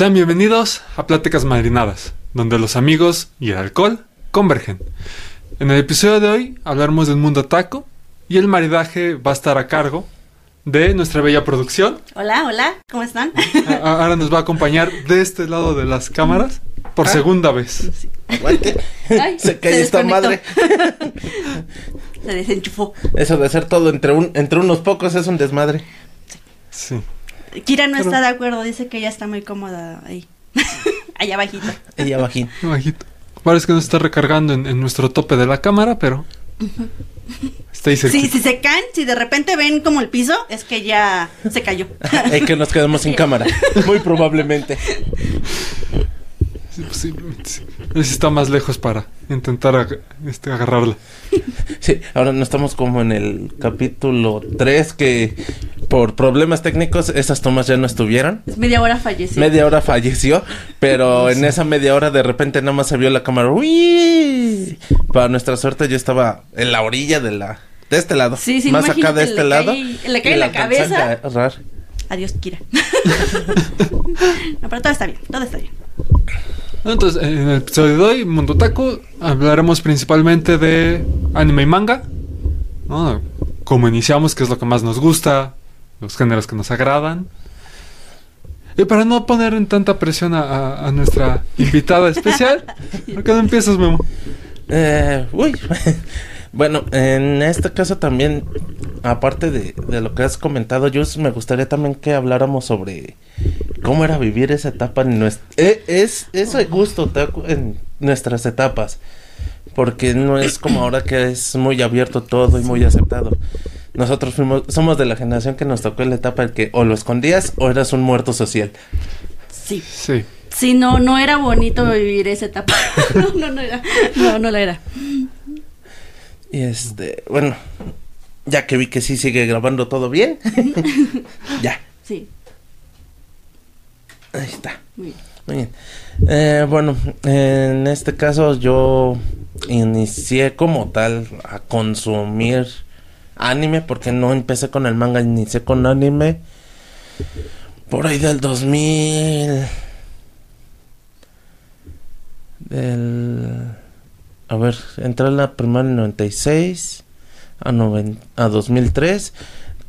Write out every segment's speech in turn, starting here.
Sean bienvenidos a Pláticas Marinadas, donde los amigos y el alcohol convergen. En el episodio de hoy hablaremos del mundo taco y el maridaje va a estar a cargo de nuestra bella producción. Hola, hola, ¿cómo están? Ahora nos va a acompañar de este lado de las cámaras por Ah. segunda vez. Aguante. Ay, Se cae esta desconectó. madre. Se desenchufó. Eso de hacer todo entre un, entre unos pocos es un desmadre. Sí. Kira no Pero- está de acuerdo, dice que ella está muy cómoda ahí. Allá abajito. Ella bajín. Bajito. Parece que no está recargando en, en nuestro tope de la cámara, pero está ahí Sí, si se caen, si de repente ven como el piso, es que ya se cayó. Y que nos quedemos sin cámara. Muy probablemente. Sí, posiblemente sí. A ver si está más lejos para intentar ag- este, agarrarla. Sí, ahora no estamos como en el capítulo 3 que por problemas técnicos esas tomas ya no estuvieron. Es media hora falleció. Media hora falleció, pero en esa media hora de repente nada más se vio la cámara. ¡Uy! Para nuestra suerte yo estaba en la orilla de la de este lado, Sí, sí, más acá de este le lado. cae- le cae la alcancé a cabeza. agarrar. Adiós, Kira. no, pero todo está bien, todo está bien. Entonces, en el episodio de hoy, Mundo Taco, hablaremos principalmente de anime y manga. ¿no? Cómo iniciamos, qué es lo que más nos gusta, los géneros que nos agradan. Y para no poner en tanta presión a, a- a nuestra invitada especial, ¿por qué no empiezas, Memo? Eh, uy. bueno, en este caso también, aparte de, de lo que has comentado, Jus, me gustaría también que habláramos sobre cómo era vivir esa etapa en nuestra... es ese gusto taco, en nuestras etapas. Porque no es como ahora que es muy abierto todo y muy aceptado. Nosotros fuimos, somos de la generación que nos tocó la etapa en que o lo escondías o eras un muerto social. Sí. Sí. Sí, no, no era bonito vivir esa etapa. no, no, no era. No, no la era. Y este, bueno, ya que vi que sí sigue grabando todo bien, ya, Sí, ahí está. muy bien. Muy bien. Eh, bueno, en este caso yo inicié como tal a consumir anime porque no empecé con el manga, inicié con anime por ahí del 2000 del a ver, entré en la primaria en 96 a, noven- a 2003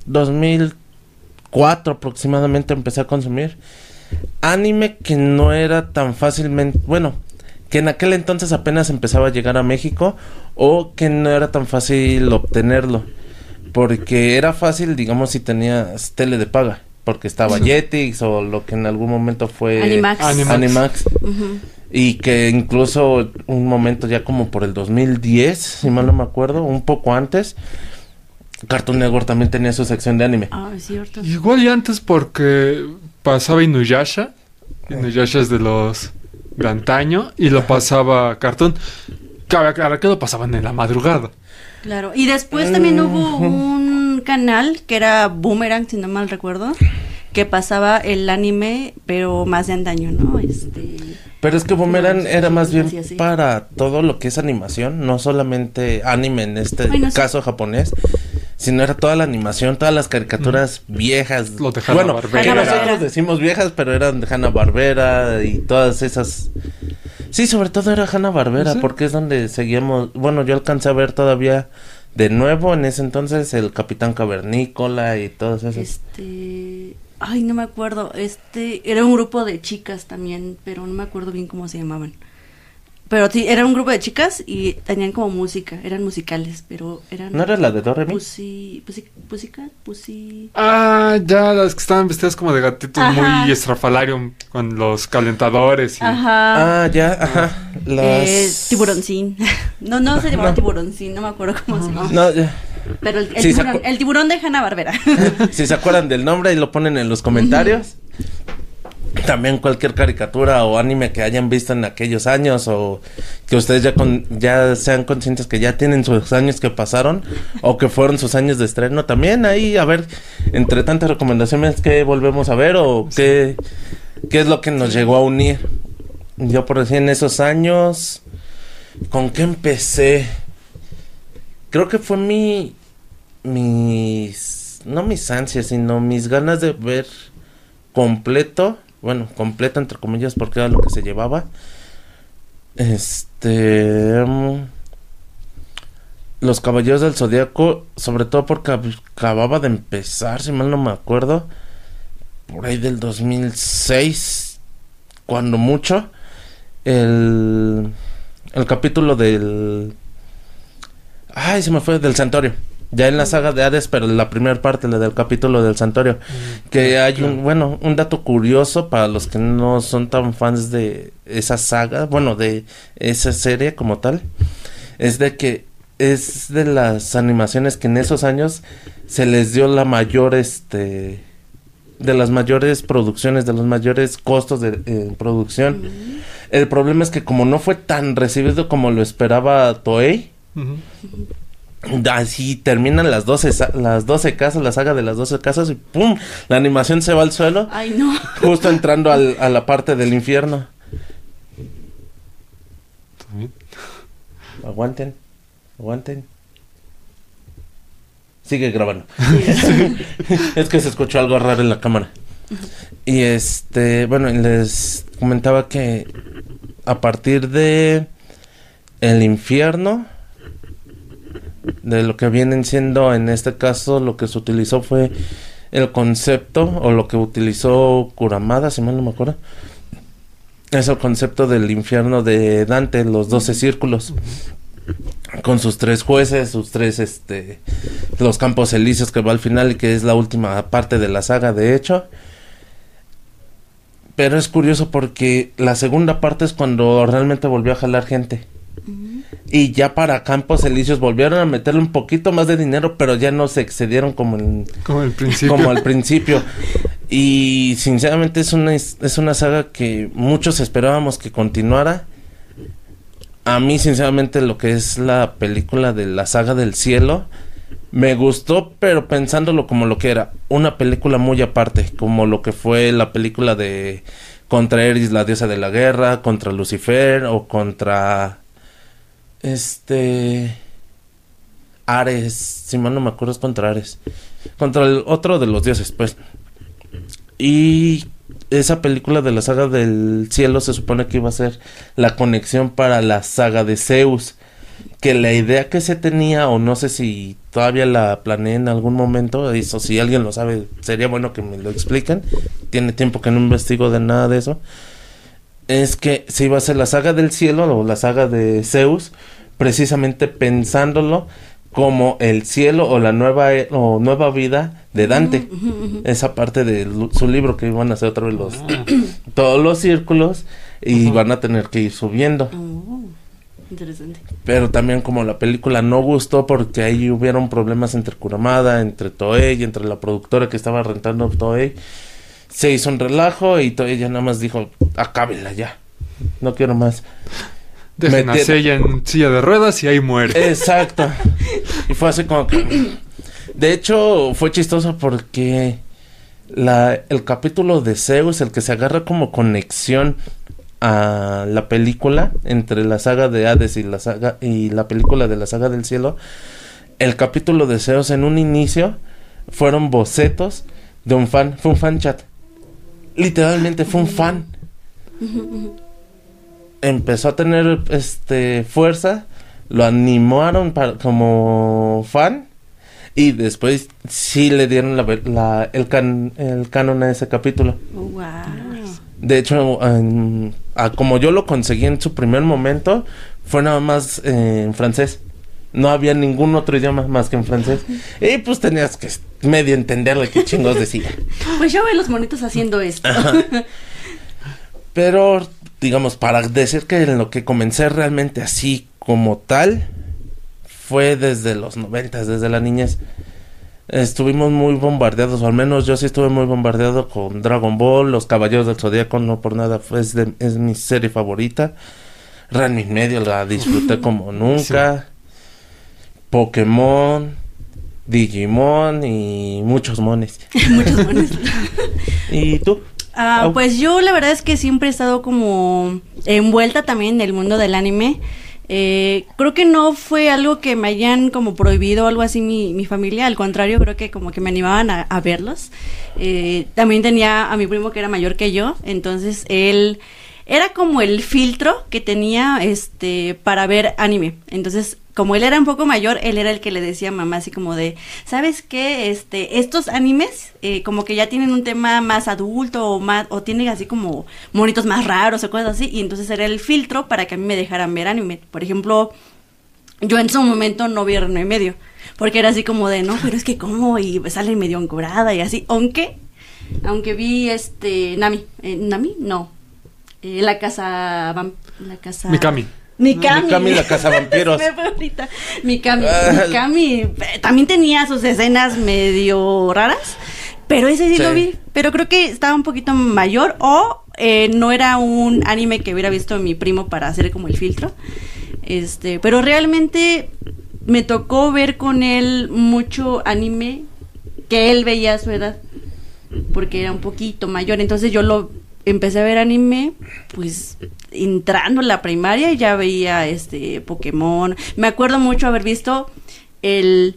2004 aproximadamente empecé a consumir anime que no era tan fácilmente, bueno, que en aquel entonces apenas empezaba a llegar a México o que no era tan fácil obtenerlo, porque era fácil, digamos, si tenías tele de paga, porque estaba Jetix o lo que en algún momento fue Animax. Animax. Y que incluso un momento ya como por el 2010, si mal no me acuerdo, un poco antes, Cartoon Network también tenía su sección de anime. Ah, es cierto. Igual y antes porque pasaba Inuyasha. Inuyasha es de los de antaño y lo pasaba Cartoon. Cabe aclarar que lo pasaban en la madrugada. Claro. Y después también hubo un canal que era Boomerang, si no mal recuerdo, que pasaba el anime, pero más de antaño, ¿no? Este. Pero es que Boomerang No, era más bien para todo lo que es animación, no solamente anime en este Bueno, caso japonés, sino era toda la animación, todas las caricaturas viejas. Lo de bueno, Hanna-Barbera. que Hanna-Barbera. nosotros decimos viejas, pero eran de Hanna Barbera y todas esas. Sí, sobre todo era Hanna Barbera, Sí. porque es donde seguíamos. Bueno, yo alcancé a ver todavía de nuevo en ese entonces el Capitán Cavernícola y todas esas. Este. Ay, no me acuerdo. Este. Era un grupo de chicas también, pero no me acuerdo bien cómo se llamaban. Pero sí, era un grupo de chicas y tenían como música, eran musicales, pero eran... ¿No era la de Doremi? Pussy, pussy, Pussycat, Pussy... Ah, ya, las que estaban vestidas como de gatitos Ajá. muy estrafalario con los calentadores. Y... Ajá. Ah, ya, ajá. Las... Eh, tiburoncín. no, no se llamaba tiburoncín, no me acuerdo cómo se llamaba. No, ya. Pero el, el Sí, tiburón, el tiburón de Hanna Barbera. si se acuerdan del nombre y lo ponen en los comentarios. También cualquier caricatura o anime que hayan visto en aquellos años o que ustedes ya con, ya sean conscientes que ya tienen sus años que pasaron o que fueron sus años de estreno también ahí a ver entre tantas recomendaciones que volvemos a ver o qué qué es lo que nos llegó a unir. Yo por decir en esos años ¿con qué empecé? Creo que fue mi mis no mis ansias, sino mis ganas de ver completo bueno, completa entre comillas porque era lo que se llevaba. Este... mm, los Caballeros del Zodíaco, sobre todo porque ab- acababa de empezar, si mal no me acuerdo, por ahí del 2006, cuando mucho, el, el capítulo del... Ay, se me fue, del Santorio. Ya en la saga de Hades, pero la primera parte, la del capítulo del Santorio. Que hay un, bueno, un dato curioso para los que no son tan fans de esa saga, bueno, de esa serie como tal, es de que es de las animaciones que en esos años se les dio la mayor, este, de las mayores producciones, de los mayores costos de eh, producción. El problema es que como no fue tan recibido como lo esperaba Toei, Ujú. Así terminan las 12, sa- las 12 casas, la saga de las 12 casas y ¡pum! La animación se va al suelo, Ay, no. justo entrando al- a la parte del infierno. Aguanten, aguanten. Sigue grabando. es que se escuchó algo raro en la cámara. Y este, bueno, y les comentaba que a partir de el infierno, de lo que vienen siendo en este caso, lo que se utilizó fue el concepto, o lo que utilizó Kuramada, si mal no me acuerdo, es el concepto del infierno de Dante, los 12 círculos con sus tres jueces, sus tres, este, los campos elíseos que va al final y que es la última parte de la saga, de hecho. Pero es curioso porque la segunda parte es cuando realmente volvió a jalar gente. Y ya para Campos Elíseos volvieron a meterle un poquito más de dinero, pero ya no se excedieron como en, Como el principio. como al principio. Y sinceramente es una, es una saga que muchos esperábamos que continuara. A mí, sinceramente, lo que es la película de la saga del cielo, me gustó, pero pensándolo como lo que era, una película muy aparte, como lo que fue la película de contra Eris, la diosa de la guerra, contra Lucifer o contra este Ares, si mal no me acuerdo es contra Ares, contra el otro de los dioses, pues. Y esa película de la saga del cielo se supone que iba a ser la conexión para la saga de Zeus. Que la idea que se tenía, o no sé si todavía la planeé en algún momento, eso si alguien lo sabe, sería bueno que me lo expliquen. Tiene tiempo que no investigo de nada de eso. Es que se iba a hacer la saga del cielo o la saga de Zeus, precisamente pensándolo como el cielo o la nueva e- o nueva vida de Dante. Esa parte de su libro que iban a hacer otra vez los todos los círculos y van a tener que ir subiendo. Oh, interesante. pero también como la película no gustó porque ahí hubieron problemas entre Kuramada, entre Toei y entre la productora que estaba rentando Toei se hizo un relajo y ya nada más dijo acábenla ya no quiero más Dejen a meter- Seiya en silla de ruedas y ahí muere. Exacto. Y fue así como que... De hecho, fue chistoso porque la, el capítulo de Zeus, el que se agarra como conexión a la película entre la saga de Hades y la saga y la película de la saga del cielo, el capítulo de Zeus en un inicio fueron bocetos de un fan, fue un fan chat. Literalmente fue un fan. Empezó a tener este fuerza, lo animaron para, como fan y después sí le dieron la, el, can, el canon a ese capítulo. Oh, wow. De hecho, a como yo lo conseguí en su primer momento, fue nada más eh, en francés. No había ningún otro idioma más que en francés. Y pues tenías que medio entenderle qué chingos decía. Pues ya ve los monitos haciendo esto. Pero, digamos, para decir que en lo que comencé realmente así como tal, fue desde los noventas, desde la niñez. Estuvimos muy bombardeados, o al menos yo sí estuve muy bombardeado con Dragon Ball, Los Caballeros del Zodíaco, no por nada, fue, es, de- es mi serie favorita. Ranma y medio la disfruté como nunca. Pokémon, Digimon y muchos mones. Muchos monos. ¿Y tú? Ah, pues yo la verdad es que siempre he estado como envuelta también en el mundo del anime. Eh, creo que no fue algo que me hayan como prohibido o algo así mi, mi familia, al contrario, creo que como que me animaban a, a verlos. Eh, también tenía a mi primo que era mayor que yo, entonces él era como el filtro que tenía este para ver anime. Entonces, como él era un poco mayor, él era el que le decía a mamá así como de, ¿sabes qué? Este, estos animes eh, como que ya tienen un tema más adulto o más o tienen así como monitos más raros o cosas así y entonces era el filtro para que a mí me dejaran ver anime. Por ejemplo, yo en su momento no vi Reno y medio, porque era así como de, no, pero es que cómo y sale medio encorada y así, aunque aunque vi este Nami, eh, Nami, no. Eh, la casa la casa Mikami. Mikami. Mikami, la casa vampiros. Ahorita. Mikami, Ah. Eh, también tenía sus escenas medio raras, pero ese sí, Sí. lo vi. Pero creo que estaba un poquito mayor o eh, no era un anime que hubiera visto mi primo para hacer como el filtro. Este, pero realmente me tocó ver con él mucho anime que él veía a su edad, porque era un poquito mayor. Entonces yo lo empecé a ver anime, pues entrando en la primaria y ya veía este Pokémon. Me acuerdo mucho haber visto el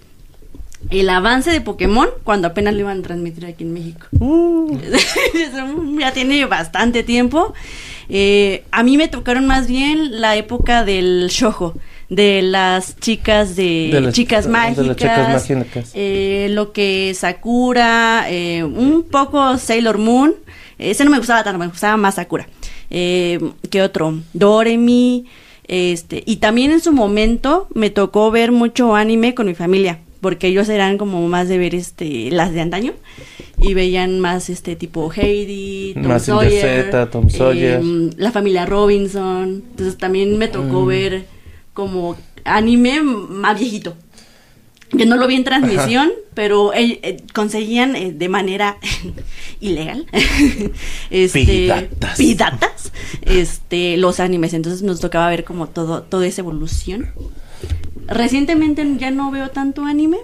el avance de Pokémon cuando apenas lo iban a transmitir aquí en México. Eso ya tiene bastante tiempo. Eh, a mí me tocaron más bien la época del shojo, de las chicas de, De las chicas chicas- mágicas, de las chicas mágicas. eh, lo que Sakura, eh, un poco Sailor Moon. Ese no me gustaba tanto, me gustaba más Sakura. Eh, ¿Qué otro? Doremi. Este, y también en su momento me tocó ver mucho anime con mi familia, porque ellos eran como más de ver este las de antaño y veían más este tipo Heidi, Tom Mazinger Sawyer, Z, Tom Sawyer. em, la familia Robinson. Entonces también me tocó Mm. ver como anime más viejito. Yo no lo vi en transmisión, pero eh, eh, conseguían eh, de manera ilegal este, Piratas. piratas, este, los animes. Entonces nos tocaba ver como todo, toda esa evolución. Recientemente ya no veo tanto anime,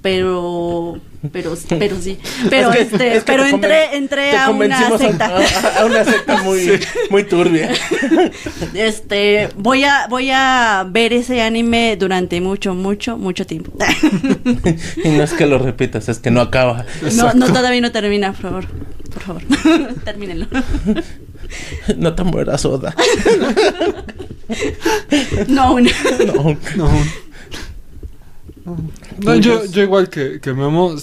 pero pero pero sí pero Es que- este es que pero entré entré a una secta A, a una secta muy, muy turbia. este voy a voy a ver ese anime durante mucho mucho mucho tiempo y no es que lo repitas, es que no acaba. no no todavía no termina por favor por favor termínenlo No te mueras, Soda. no aún. No. No. No, yo, yo igual que, que Memo,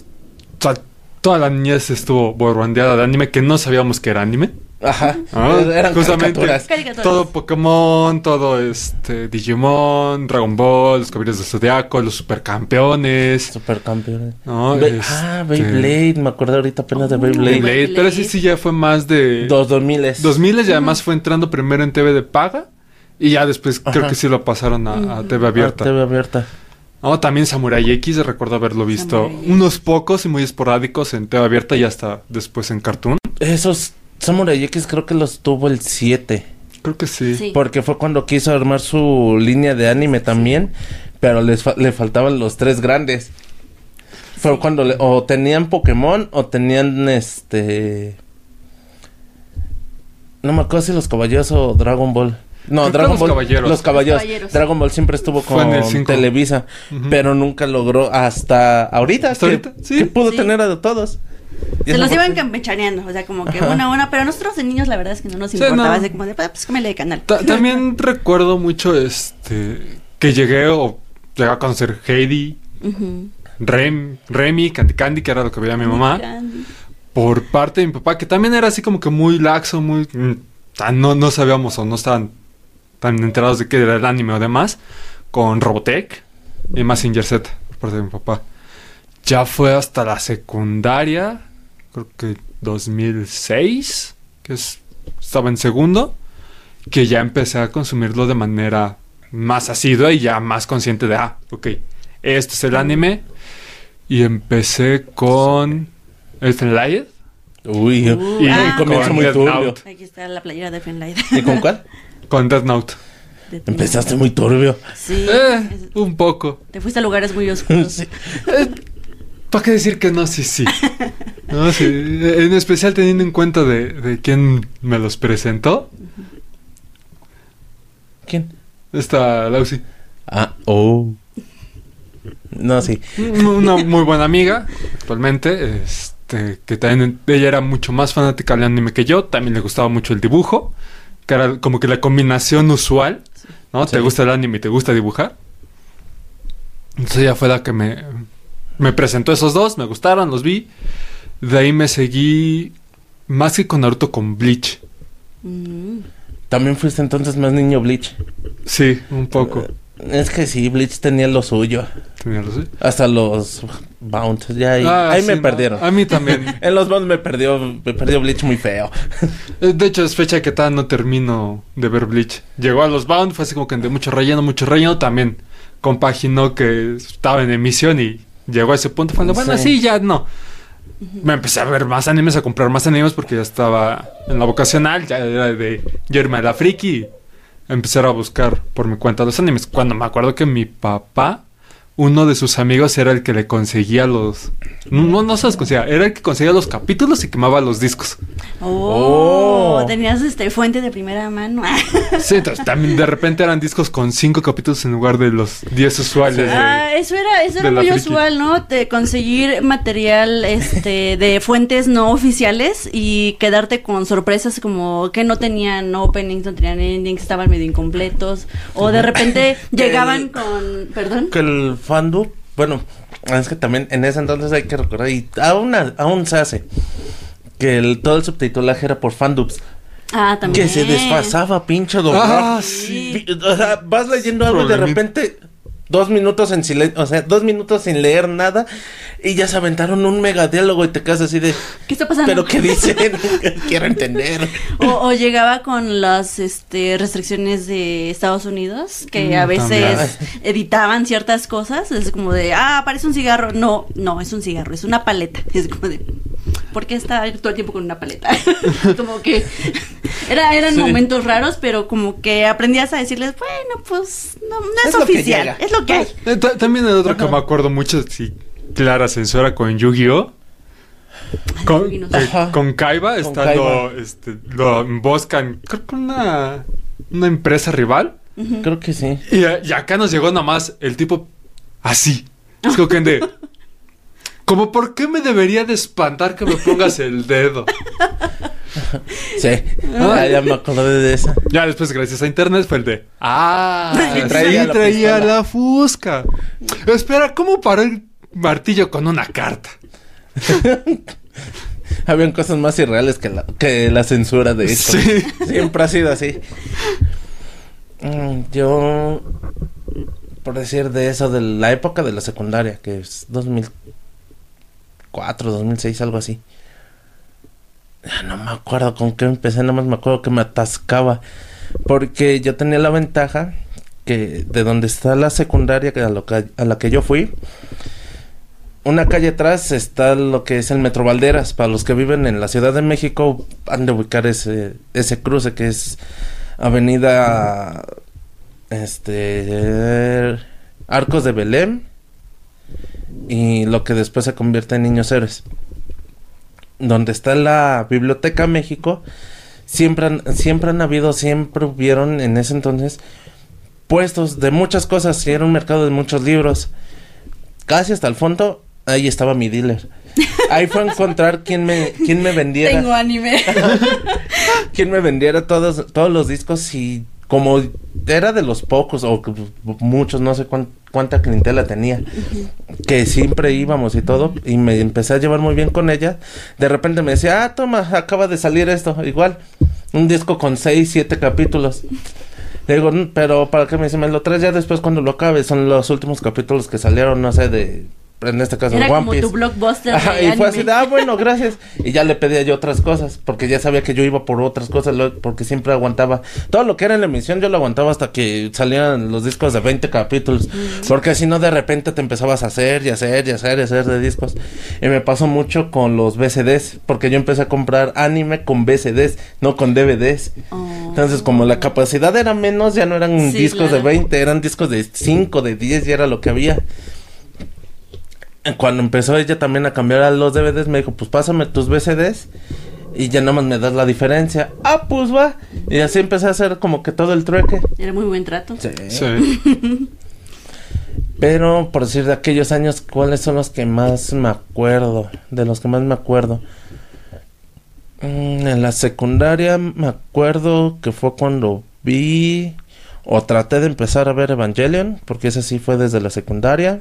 sea, toda la niñez estuvo borbandeada de anime que no sabíamos que era anime. Ajá. Ah, Eran justamente caricaturas. Todo Pokémon, todo este Digimon, Dragon Ball, los Caballeros del Zodiaco, los Supercampeones. Supercampeones. No, Be- este- Ah, Beyblade. Me acuerdo ahorita apenas de Oh, Beyblade. Beyblade, Beyblade. pero ese sí ya fue más de Dos 2000 2000 y además fue entrando primero en TV de paga y ya después creo Ajá. que sí lo pasaron a, a TV abierta. TV abierta. No, también Samurai X, recuerdo haberlo visto Samurai X. unos pocos y muy esporádicos en TV abierta y hasta después en Cartoon. Esos Samurai X creo que los tuvo el 7. Creo que sí. Sí. Porque fue cuando quiso armar su línea de anime también. Pero les fa- le faltaban los tres grandes. Fue Sí. cuando le- o tenían Pokémon o tenían este. No me acuerdo si los caballeros o Dragon Ball. No, que Dragon los Ball. caballeros. Los caballeros. Los caballeros. Dragon Ball siempre estuvo con en el cinco. Televisa. Pero nunca logró hasta ahorita. ¿Hasta que, ahorita? Sí. que pudo Sí. tener a todos. Y Se los iban campechaneando, o sea, como que Ajá. una a una, pero nosotros de niños la verdad es que no nos Sí, importaba, no. así como de, pues cámbiale de canal. Ta- también recuerdo mucho este que llegué o llegué a conocer Heidi, Ujú. Rem, Remy, Candy Candy, que era lo que veía mi mamá, por parte de mi papá, que también era así como que muy laxo, muy... mm, no, no sabíamos o no estaban tan enterados de qué era el anime o demás, con Robotech y Mazinger Z, por parte de mi papá. Ya fue hasta la secundaria, creo que 2006, que es, estaba en segundo, que ya empecé a consumirlo de manera más asidua y ya más consciente de, ah, ok, este es el anime. Y empecé con Elfen Lied. Uy, Uh, y ah. comienzo muy turbio. Aquí está la playera de Fenlight. ¿Y con cuál? Con Death Note. Empezaste muy turbio. Sí. Eh, un poco. Te fuiste a lugares muy oscuros. Sí. ¿Para qué decir que no? Sí, sí. No, sí. En especial teniendo en cuenta de, de quién me los presentó. ¿Quién? Esta Lausi. Ah, oh. No, sí. Una muy buena amiga actualmente. Este, que también ella era mucho más fanática del anime que yo. También le gustaba mucho el dibujo. Que era como que la combinación usual. ¿No? Sí. Te gusta el anime y te gusta dibujar. Entonces ella fue la que me, me presentó esos dos. Me gustaron, los vi. De ahí me seguí más que con Naruto con Bleach. Mm. También fuiste entonces más niño Bleach. Sí, un poco. Es que sí, Bleach tenía lo suyo. Tenía razón. Hasta los Bound. Ya ahí, Ah, ahí sí, me no, perdieron. A mí también. En los Bound me perdió, me perdió Bleach muy feo. Eh, De hecho, es fecha que todavía no termino de ver Bleach. Llegó a los Bound, fue así como que de mucho relleno, mucho relleno. También compaginó que estaba en emisión y llegó a ese punto. Fue, bueno, Sí. sí, ya no. Me empecé a ver más animes, a comprar más animes porque ya estaba en la vocacional, ya era de Yerma la Friki. Empezar a buscar por mi cuenta los animes. Cuando me acuerdo que mi papá, uno de sus amigos era el que le conseguía los. No, no se los conseguía, era el que conseguía los capítulos y quemaba los discos. Oh, Oh. tenías este fuente de primera mano. Sí, entonces también de repente eran discos con cinco capítulos en lugar de los 10 usuales. de- Ah, eso era, eso era muy friki. usual, ¿no? De conseguir material este de fuentes no oficiales y quedarte con sorpresas como que no tenían openings, no tenían endings, estaban medio incompletos. O de repente llegaban El- con. Perdón. Que el fandom, bueno, es que también en ese entonces hay que recordar, y aún, aún se hace, que el, todo el subtitulaje era por fandubs. Ah, también. Que se desfasaba, pinche doblaje. Ah, sí. O sea, vas leyendo algo y de repente dos minutos en silencio, o sea, dos minutos sin leer nada y ya se aventaron un mega diálogo y te quedas así de, ¿Qué está pasando? pero qué dicen, quiero entender. O, o llegaba con las este, restricciones de Estados Unidos, que Mm, a veces también. editaban ciertas cosas. Es como de, ah, parece un cigarro. No, no, es un cigarro, es una paleta. Es como de, ¿por qué está todo el tiempo con una paleta? como que era, eran Sí. momentos raros, pero como que aprendías a decirles, bueno, pues no, no es, oficial, es lo que hay. Eh, ta- también el otro que me acuerdo mucho, sí, clara censura con Yu-Gi-Oh! Con, Ajá. con Kaiba, Con estando, Kaiba. este, lo emboscan, creo que una, una empresa rival. Creo que sí. Y, eh, y acá nos llegó nomás el tipo así. Es como que de... Como, ¿por qué me debería de espantar que me pongas el dedo? Sí. Ah, ya me acordé de esa. Ya después, gracias a internet, fue el de... Ah, sí, traía la fusca. Espera, ¿cómo paró el martillo con una carta? Habían cosas más irreales que la, que la censura, de hecho. Sí. Siempre ha sido así. Mm, Yo, por decir de eso, de la época de la secundaria, que es 2004, 2006, algo así. Ya no me acuerdo con qué empecé, nada más me acuerdo que me atascaba. Porque yo tenía la ventaja que de donde está la secundaria que a, lo que- a la que yo fui, una calle atrás está lo que es el Metro Valderas. Para los que viven en la Ciudad de México, han de ubicar ese, ese cruce que es Avenida este Arcos de Belén y lo que después se convierte en Niños Héroes. Donde está la Biblioteca México, siempre han, siempre han habido, siempre hubieron en ese entonces puestos de muchas cosas, y era un mercado de muchos libros. Casi hasta el fondo, ahí estaba mi dealer. Ahí fue a encontrar quién me, quién me vendiera Tengo anime. quien me vendiera todos, todos los discos y como era de los pocos o muchos, no sé cuán- cuánta clientela tenía, que siempre íbamos y todo, y me empecé a llevar muy bien con ella, de repente me decía, ah, toma, acaba de salir esto, igual, un disco con seis, siete capítulos. Le digo, "Mm, pero ¿para qué me dice? Me lo traes ya después cuando lo acabe, son los últimos capítulos que salieron, no sé, de, en este caso, Era One como Piece. tu blockbuster. Ajá, de y fue así anime. de, ah, bueno, gracias. Y ya le pedía yo otras cosas, porque ya sabía que yo iba por otras cosas, lo- porque siempre aguantaba. Todo lo que era en la emisión yo lo aguantaba hasta que salían los discos de 20 capítulos. Porque si no, de repente te empezabas a hacer y hacer y hacer y hacer de discos. Y me pasó mucho con los VCDs, porque yo empecé a comprar anime con VCDs, no con DVDs. Oh. Entonces, como la capacidad era menos, ya no eran Sí, discos de claro. 20, eran discos de 5, de 10, y era lo que había. Cuando empezó ella también a cambiar a los DVDs, me dijo, pues pásame tus VCDs Y ya nomás me das la diferencia. Ah, pues va. Y así empecé a hacer como que todo el trueque. Era muy buen trato. Sí. Sí. Pero por decir de aquellos años, ¿cuáles son los que más me acuerdo? De los que más me acuerdo. Mm, en la secundaria me acuerdo que fue cuando vi o traté de empezar a ver Evangelion, porque ese sí fue desde la secundaria.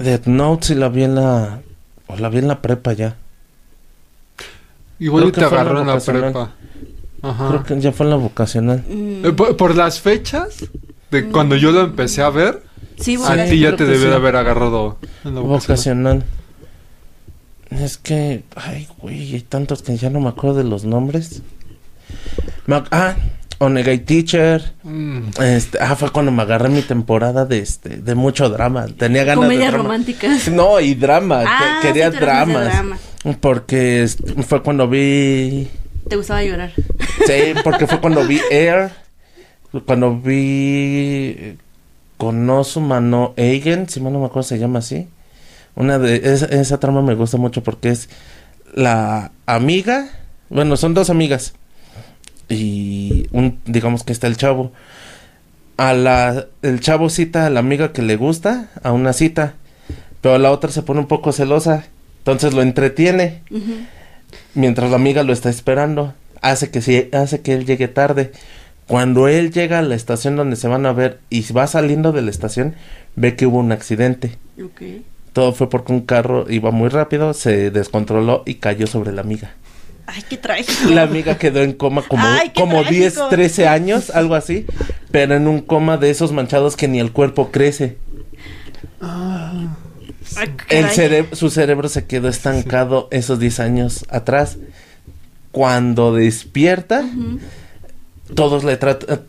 Death Note sí la vi en la o la vi en la prepa ya. Igual te agarró en la prepa. Ajá. Creo que ya fue en la vocacional. Mm, Eh, por, por las fechas de cuando yo lo empecé a ver, sí, a ti ya te debió sí. de haber agarrado en la vocacional. Vocacional. Es que, ay, güey, hay tantos que ya no me acuerdo de los nombres. Me ah, Onegay Teacher. Mm. Este, ah, fue cuando me agarré mi temporada de este, de mucho drama. Tenía ganas de comedias drama. románticas. No, y drama. Ah, que- quería sí, de dramas. drama. Porque est- fue cuando vi. Te gustaba llorar. Sí, porque fue cuando vi Air. Cuando vi. eh, Konosuma no Eigen, si mal no me acuerdo se llama así. Una de esa, esa trama me gusta mucho porque es la amiga, bueno, son dos amigas y un digamos que está el chavo. A la el chavo cita a la amiga que le gusta a una cita, pero la otra se pone un poco celosa, entonces lo entretiene mientras la amiga lo está esperando. Hace que hace que él llegue tarde. Cuando él llega a la estación donde se van a ver y va saliendo de la estación, ve que hubo un accidente. Todo fue porque un carro iba muy rápido, se descontroló y cayó sobre la amiga. Ay, qué trágico. La amiga quedó en coma como, Ay, como 10, trágico. 13 años, algo así, pero en un coma de esos manchados que ni el cuerpo crece. Ay, El cere- su cerebro se quedó estancado esos 10 años atrás. Cuando despierta, todos le tratan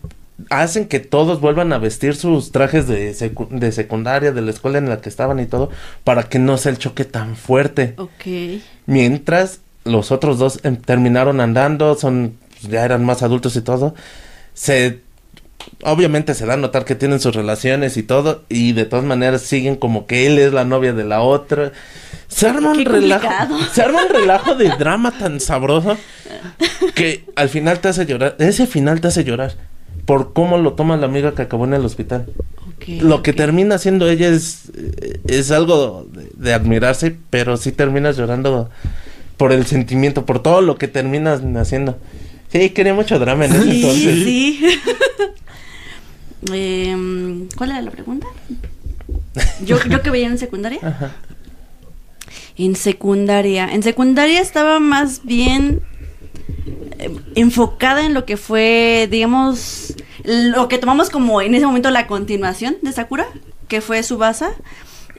hacen que todos vuelvan a vestir sus trajes de, secu- de secundaria, de la escuela en la que estaban y todo, para que no sea el choque tan fuerte. Ok. Mientras los otros dos em, terminaron andando, son pues, ya eran más adultos y todo. Se obviamente se da a notar que tienen sus relaciones y todo y de todas maneras siguen como que él es la novia de la otra. Se arma un relajo, se arma un relajo de drama tan sabroso que al final te hace llorar. Ese final te hace llorar por cómo lo toma la amiga que acabó en el hospital. Lo que termina haciendo ella es, eh, es algo de, de admirarse, pero sí terminas llorando por el sentimiento, por todo lo que terminas haciendo. Sí, quería mucho drama en ese entonces. Sí, sí. Em, ¿Cuál era la pregunta? Yo, yo que veía en secundaria. Ajá. En secundaria. En secundaria estaba más bien eh, enfocada en lo que fue, digamos, lo que tomamos como en ese momento la continuación de Sakura, que fue Subasa.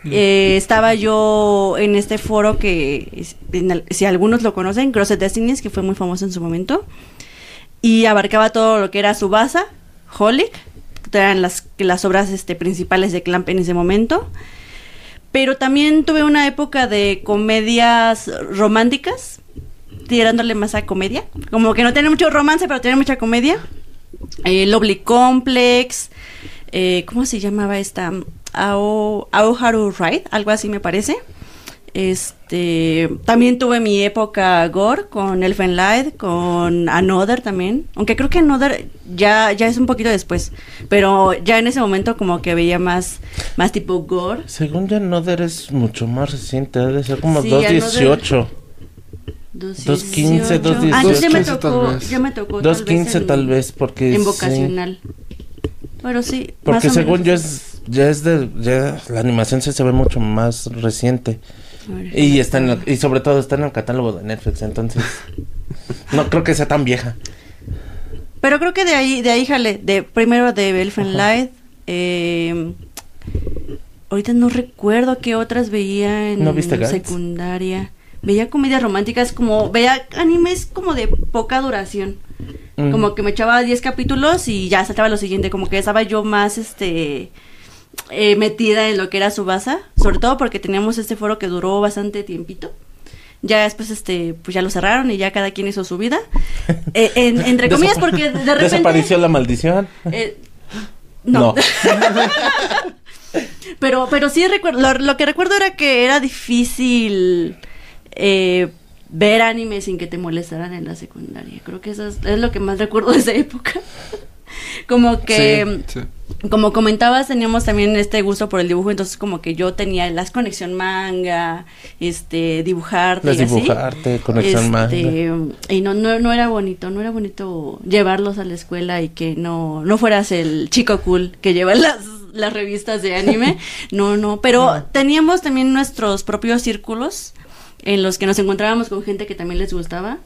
Eh, estaba yo en este foro que, el- si algunos lo conocen, Crossed Destinies, que fue muy famoso en su momento. Y abarcaba todo lo que era Subasa, Holic, que eran las, las obras este, principales de Clamp en ese momento. Pero también tuve una época de comedias románticas, tirándole más a comedia. Como que no tiene mucho romance, pero tiene mucha comedia. Eh, Lovely Complex. Eh, ¿Cómo se llamaba esta? Ao, Aoharu Ride, algo así me parece. Este, también tuve mi época gore con Elfen Light, con Another también. Aunque creo que Another ya, ya es un poquito después. Pero ya en ese momento como que veía más, más tipo gore. Según ya Another es mucho más reciente, debe ser como Sí, 2.18. 2.15, 2.15, Ah, ya me 2.15 tal tocó, vez. ya me tocó tal 2.15 en- tal vez, porque... en sí. Pero sí, Porque según yo es, ya es de, ya la animación sí se ve mucho más reciente. Y está en el- y sobre todo está en el catálogo de Netflix, entonces no creo que sea tan vieja. Pero creo que de ahí, de ahí jale, de primero de Elfen Light, eh, ahorita no recuerdo qué otras veía en ¿No viste Gantz? secundaria. Veía comedias románticas como, veía animes como de poca duración. Mm. Como que me echaba 10 capítulos y ya saltaba lo siguiente, como que estaba yo más este eh, metida en lo que era Subasa, sobre todo porque teníamos este foro que duró bastante tiempito. Ya después este pues ya lo cerraron y ya cada quien hizo su vida. Eh, en- entre comillas porque de repente Desapareció la maldición. eh, no. pero, pero sí recuerdo, lo, lo que recuerdo era que era difícil eh, ver anime sin que te molestaran en la secundaria. Creo que eso es, es lo que más recuerdo de esa época. como que, Sí, sí. como comentabas, teníamos también este gusto por el dibujo, entonces como que yo tenía las conexión manga, este, dibujarte Las y así. dibujarte, conexión manga. Este, Y no, no, no era bonito, no era bonito llevarlos a la escuela y que no, no fueras el chico cool que lleva las, las revistas de anime. No, no, pero teníamos también nuestros propios círculos en los que nos encontrábamos con gente que también les gustaba.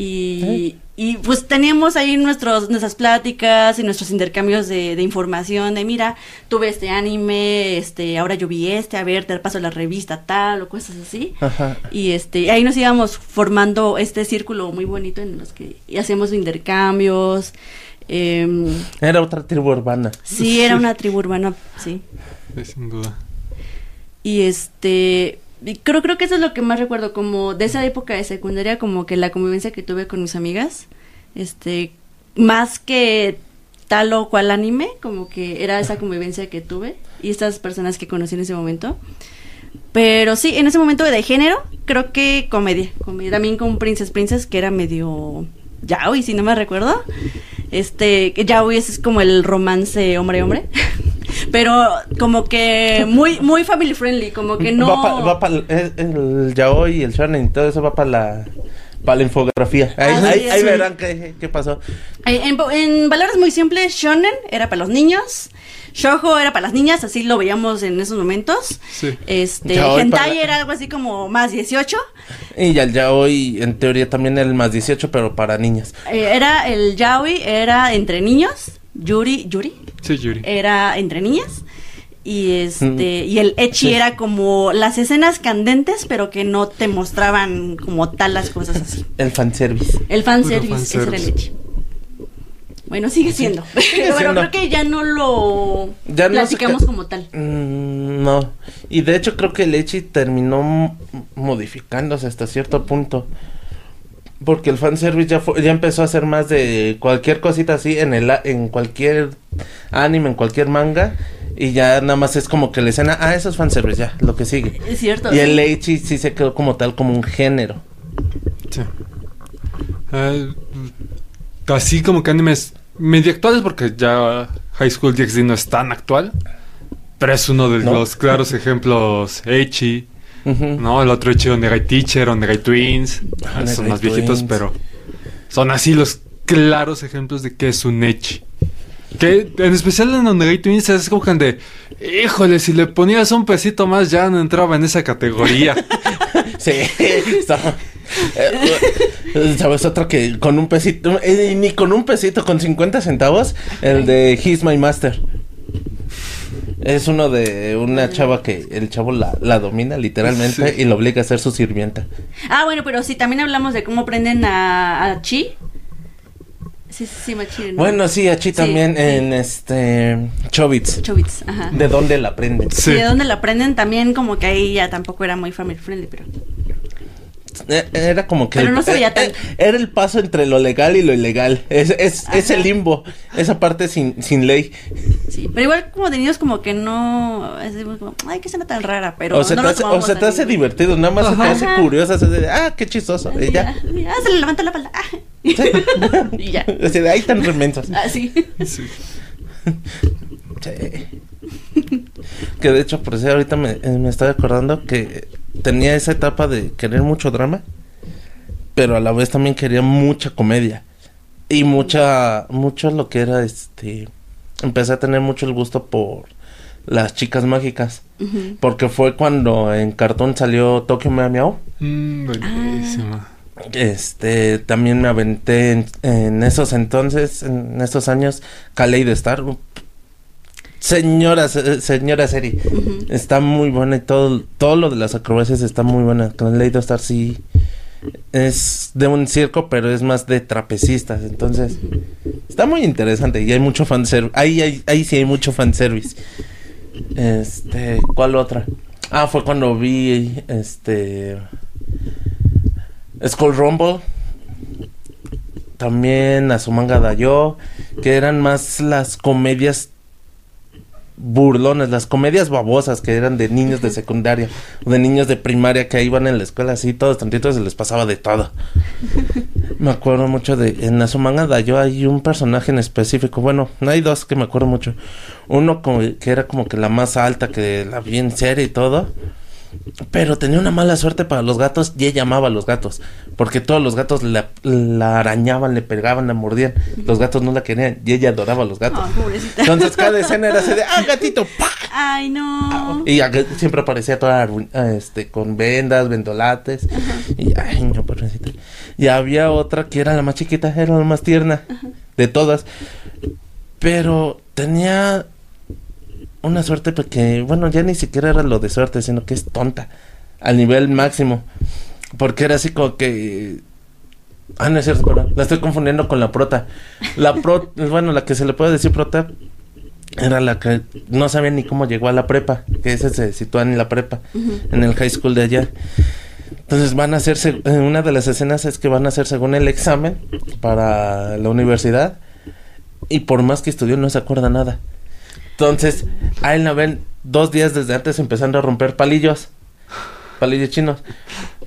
Y, y pues teníamos ahí nuestros, nuestras pláticas y nuestros intercambios de, de información, de mira, tuve este anime, este, ahora yo vi este, a ver, te paso la revista tal o cosas así. Ajá. Y este, ahí nos íbamos formando este círculo muy bonito en los que hacíamos intercambios. em, Era otra tribu urbana. sí, era una tribu urbana, sí. Sí, sin duda. Y este, creo, creo que eso es lo que más recuerdo, como de esa época de secundaria, como que la convivencia que tuve con mis amigas, este, más que tal o cual anime, como que era esa convivencia que tuve y estas personas que conocí en ese momento. Pero sí, en ese momento de género, creo que comedia. comedia. También con Princess Princess, que era medio yaoi, si no me recuerdo. Este, que yaoi es como el romance hombre-hombre. Pero como que muy muy family friendly, como que no... Va pa- va pa- el, el yaoi y el shonen y todo eso va para la, para la infografía. Ahí, Ah, ahí- sí, ahí sí. verán qué, qué pasó. En, en valores muy simples, shonen era para los niños, shoujo era para las niñas, así lo veíamos en esos momentos. Sí. Este, hentai para- era algo así como más 18. Y ya el yaoi en teoría también el más 18, pero para niñas. Eh, era el yaoi era entre niños, yuri, yuri Sí, Yuri. era entre niñas. Y este, Mm. y el echi Sí. era como las escenas candentes, pero que no te mostraban como tal las cosas así. El fanservice. El fanservice, ese era el fanservice. echi. Bueno, sigue siendo. Sigue pero siendo. creo que ya no lo Ya platicamos ca- como tal. Mm, no. Y de hecho creo que el Echi terminó modificándose hasta cierto punto. Porque el fanservice ya, fue- ya empezó a ser más de cualquier cosita así en el a- en cualquier anime, en cualquier manga. Y ya nada más es como que la escena, ah, eso es fanservice, ya, lo que sigue. Es cierto. Y el sí. Echi sí se quedó como tal, como un género. Sí. Eh, así como que animes medio actuales, porque ya High School DxD no es tan actual. Pero es uno de ¿No? los claros ejemplos Echi. ¿no? El otro Echi Onegai Teacher, Onegai Twins. Ah, son Onegai más viejitos, pero son así los claros ejemplos de que es un Echi. Que en especial en Onegai Twins es como que de, híjole, si le ponías un pesito más ya no entraba en esa categoría. Sí, está- eh, ¿Sabes otro que con un pesito? eh, ni con un pesito, con 50 centavos. El de He's My Master. Es uno de una chava que el chavo la, la domina literalmente Sí. y lo obliga a ser su sirvienta. Ah, bueno, pero sí, también hablamos de cómo aprenden a, a Chi. Sí, sí, sí, Machi. ¿no? Bueno, sí, Achi Sí, también sí. en este Chobits. Chobits, ajá. ¿De dónde la aprenden? Sí, de dónde la aprenden también, como que ahí ya tampoco era muy family friendly, pero. Eh, Era como que... Pero el- no se veía eh, tan- eh, Era el paso entre lo legal y lo ilegal. Es, es, es el limbo. Esa parte sin, sin ley. Sí, pero igual como de niños, como que no. Es como, ay, qué escena tan rara, pero. o se no te hace, o se te hace divertido, nada más se te hace curioso, así de, ah, qué chistoso. Y ya. ah, ah, se le levanta la falda. ah. Sí. y ya. Así de, ahí tan remensos. Así. Sí. Sí. que de hecho, por eso ahorita me, eh, me estaba acordando que tenía esa etapa de querer mucho drama, pero a la vez también quería mucha comedia. Y mucha, mucho lo que era este. Empecé a tener mucho el gusto por las chicas mágicas. Porque fue cuando en cartón salió Tokyo Meow. Mm, buenísimo. Este, también me aventé en, en esos entonces, en esos años, Kaleid Star. Señora, se- señora serie. Ujú. Está muy buena y todo, todo lo de las acrobacias está muy buena. Kaleid Star sí es de un circo, pero es más de trapecistas. Entonces, está muy interesante y hay mucho fanservice. Ahí, ahí, ahí sí hay mucho fanservice. Este, ¿cuál otra? Ah, fue cuando vi este Skull Rumble. También Azumanga Dayo, que eran más las comedias burlones, las comedias babosas que eran de niños de secundaria o de niños de primaria que iban en la escuela así, todos tantitos se les pasaba de todo. me acuerdo mucho de, en Azumanga Dayo hay un personaje en específico, bueno, no hay dos que me acuerdo mucho. Uno como, que era como que la más alta, que la bien seria y todo. Pero tenía una mala suerte para los gatos y ella amaba a los gatos. Porque todos los gatos la, la arañaban, le pegaban, la mordían. Los gatos no la querían y ella adoraba a los gatos. Entonces cada escena era así de, ¡ah, gatito! ¡pa! Ay, no. Y siempre aparecía toda este, con vendas, vendolates. Y ay, no, pobrecita. Y había otra que era la más chiquita, era la más tierna de todas. Pero tenía una suerte porque, bueno, ya ni siquiera era lo de suerte, sino que es tonta. Al nivel máximo. Porque era así como que. Ah, no es cierto, pero la estoy confundiendo con la prota. La pro, bueno, la que se le puede decir prota era la que no sabía ni cómo llegó a la prepa, que ese se sitúa en la prepa, en el high school de allá. Entonces van a hacerse, eh, una de las escenas es que van a hacer según el examen para la universidad y por más que estudió no se acuerda nada. Entonces, a él la ven dos días desde antes empezando a romper palillos, palillos chinos.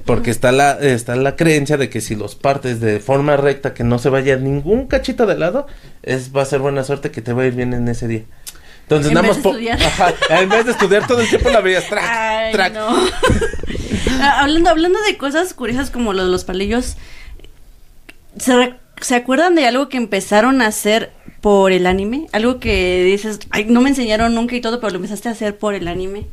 Porque está la, está la creencia de que si los partes de forma recta, que no se vaya ningún cachito de lado, es, va a ser buena suerte que te va a ir bien en ese día. Entonces, En nada vez más de po- estudiar. Ajá, en vez de estudiar todo el tiempo la veías track, Ay, track. no. Ah, hablando, hablando de cosas curiosas como lo de los palillos, ¿se, ¿se acuerdan de algo que empezaron a hacer por el anime? Algo que dices, ay, no me enseñaron nunca y todo, pero lo empezaste a hacer por el anime.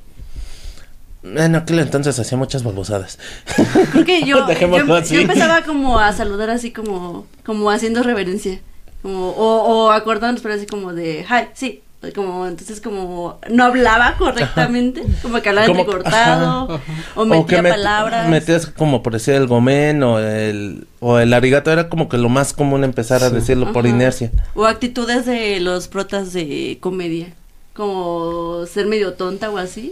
En aquel entonces hacía muchas babosadas. Creo que yo, yo empezaba como a saludar así como, como haciendo reverencia. Como, o, o acordándonos, pero así como de, hi, sí. Como, entonces como no hablaba correctamente, como que hablaba Como- entrecortado, ajá. o metía met- palabras. metías como por decir el gomen o el, o el arigato, era como que lo más común empezar a decirlo por inercia. O actitudes de los protas de comedia, como ser medio tonta o así,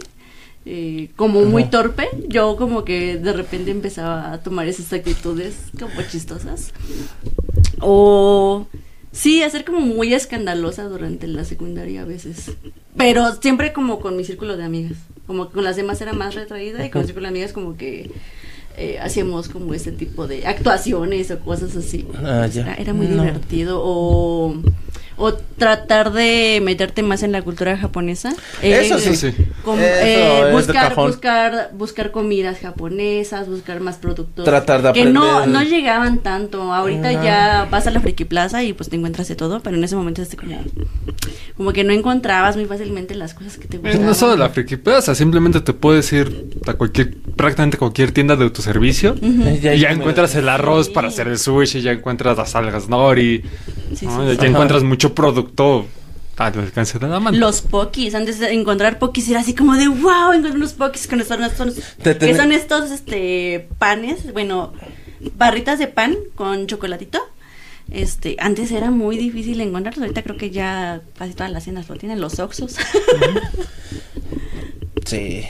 eh, como muy Ajá. torpe. Yo como que de repente empezaba a tomar esas actitudes como chistosas. O sí, hacer como muy escandalosa durante la secundaria a veces. Pero siempre como con mi círculo de amigas. Como que con las demás era más retraída y con mi círculo de amigas como que eh, hacíamos como ese tipo de actuaciones o cosas así. Ah, ya. Era, era muy No. divertido. O, o tratar de meterte más en la cultura japonesa. Eh, Eso sí. sí. Eso eh, buscar, buscar, buscar comidas japonesas, buscar más productos. Tratar de Que no, aprender. no llegaban tanto. Ahorita No. ya vas a la Friki Plaza y pues te encuentras de todo, pero en ese momento como, como que no encontrabas muy fácilmente las cosas que te Eh, gustaban. No solo la friki plaza, simplemente te puedes ir a cualquier, prácticamente cualquier tienda de autoservicio. Eh, y ya encuentras el arroz Sí. para hacer el sushi, ya encuentras las algas nori, Sí, ¿no? sí, ya sí. Encuentras mucho producto al alcance de la mano. Los pokis, antes de encontrar pokis era así como de wow, encontré unos pokis con estos, estos- Te que son estos este panes, bueno, barritas de pan con chocolatito. Este, antes era muy difícil encontrarlos, ahorita creo que ya casi todas las tiendas lo tienen, los Oxos. Sí,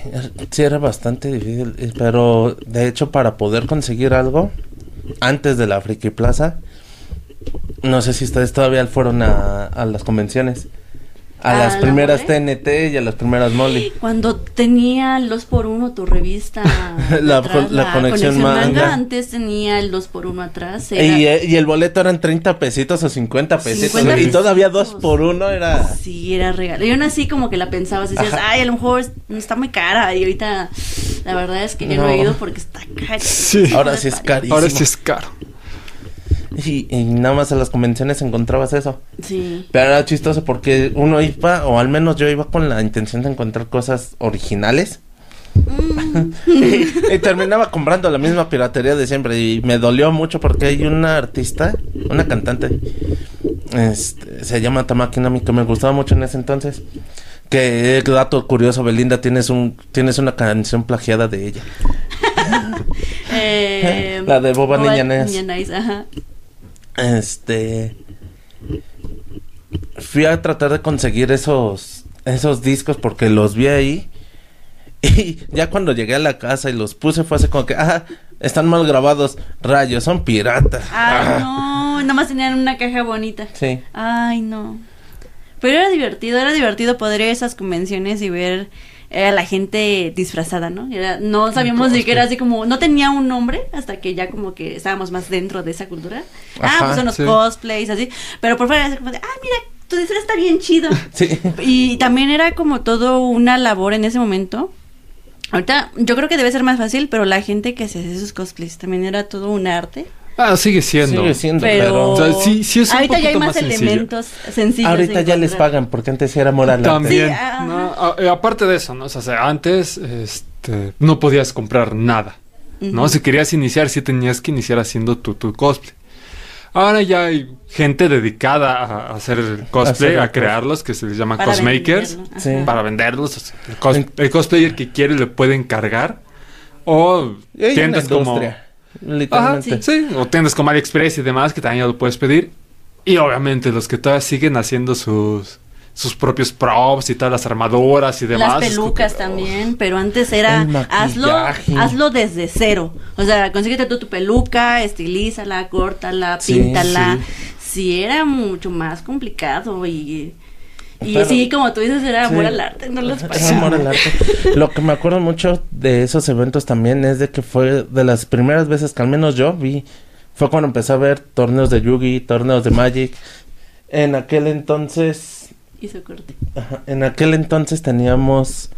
sí era bastante difícil, eh, pero de hecho para poder conseguir algo antes de la Friki Plaza, no sé si ustedes todavía fueron a, a las convenciones, a ¿A las la primeras Mole? TNT y a las primeras Molly. Cuando tenía el 2x1 tu revista. La atrás, con- la conexión manga. Antes tenía el 2x1 atrás. Y, Era, eh, y el boleto eran 30 pesitos o 50 pesitos. 50 y todavía pesitos. dos por uno era... Sí, era regalo. Y aún así como que la pensabas, decías, Ajá. ay, a lo mejor es- está muy cara. Y ahorita la verdad es que ya no, No. he ido porque está cara. Sí. Ahora sí es carísimo. Ahora sí es caro. Y, y nada más en las convenciones encontrabas eso. Sí. Pero era chistoso porque uno iba, o al menos yo iba con la intención de encontrar cosas originales. Mm. y, y terminaba comprando la misma piratería de siempre. Y me dolió mucho porque hay una artista, una cantante, este, se llama Tamaki Nami, que me gustaba mucho en ese entonces. Que dato curioso, Belinda, tienes un tienes una canción plagiada de ella. Eh, La de Boba Niña Nice. Niña Nice, ajá. Este. Fui a tratar de conseguir esos. Esos discos porque los vi ahí. Y ya cuando llegué a la casa y los puse fue así como que, ah, están mal grabados. Rayos, son piratas. Ay, Ah, no, nada más tenían una caja bonita. Sí. Ay, no. Pero era divertido, era divertido poder ir a esas convenciones y ver eh, a la gente disfrazada, ¿no? Era- no sabíamos ni que era así como, no tenía un nombre hasta que ya como que estábamos más dentro de esa cultura. Ajá, ah, pues son los sí. cosplays, así. Pero por fuera era como de, ah, mira, tu disfraz está bien chido. Sí. Y también era como todo una labor en ese momento. Ahorita yo creo que debe ser más fácil, pero la gente que se hace esos cosplays también era todo un arte. Ah, sigue siendo. Sigue siendo, Pero pero... O sea, sí- sí es un ahorita ya hay más, sencillo. elementos sencillos. Ahorita ya les pagan, porque antes era moral. También. Sí, ajá. ¿no? A- eh, aparte de eso, ¿no? O sea, antes este, no podías comprar nada. ¿no? Si querías iniciar, sí tenías que iniciar haciendo tu, tu cosplay. Ahora ya hay gente dedicada a, hacer el cosplay, Hacer a crearlos, que se les llama Para cosmakers. venderlo, ajá. Sí. Para venderlos. o sea, el, cos- el cosplayer que quiere le puede encargar. O tiendas como... industria, Ajá, Literalmente. sí. O tiendas como AliExpress y demás que también ya lo puedes pedir. Y obviamente los que todavía siguen haciendo sus, sus propios props y todas las armaduras y demás. Las como pelucas también, pero antes era hazlo, hazlo desde cero. O sea, consíguete tú tu peluca, estilízala, córtala, Sí, píntala. Sí. era mucho más complicado y y Pero- sí, como tú dices, era amor Sí. al arte, no los Era parecía. amor al arte. Lo que me acuerdo mucho de esos eventos también es de que fue de las primeras veces que al menos yo vi, fue cuando empecé a ver torneos de Yugi, torneos de Magic. En aquel entonces, Hizo corte. ajá, en aquel entonces teníamos,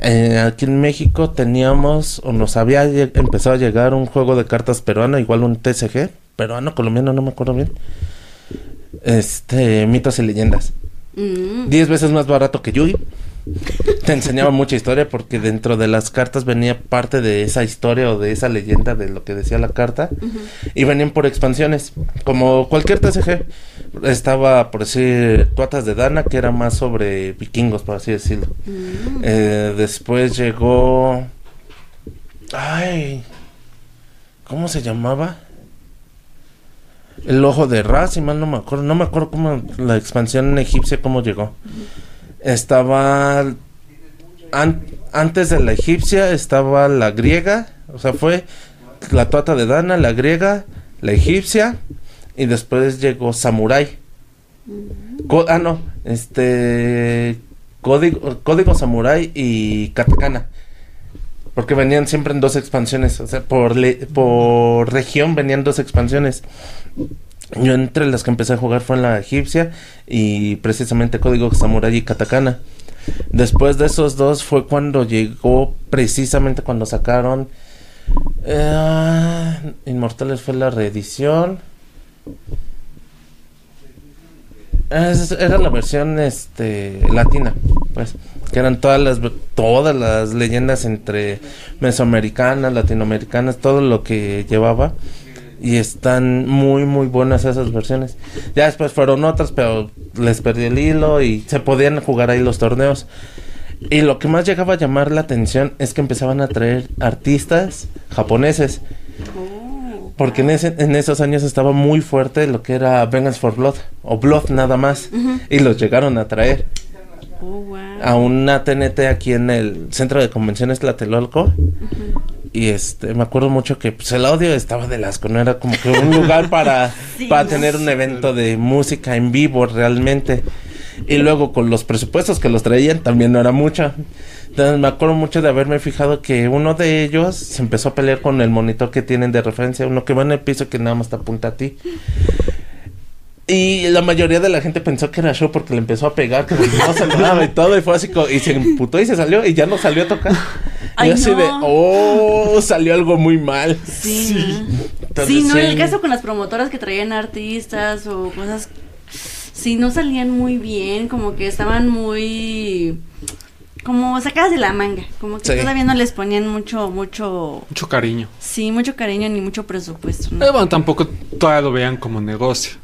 eh, aquí en México teníamos, o nos había empezado a llegar un juego de cartas peruano, igual un TCG, peruano, colombiano, no me acuerdo bien. Este, mitos y leyendas. Mm. 10 veces más barato que Yugi. Te enseñaba mucha historia porque dentro de las cartas venía parte de esa historia o de esa leyenda de lo que decía la carta. Y venían por expansiones. Como cualquier TCG. Estaba, por decir, Tuatas de Dana, que era más sobre vikingos, por así decirlo. Mm. Eh, después llegó... Ay... ¿Cómo se llamaba? El ojo de Ra, si mal no me acuerdo. No me acuerdo cómo la expansión egipcia, cómo llegó. Estaba... an- antes de la egipcia estaba la griega. O sea, fue la tuata de Dana, la griega, la egipcia. Y después llegó Samurai. Co- ah, no. Este... Código, Código Samurai y Katakana. Porque venían siempre en dos expansiones. O sea, por, por región venían dos expansiones. Yo entre las que empecé a jugar fue en la egipcia y precisamente Código Samurai y Katakana. Después de esos dos fue cuando llegó precisamente cuando sacaron eh, Inmortales fue la reedición. Es- era la versión este latina, pues, que eran todas las todas las leyendas entre mesoamericanas, latinoamericanas, todo lo que llevaba y están muy muy buenas esas versiones. Ya después fueron otras, pero les perdí el hilo y se podían jugar ahí los torneos. Y lo que más llegaba a llamar la atención es que empezaban a traer artistas japoneses. Oh. Porque en, ese, en esos años estaba muy fuerte lo que era Vengeance for Blood, o Blood nada más. Y los llegaron a traer Oh, wow. a una TNT aquí en el centro de convenciones Tlatelolco. Y este, me acuerdo mucho que pues, el audio estaba de asco, no era como que un lugar para, Sí, para no tener un evento de música en vivo realmente. Y luego con los presupuestos que los traían también no era mucho. Entonces me acuerdo mucho de haberme fijado que uno de ellos se empezó a pelear con el monitor que tienen de referencia, uno que va en el piso que nada más te apunta a ti. Y la mayoría de la gente pensó que era show porque le empezó a pegar, que no saludaba y todo, y fue así, y se emputó y se salió y ya no salió a tocar. Ay, y así no. de, oh, salió algo muy mal. Sí, sí, no, en el sí. caso con las promotoras que traían artistas o cosas, sí, no salían muy bien, como que estaban muy, como sacadas de la manga, como que Sí. todavía no les ponían mucho, mucho, Mucho cariño. sí, mucho cariño ni mucho presupuesto, ¿no? Eh, bueno, tampoco todavía lo vean como negocio.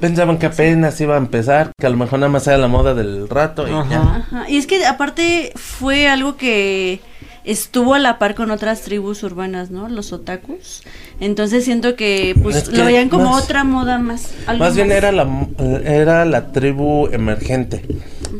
Pensaban que apenas iba a empezar, que a lo mejor nada más era la moda del rato y Ajá. ya. Ajá, Y es que aparte fue algo que estuvo a la par con otras tribus urbanas, ¿no? Los otakus. Entonces siento que pues Es que lo veían como más- otra moda más. algo Más bien era la, era la tribu emergente.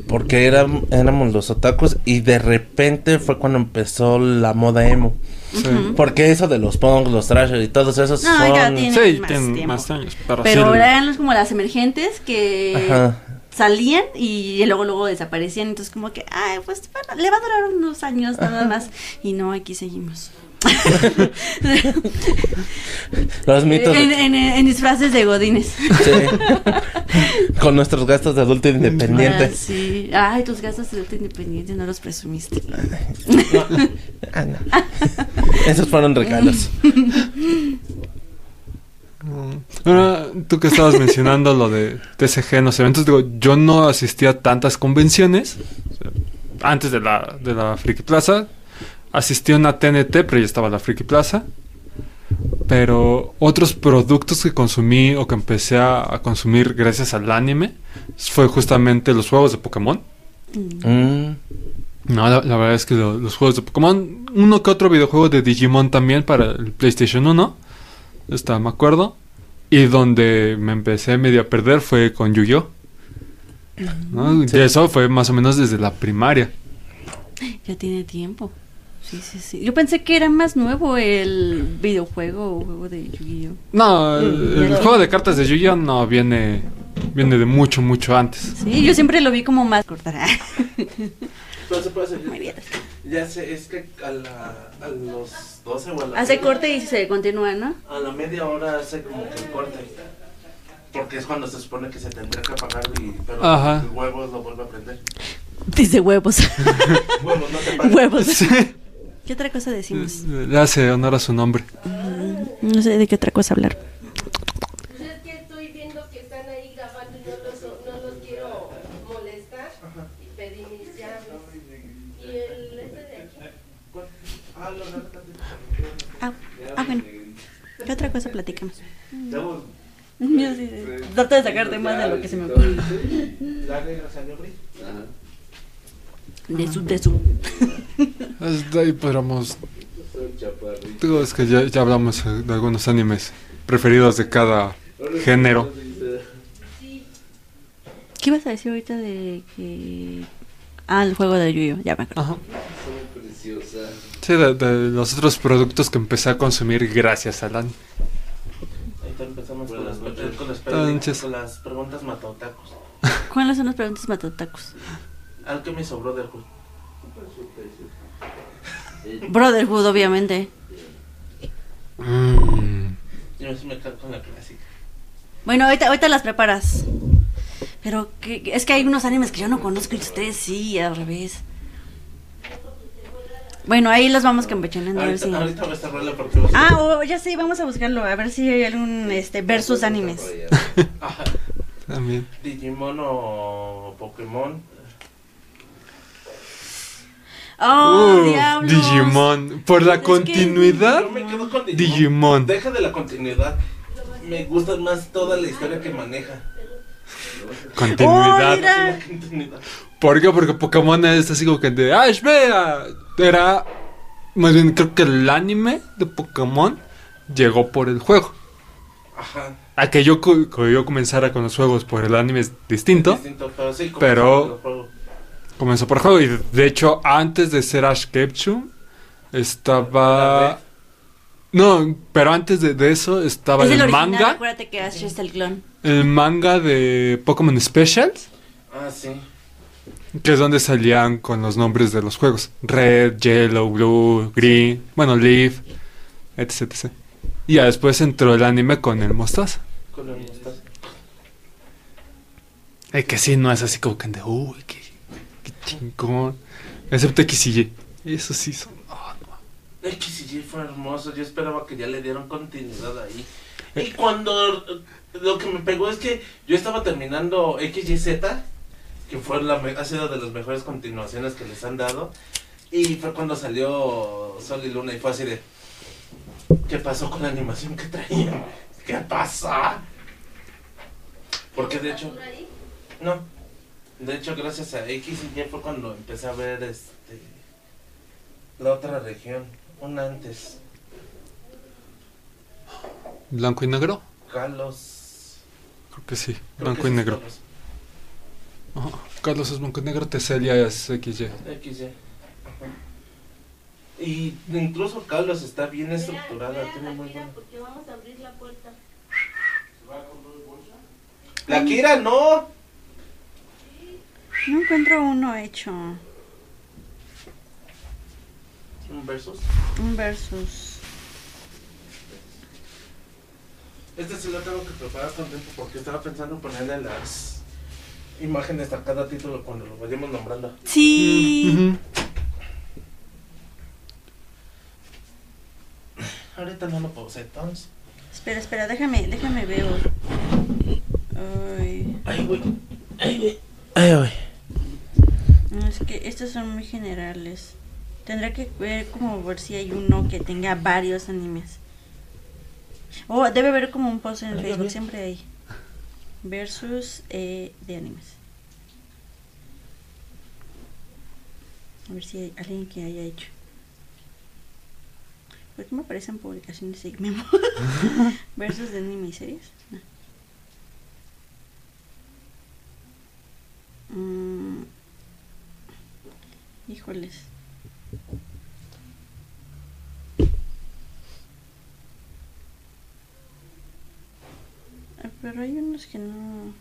Porque era, éramos los otakus y de repente fue cuando empezó la moda emo. Sí. Porque eso de los punks, los thrashers y todos esos No, ya son... Sí, más tienen tiempo. más años. Pero, Pero sí, eran los, como las emergentes que Ajá. salían y luego luego desaparecían. Entonces como que, ay, pues bueno, le va a durar unos años nada más. Y no, aquí seguimos. Los mitos. en, en- en disfraces de godines. Sí. Con nuestros gastos de adulto Ah, independiente. sí. Ay, tus gastos de adulto independiente no los presumiste. No. Ah, no. Esos fueron regalos. Ahora, tú que estabas mencionando lo de TCG en los eventos, digo, yo no asistía a tantas convenciones. O sea, antes de la, de la Friki Plaza, asistí a una TNT, pero ya estaba la Friki Plaza. Pero otros productos que consumí o que empecé a, a consumir gracias al anime fue justamente los juegos de Pokémon. Mm. No, la, la verdad es que lo- los juegos de Pokémon, uno que otro videojuego de Digimon también para el PlayStation 1, está, me acuerdo. Y donde me empecé medio a perder fue con Yu-Gi-Oh! ¿no? Y eso fue más o menos desde la primaria. Ya tiene tiempo. Sí, sí, sí. Yo pensé que era más nuevo el videojuego o juego de Yu-Gi-Oh. No, el, el juego de cartas de Yu-Gi-Oh! no viene, viene de mucho, mucho antes. Sí, yo siempre lo vi como más cortar. Pero se puede hacer. Muy bien. Ya sé, es que a, la, a los 12 o a la Hace media- corte y se continúa, ¿no? A la media hora hace como que el corte. Porque es cuando se supone que se tendría que apagar y pero Ajá. el huevo lo vuelve a prender. Dice huevos. Huevos, no te pares. huevos. Sí, ¿Qué otra cosa decimos? le hace honor a su nombre. No sé de qué otra cosa hablar. Es que estoy viendo que están ahí grabando y no los, no los quiero molestar y pedí mis llaves. Y el este de aquí. Ah. Ah, bueno. ¿Qué otra cosa platicamos? Debo- Yo sí, trato de sacar temas de lo que se me ocurre. La negra salió. De su, de su. Hasta ahí podríamos... Digo, es que ya, ya hablamos de algunos animes preferidos de cada género. ¿Qué ibas a decir ahorita de que... Ah, el juego de Yu-Gi-Oh! Ya me acuerdo. Ajá. Sí, de, de los otros productos que empecé a consumir gracias al anime. Empezamos con las, con, las, con las preguntas matautacos. ¿Cuáles son las preguntas matatacos? Algo que me sobró del juego. Brotherhood, obviamente. Mm, Yo sí me quedo con la clásica. Bueno, ahorita, ahorita las preparas. Pero que, es que hay unos animes que yo no conozco y ustedes sí, al revés. Bueno, ahí los vamos campechaneando a ver Ahorita, si... ahorita voy a porque vas a- Ah, oh, ya sí, vamos a buscarlo, a ver si hay algún este versus animes. También. Digimon o Pokémon. Oh, Uh. Digimon. Por la Es que- continuidad. Yo me quedo con Digimon. Digimon. Deja de la continuidad. Me gusta más toda la historia que maneja. Continuidad. Oh. ¿Por qué? Porque Pokémon es así como que de Ash, vea. Era. Más bien, creo que el anime de Pokémon llegó por el juego. Ajá. A que yo, co- que yo comenzara con los juegos por el anime es distinto. Distinto, pero sí, Pero- los juegos. Comenzó por el juego. Y de hecho, antes de ser Ash Ketchum, ¿La estaba. No, pero antes de, de eso estaba Es el el original, manga. acuérdate que Ash es el clon. El manga de Pokémon Specials. Ah, sí. Que es donde salían con los nombres de los juegos. Red, Yellow, Blue, Green, bueno, Leaf, etc. etc. Y ya después entró el anime con el mostaza. Con el mostaza. Eh, que sí, no es así como que de, uy, qué chingón. Excepto X y Y. Eso sí son. ah, no. X y Y fue hermoso. Yo esperaba que ya le dieran continuidad ahí. Y cuando eh, lo que me pegó es que yo estaba terminando XYZ, que fue la, me- ha sido de las mejores continuaciones que les han dado. Y fue cuando salió Sol y Luna y fue así de. ¿Qué pasó con la animación que traían? ¿Qué pasa? Porque de hecho. No. De hecho, gracias a X y Y fue cuando empecé a ver este. La otra región. Una antes. Blanco y negro. Carlos. Creo que sí. creo Blanco que y sí negro. Carlos. Es blanco y negro. Teselia es XY. XY. Ajá. Y incluso Carlos está bien estructurada. Tiene muy porque vamos a abrir la puerta. La Kira no. No encuentro uno hecho. Un versus. Un versus. Este sí lo tengo que preparar con tiempo porque estaba pensando en ponerle las imágenes a cada título cuando lo vayamos nombrando. Sí. Ahorita no lo puse, entonces. Espera, espera, déjame, déjame veo. Ay, Ay, güey. Ay, güey. Ay, güey. No, es que estos son muy generales. Tendrá que ver como ver si hay uno que tenga varios animes. Oh, debe haber como un post en Ay, Facebook, siempre hay. Versus eh, de animes. A ver si hay alguien que haya hecho. ¿Por qué me aparecen publicaciones de Memo? Versus de anime y series. No. Mm. Híjoles. Ah, Pero hay unos que no.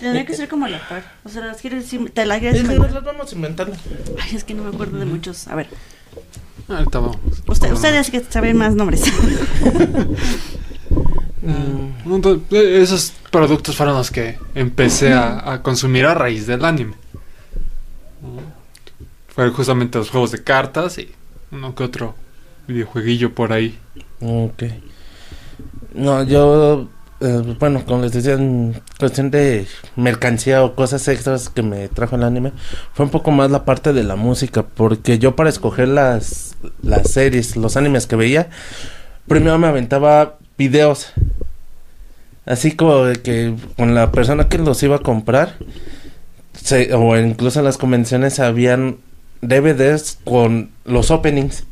Tendría que ser como a la par. O sea, las quieres decir- te la quieres Es que inventar? nos las vamos inventando. Ay, es que no me acuerdo de muchos. A ver, Ahorita vamos. usted, Vamos. ustedes que saben más nombres. Mm, Entonces, eh, esos productos fueron los que empecé a, a consumir a raíz del anime. Justamente los juegos de cartas y uno que otro videojueguillo por ahí. Ok. No, yo, eh, bueno, como les decía, en cuestión de mercancía o cosas extras que me trajo el anime, fue un poco más la parte de la música, porque yo para escoger las, las series, los animes que veía, primero me aventaba videos. Así como de que con la persona que los iba a comprar, se- o incluso en las convenciones habían DVDs con los openings.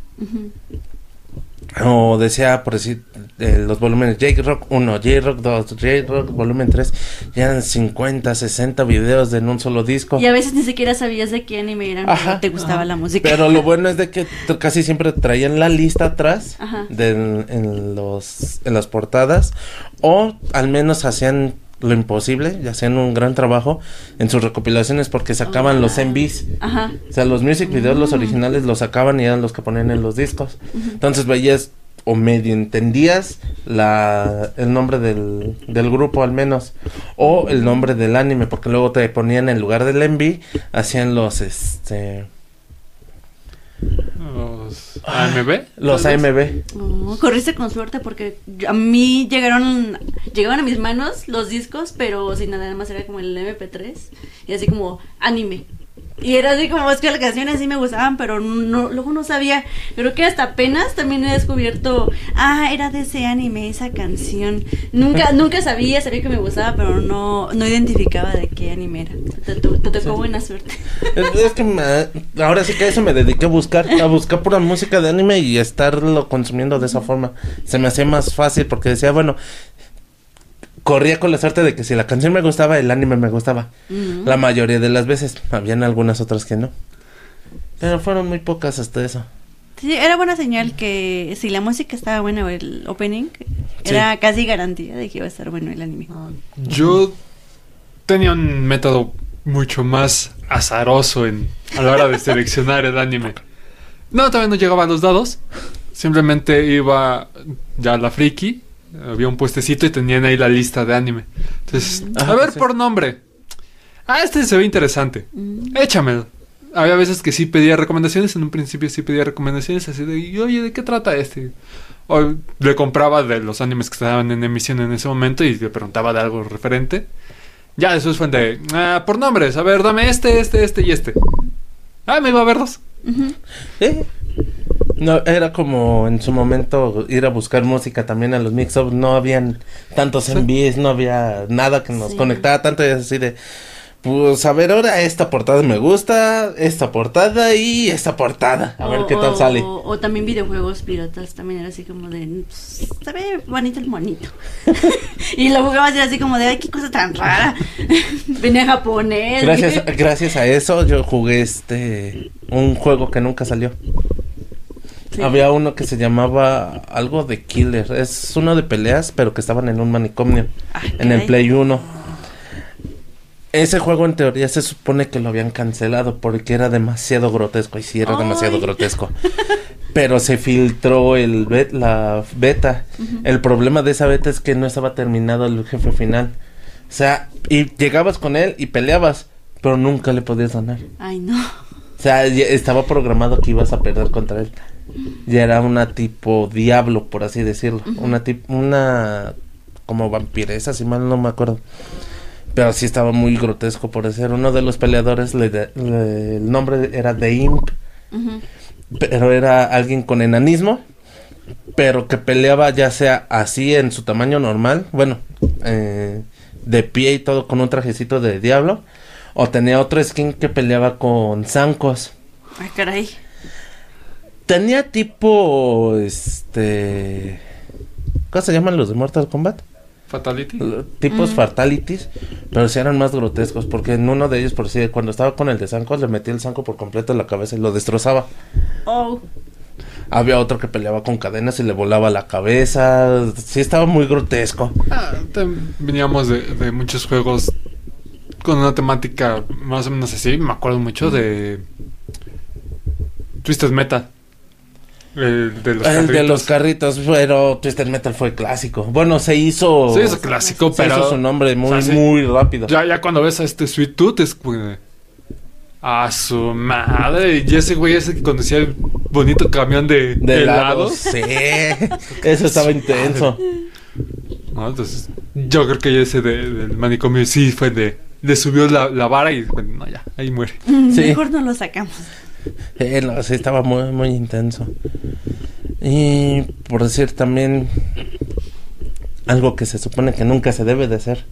O decía, por decir, eh, los volúmenes J-Rock 1, J-Rock 2, J-Rock volumen 3, ya eran 50, 60 videos en un solo disco. y a veces ni siquiera sabías de qué anime eran, Ajá, te gustaba ajá. la música. Pero lo bueno es de que casi siempre traían la lista atrás de, en los, en las portadas o al menos hacían lo imposible y hacían un gran trabajo en sus recopilaciones porque sacaban los Ah. MVs. Ajá. O sea, los music videos, los Mm. originales, los sacaban y eran los que ponían en los discos. Entonces veías o medio entendías la, el nombre del, del grupo al menos o el nombre del anime porque luego te ponían en lugar del MV hacían los este Los AMB. los. AMB. Oh, corriste con suerte porque a mí llegaron llegaban a mis manos los discos, pero sin nada más era como el MP3 y así como anime. Y era así como es que las canciones sí me gustaban, pero no luego no sabía. Creo que hasta apenas también he descubierto, ah, era de ese anime esa canción. Nunca nunca sabía, sabía que me gustaba, pero no no identificaba de qué anime era. Te, te- te tocó buena suerte. Es, es que me- ahora sí que a eso me dediqué a buscar, a buscar pura música de anime y estarlo consumiendo de esa forma. Se me hacía más fácil porque decía, bueno, corría con la suerte de que si la canción me gustaba, el anime me gustaba. Mm. La mayoría de las veces, habían algunas otras que no. Pero fueron muy pocas hasta eso. Sí, era buena señal que si la música estaba buena o el opening, era casi garantía de que iba a estar bueno el anime. Yo tenía un método mucho más azaroso en, a la hora de seleccionar el anime. No, todavía no llegaba a los dados. Simplemente iba ya a la friki. Había un puestecito y tenían ahí la lista de anime. Entonces, a Ajá, ver sí. por nombre. Ah, este se ve interesante. Mm. Échamelo. Había veces que sí pedía recomendaciones. En un principio sí pedía recomendaciones así de, "Y, oye, ¿de qué trata este? O le compraba de los animes que estaban en emisión en ese momento y le preguntaba de algo referente. Ya después fue de, ah, por nombres, a ver, dame este, este, este y este. Ah, me iba a ver dos. Ujú. ¿Eh? No, era como en su momento ir a buscar música también a los mix-ups. No habían tantos envíos, no había nada que nos Sí. conectara tanto. Y es así de, pues a ver, ahora esta portada me gusta, esta portada y esta portada. A ver qué tal o- sale. O, también videojuegos piratas, también era así como de, "Pues, se ve bonito el monito. y lo jugabas y era así como de, ay, qué cosa tan rara. Venía japonés. Gracias, gracias a eso yo jugué este un juego que nunca salió. Sí. Había uno que se llamaba algo de Killer. Es uno de peleas, pero que estaban en un manicomio. Ah, en el. Play 1. Ese juego en teoría se supone que lo habían cancelado porque era demasiado grotesco. Y sí, era demasiado grotesco. Pero se filtró el bet- la beta. El problema de esa beta es que no estaba terminado el jefe final. O sea, y llegabas con él y peleabas, pero nunca le podías ganar. Ay, no. O sea, estaba programado que ibas a perder contra él. Ya era una tipo diablo, por así decirlo. Una tipo, una como vampiresa, si mal no me acuerdo. Pero sí estaba muy grotesco por ser. Uno de los peleadores, le de- le- el nombre era The Imp, pero era alguien con enanismo, pero que peleaba ya sea así en su tamaño normal, bueno, eh, de pie y todo con un trajecito de diablo, o tenía otro skin que peleaba con zancos. Ay, caray. Tenía tipo, este, ¿cómo se llaman los de Mortal Kombat? Fatality. Tipos Mm. fatalities, pero sí eran más grotescos, porque en uno de ellos, por si cuando estaba con el de zancos, le metía el zanco por completo en la cabeza y lo destrozaba. Oh. Había otro que peleaba con cadenas y le volaba la cabeza. Sí, estaba muy grotesco. Ah, veníamos de, de muchos juegos con una temática más o menos así. Me acuerdo mucho de Twisted Metal. El de los el de los carritos. carritos, pero Twisted Metal fue clásico. Bueno, se hizo. Sí, es clásico, se pero. hizo su nombre muy, o sea, sí. muy rápido. Ya, ya cuando ves a este Sweet Tooth es A su madre. Y ese güey ese que conducía el bonito camión de, De helados. helados. Sí. Eso estaba intenso. No, entonces, yo creo que ese de- del manicomio sí fue de. Le subió la, la vara y bueno, no, ya, ahí muere. Sí. Mejor no lo sacamos. Eh, no, sí, estaba muy, muy intenso. Y por decir también algo que se supone que nunca se debe de hacer.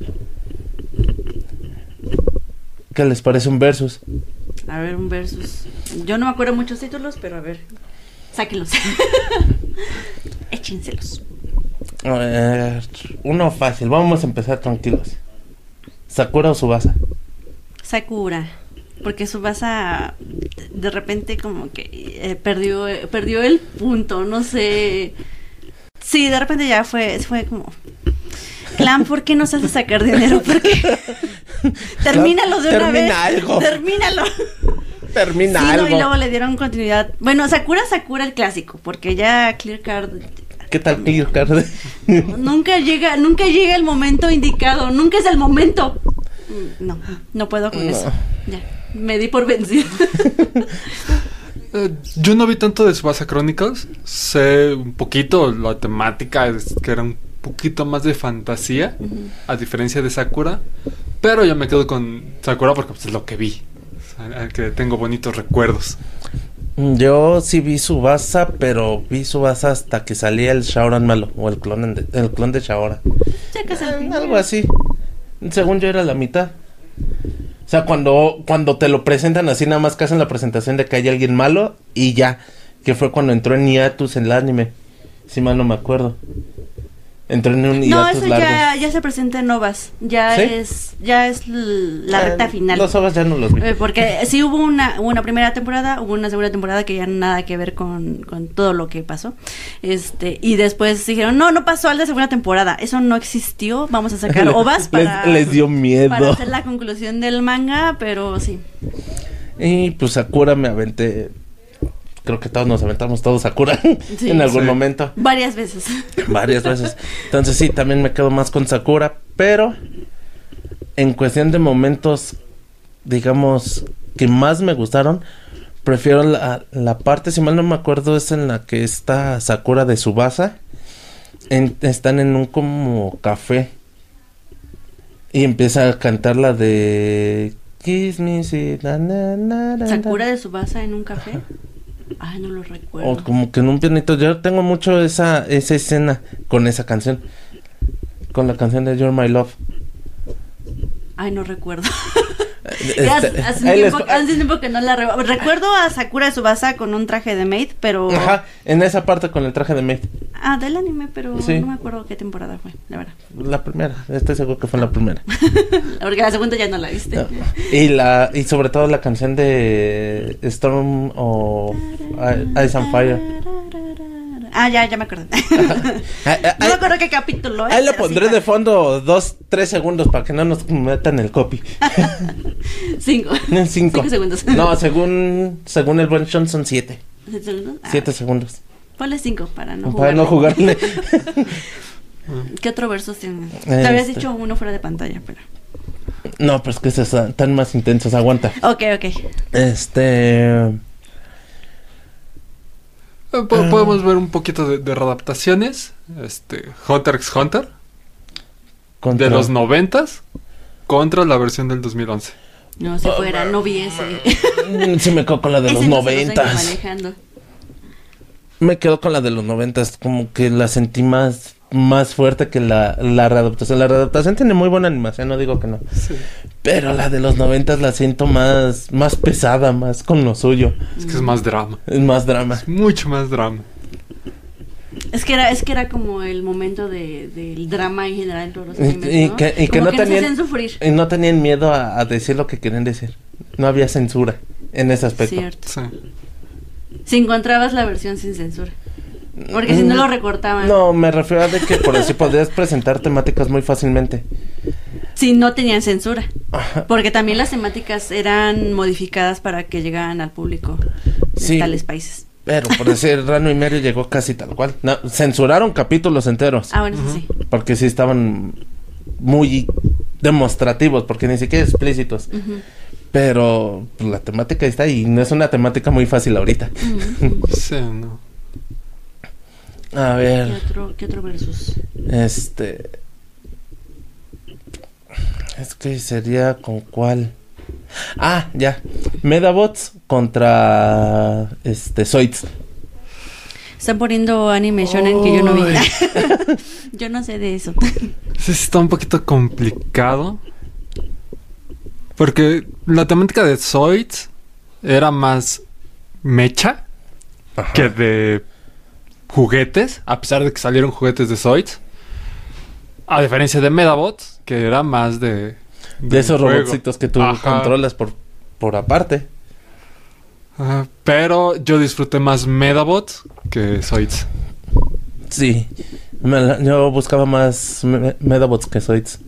¿Qué les parece un versus? A ver, un versus. Yo no me acuerdo muchos títulos, pero a ver. Sáquenlos. Échenselos. A ver, uno fácil, vamos a empezar tranquilos. Sakura o Subasa. Sakura. Porque Subasa de repente como que eh, perdió, perdió el punto, no sé. Sí, de repente ya fue, fue como... Clan, ¿por qué nos hace sacar dinero? ¿Por qué? Termínalo de una Termina vez. algo. Termínalo. Termina sí, no, algo. y luego le dieron continuidad. Bueno, Sakura, Sakura el clásico, porque ya Clear Card ¿Qué tal Clear Card? nunca llega, nunca llega el momento indicado, nunca es el momento. Mm, No, no puedo con No. eso. Ya, me di por vencido. Eh, yo no vi tanto de Subasa Chronicles. Sé un poquito la temática, es que era un poquito más de fantasía, a diferencia de Sakura. Pero yo me quedo con Sakura porque pues, es lo que vi. O sea, que tengo bonitos recuerdos. Yo sí vi Subasa, pero vi Subasa hasta que salía el Shaoran malo, o el clon de, el clon de al Eh. Algo así. Según yo era la mitad. Sea, cuando, cuando te lo presentan así, nada más que hacen la presentación de que hay alguien malo y ya. Que fue cuando entró en en el anime. Si mal no me acuerdo. En un No, eso ya, ya se presenta en Novas. Ya ¿Sí? es, ya es la Eh, recta final. Los ovas ya no los vi. Eh, Porque sí hubo una, una primera temporada, hubo una segunda temporada que ya nada que ver con, con todo lo que pasó. Este, y después dijeron, no, no pasó al de segunda temporada. Eso no existió. Vamos a sacar ovas para, les, les dio miedo. para hacer la conclusión del manga, pero sí. Y pues Sakura me aventé. Creo que todos nos aventamos todos Sakura Sí. en algún Sí. momento. Varias veces. Varias veces. Entonces sí, también me quedo más con Sakura. Pero en cuestión de momentos, digamos, que más me gustaron, prefiero la, la parte, si mal no me acuerdo, es en la que está Sakura de Subasa. En- están en un como café. Y empieza a cantar la de... Kiss me, sweet, na, na, na, na, Sakura de Subasa en un café. Ay, no lo recuerdo. O como que en un pianito. Yo tengo mucho esa, esa escena con esa canción. Con la canción de You're My Love. Ay, no recuerdo. Este, hace, hace tiempo, hace tiempo que no la re- Recuerdo a Sakura Subasa con un traje de maid, pero. Ajá, en esa parte con el traje de Maid. Ah, del anime, pero Sí. no me acuerdo qué temporada fue, la verdad. La primera, estoy seguro que fue la primera. Porque la segunda ya no la viste. Y la y sobre todo la canción de Storm o Ice and Fire. Ah, ya, ya me acordé. Ah, ah, no me acuerdo qué capítulo es. Ahí lo sí pondré de fondo dos, tres segundos para que no nos metan el copy. Cinco. Cinco. Cinco segundos. No, según, según el buen Sean son siete. ¿Siete segundos? Ah, Siete segundos. Ponle cinco para no para no jugarle. jugarle. ¿Qué otro verso tiene? Te habías Este. dicho uno fuera de pantalla, pero. no, pero es que esos están más intensos. Aguanta. Ok, ok. Este. Eh, po- Podemos ver un poquito de, de readaptaciones. Este, Hunter x Hunter, contra- de los noventas, contra la versión del 2011. No, si fuera, no vi ese. Mm, Sí me quedo con la de los noventas. Me quedo con la de los noventas. Como que la sentí más, más fuerte que la, la readaptación. La readaptación tiene muy buena animación, no digo que no. Sí. Pero la de los noventas la siento más, más pesada, más con lo suyo. Es que es más drama. Es más drama. Es mucho más drama. Es que era, es que era como el momento de, del drama en general en todos los Y, animes, y ¿no? que, y que Como no que tenían hacían sufrir. y no tenían miedo a, a decir lo que querían decir. No había censura en ese aspecto. Cierto. Sí. Si encontrabas la versión sin censura. Porque si no lo recortaban. No, me refiero a de que por así podías presentar temáticas muy fácilmente. Si no tenían censura. Porque también las temáticas eran modificadas para que llegaran al público de Sí. tales países. Pero por decir, Rano y Medio llegó casi tal cual. No, censuraron capítulos enteros. Ah, bueno, sí. Porque sí estaban muy demostrativos, porque ni siquiera explícitos. Pero pues, la temática está y no es una temática muy fácil ahorita. Sí, no. A ¿Qué ver, otro, ¿Qué otro versus? este... Es que sería con cuál. Ah, ya. Medabots contra este Zoids. Están poniendo anime shonen que yo no vi. Yo no sé de eso. Sí, sí está un poquito complicado. Porque la temática de Zoids era más mecha que de juguetes, a pesar de que salieron juguetes de Zoids. A diferencia de Medabots, que era más de... De esos juego. robotcitos que tú Ajá. controlas por, por aparte. Pero yo disfruté más Medabots que Zoids. Sí. Me yo buscaba más me- Medabots que Zoids.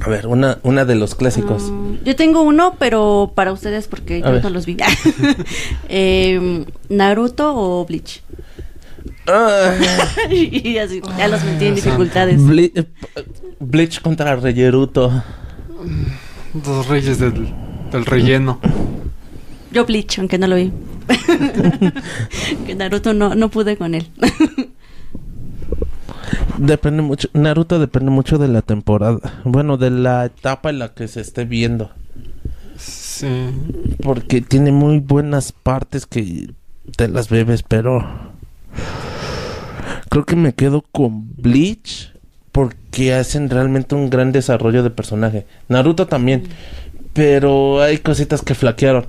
A ver, una, una de los clásicos. Mm, yo tengo uno, pero para ustedes porque A yo ver. no los vi. Em, ¿Naruto o Bleach? Ah, y así, ya los metí en Ah, dificultades. Ble- eh, Bleach contra Reyeruto. Los reyes del, del relleno. Yo Bleach, aunque no lo vi. que Naruto no, no pude con él. Depende mucho. Naruto depende mucho de la temporada. Bueno, de la etapa en la que se esté viendo. Sí. Porque tiene muy buenas partes que te las bebes, pero creo que me quedo con Bleach porque hacen realmente un gran desarrollo de personaje. Naruto también, pero hay cositas que flaquearon.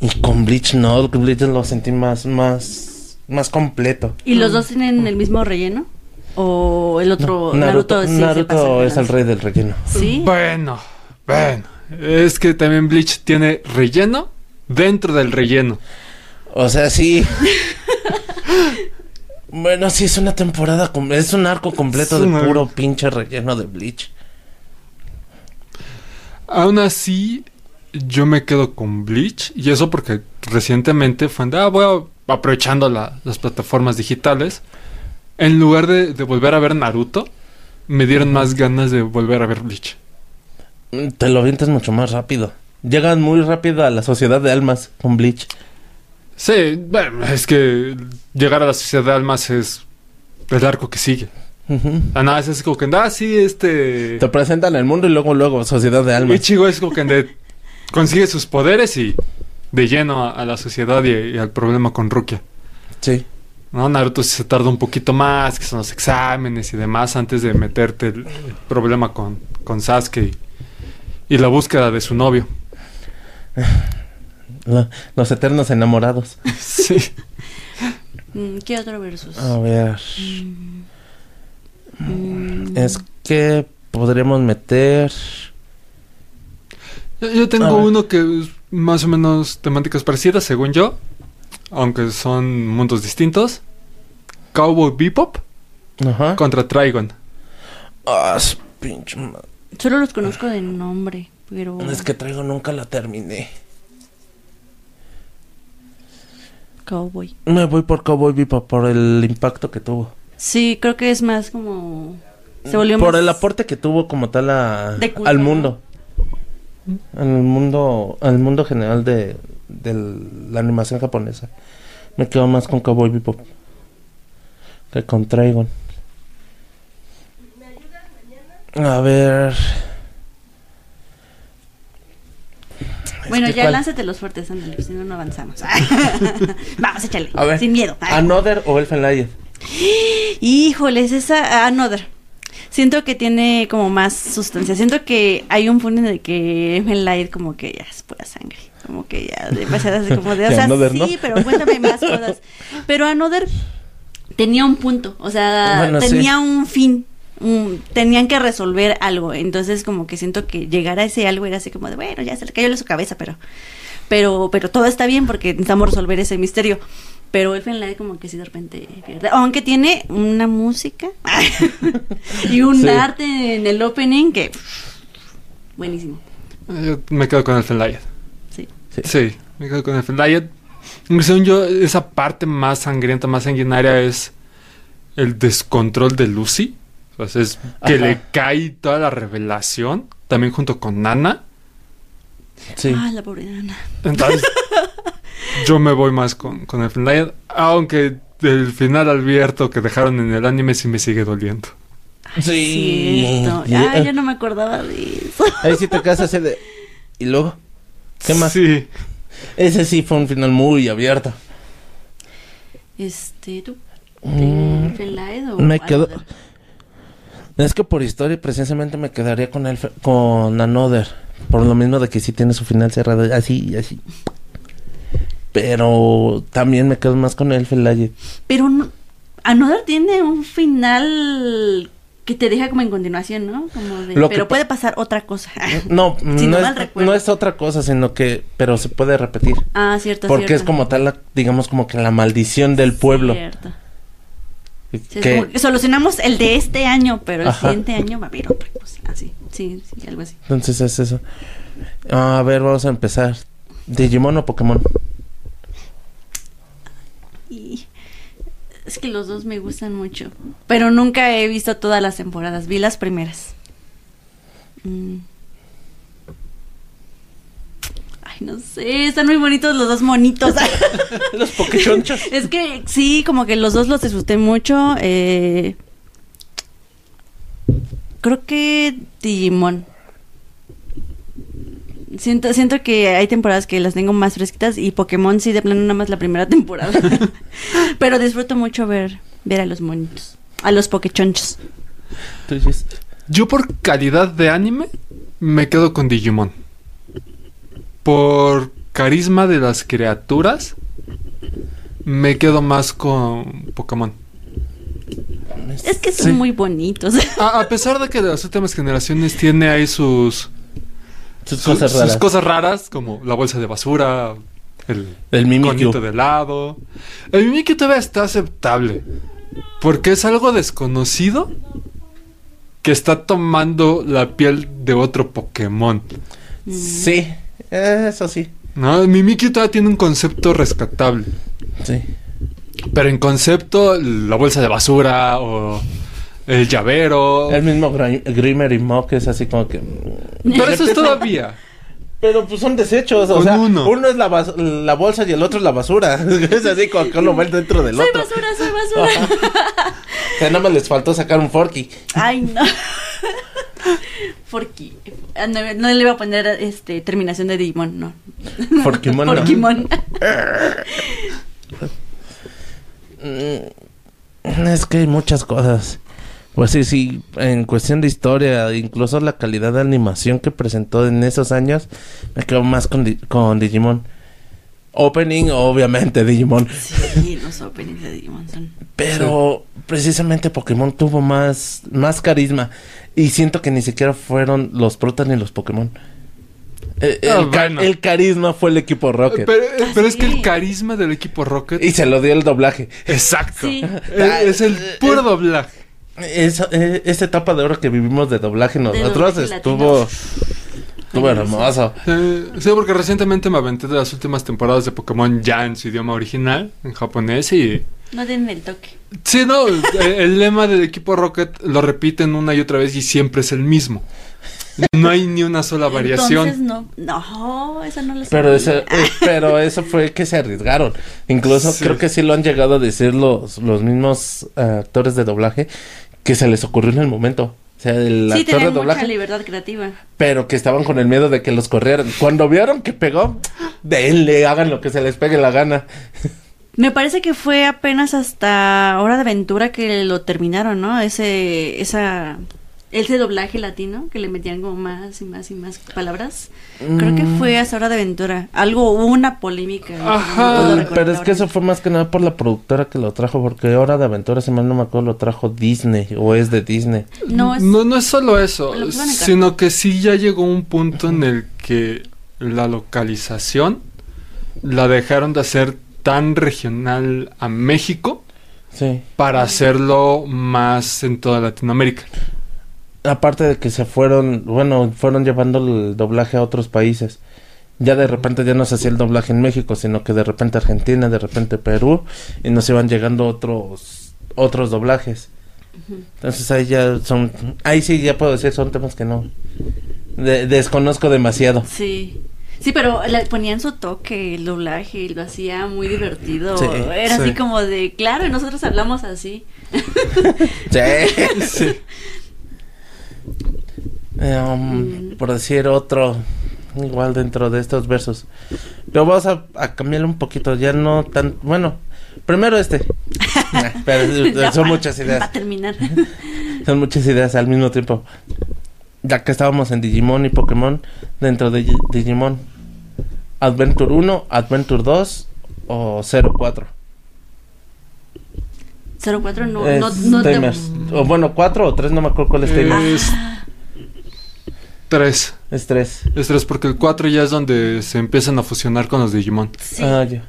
Y con Bleach no, con Bleach lo sentí más más más completo. ¿Y los dos tienen el mismo relleno? ¿O el otro No, Naruto, sí se Naruto pasa de es el rey del relleno. ¿Sí? Bueno, bueno. Es que también Bleach tiene relleno dentro del relleno. O sea, sí. bueno, sí es una temporada, es un arco completo Es de puro pinche relleno de Bleach. Aún así, yo me quedo con Bleach. Y eso porque recientemente fue de, ah, voy a- aprovechando la- las plataformas digitales. En lugar de, de volver a ver Naruto, me dieron más ganas de volver a ver Bleach. Mm, Te lo avientas mucho más rápido. Llegan muy rápido a la sociedad de almas con Bleach. Sí, bueno, es que llegar a la sociedad de almas es el arco que sigue. Ujú. Ah, nada, es como que, ah, sí, este... Te presentan el mundo y luego, luego, sociedad de almas. Ichigo es como que de- consigue sus poderes y de lleno a, a la sociedad y, y al problema con Rukia. Sí. ¿No? Naruto sí se tarda un poquito más, que son los exámenes y demás, antes de meterte el, el problema con, con Sasuke y, y la búsqueda de su novio. Lo- los eternos enamorados. Sí. Mm, ¿Qué otro versus? A ver. Mm, Es que podremos meter. Yo, yo tengo uno que es más o menos temáticas parecidas, según yo. Aunque son mundos distintos. Cowboy Bebop Ajá. contra Trigon. Ah, su pinche ma- Solo los conozco de nombre, pero... Es que traigo nunca la terminé. Cowboy. Me voy por Cowboy Bebop por el impacto que tuvo. Sí, creo que es más como... Se volvió por más... el aporte que tuvo como tal a- De culto, al mundo. Al mundo, al mundo general de, de la animación japonesa. Me quedo más con Cowboy Bebop que con Trigon. A ver. Bueno, ya cuál- lánzate los fuertes, ándale, si no, no avanzamos. Vamos, échale. A ver. Sin miedo. Another o Elfen. Híjoles, esa Another. Siento que tiene como más sustancia. Siento que hay un punto en el que Light como que ya es pura sangre. Como que ya demasiadas como de, o sea, Another, sí, ¿no? pero cuéntame más cosas. Pero Another tenía un punto, o sea, Bueno, sí. tenía un fin. un- tenían que resolver algo, entonces como que siento que llegar a ese algo era así como de, bueno, ya se le cayó en su cabeza, pero pero pero todo está bien porque necesitamos resolver ese misterio. Pero Elfen Light como que sí de repente pierde. Aunque tiene una música y un Sí. arte en el opening que buenísimo. Yo me quedo con el Fenlight. Sí. Sí, me quedo con el Fenlight. Según yo, esa parte más sangrienta, más sanguinaria es el descontrol de Lucy. O sea, es que Ajá. le cae toda la revelación, también junto con Nana. Sí. Ah, la pobre Ana. Entonces, yo me voy más con, con el Fenlight, aunque el final abierto que dejaron en el anime sí me sigue doliendo. Sí. Cierto. Ah, yo no me acordaba de eso. Ahí sí te quedas así de. ¿Y luego? ¿Qué más? Sí. Ese sí fue un final muy abierto. Este, ¿tú? Mm, ¿Elfen Light o me quedo-? Es que por historia precisamente me quedaría con el con Another. Por lo mismo de que sí tiene su final cerrado. Así así. Pero también me quedo más con Elfen Lied. Pero no, Another tiene un final que te deja como en continuación, ¿no? Como de, Lo pero puede pasar otra cosa. No, Si no, no es, recuerdo. no es otra cosa, sino que... Pero se puede repetir. ah, cierto, Porque es como tal, la- digamos, como que la maldición del pueblo. Cierto. Sí, es que- como que solucionamos el de este año, pero el Ajá. siguiente año va a haber otra cosa. Así, sí, sí, algo así. Entonces es eso. A ver, vamos a empezar. ¿Digimon o Pokémon? Y es que los dos me gustan mucho, pero nunca he visto todas las temporadas, vi las primeras. Mm. Ay, no sé, están muy bonitos los dos monitos. Los Pokéchonchos. es que sí, como que los dos los disfruté mucho. eh, creo que Digimon. Siento, siento que hay temporadas que las tengo más fresquitas y Pokémon sí de plano nada más la primera temporada. Pero disfruto mucho ver, ver a los monitos, a los Pokechonchos. Entonces, Yo por calidad de anime me quedo con Digimon. Por carisma de las criaturas me quedo más con Pokémon. Es que son Sí. muy bonitos. A, a pesar de que de las últimas generaciones tiene ahí sus, sus su- cosas sus raras. cosas raras, como la bolsa de basura, el El conito de helado. El Mimikyu todavía está aceptable. Porque es algo desconocido que está tomando la piel de otro Pokémon. Sí, eso sí. ¿no? El Mimikyu todavía tiene un concepto rescatable. Sí. Pero en concepto, la bolsa de basura o el llavero. El mismo Gri- Grimmer y Mock es así como que... Pero eso es todavía. Pero pues son desechos, o Con sea, uno. uno, es la, la bolsa y el otro es la basura. es así como que uno va dentro del soy otro. basura, soy basura. O sea, nada más les faltó sacar un Forky. Ay, no. Forky. Ah, No, no le iba a poner este terminación de Digimon, no. Forkimon, no. Forkimon. Mm, Es que hay muchas cosas. Pues sí, sí, en cuestión de historia, incluso la calidad de animación que presentó en esos años, me quedo más con, con Digimon. Opening, obviamente, Digimon. Sí, los openings de Digimon son. Pero precisamente Pokémon tuvo más, más carisma. Y siento que ni siquiera fueron los protas ni los Pokémon. Eh, Ah, el, ca- bueno. el carisma fue el equipo Rocket. Pero, eh, pero es que el carisma del equipo Rocket. Y se lo dio el doblaje. Exacto. Sí. Es, es el puro doblaje. Esa, eh, esa etapa de oro que vivimos de doblaje nosotros doblaje estuvo, estuvo hermoso. Sí, porque recientemente me aventé de las últimas temporadas de Pokémon ya en su idioma original, en japonés, y... No tienen el toque. Sí, no, el, el lema del equipo Rocket lo repiten una y otra vez y siempre es el mismo. No hay ni una sola variación. Entonces no. No, esa no lo Pero eso, eh, pero eso fue que se arriesgaron. Incluso Sí. creo que sí lo han llegado a decir los, los mismos eh, actores de doblaje que se les ocurrió en el momento. O sea, el sí, actor de tenían mucha doblaje, libertad creativa. pero que estaban con el miedo de que los corrieran. Cuando vieron que pegó, denle, hagan lo que se les pegue la gana. Me parece que fue apenas hasta Hora de Aventura que lo terminaron, ¿no? Ese, esa, ese doblaje latino que le metían como más y más y más palabras. Creo que Mm. fue hasta Hora de Aventura. Algo, hubo una polémica. Ajá. pero es que eso fue más que nada por la productora que lo trajo, porque Hora de Aventura, si mal no me acuerdo, lo trajo Disney, o es de Disney. No, es, No, no es solo eso, carta. sino que sí ya llegó un punto en el que la localización la dejaron de hacer tan regional a México Sí. para hacerlo más en toda Latinoamérica. Aparte de que se fueron, bueno, fueron llevando el doblaje a otros países. Ya de repente ya no se hacía el doblaje en México, sino que de repente Argentina, de repente Perú, y nos iban llegando otros otros doblajes. Entonces ahí ya son, ahí sí ya puedo decir, son temas que no de- desconozco demasiado. Sí. Sí, pero le ponían su toque, el doblaje, y lo hacía muy divertido. Sí, Era sí. así como de, claro, y nosotros hablamos así. Sí. Sí. Eh, um, por decir otro, igual dentro de estos versos. Pero vamos a, a cambiarle un poquito, ya no tan, bueno, primero este. Ah, pero Ya son muchas ideas. Para terminar. Son muchas ideas al mismo tiempo. Ya que estábamos en Digimon y Pokémon, dentro de Gi- Digimon, Adventure 1, Adventure 2 o 04. 04 no, Es no, no te-. O bueno, 4 o 3, no me acuerdo cuál es Tamers. Es tres. Es 3. Es tres porque el 4 ya es donde se empiezan a fusionar con los Digimon. Sí, Ah, ya.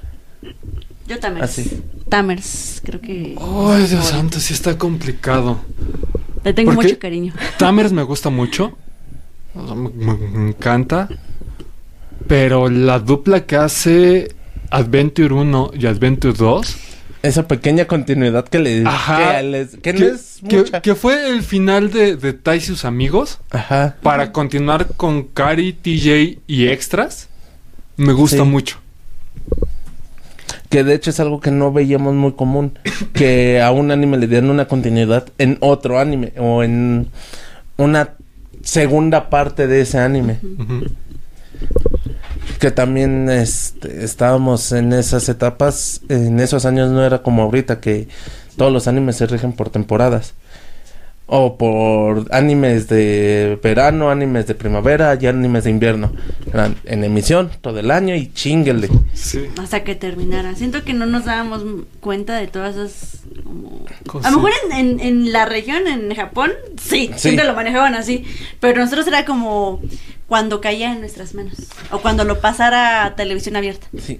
yo Tamers. así. Tamers, creo que. Ay, Dios santo, sí está complicado. Le tengo mucho cariño. Tamers me gusta mucho. O sea, Me, me- me encanta. Pero la dupla que hace Adventure 1 y Adventure 2. Esa pequeña continuidad que le Ajá. que, les- que no Que, es que- mucha. que fue el final de, de Tai y sus amigos. Ajá. Para continuar con Kari, TJ y extras. Me gusta Sí. mucho. Que de hecho es algo que no veíamos muy común. Que a un anime le dieran una continuidad en otro anime. O en una segunda parte de ese anime. Ujú. Que también este, estábamos en esas etapas. En esos años no era como ahorita que todos los animes se rigen por temporadas. O por animes de verano, animes de primavera y animes de invierno. Eran en emisión todo el año y chinguele. Sí. Hasta que terminara. Siento que no nos dábamos cuenta de todas esas. Como... Cosas. A lo mejor en, en, en la región, en Japón, sí, Sí. siempre lo manejaban así. Pero nosotros era como cuando caía en nuestras manos. O cuando lo pasara a televisión abierta. Sí.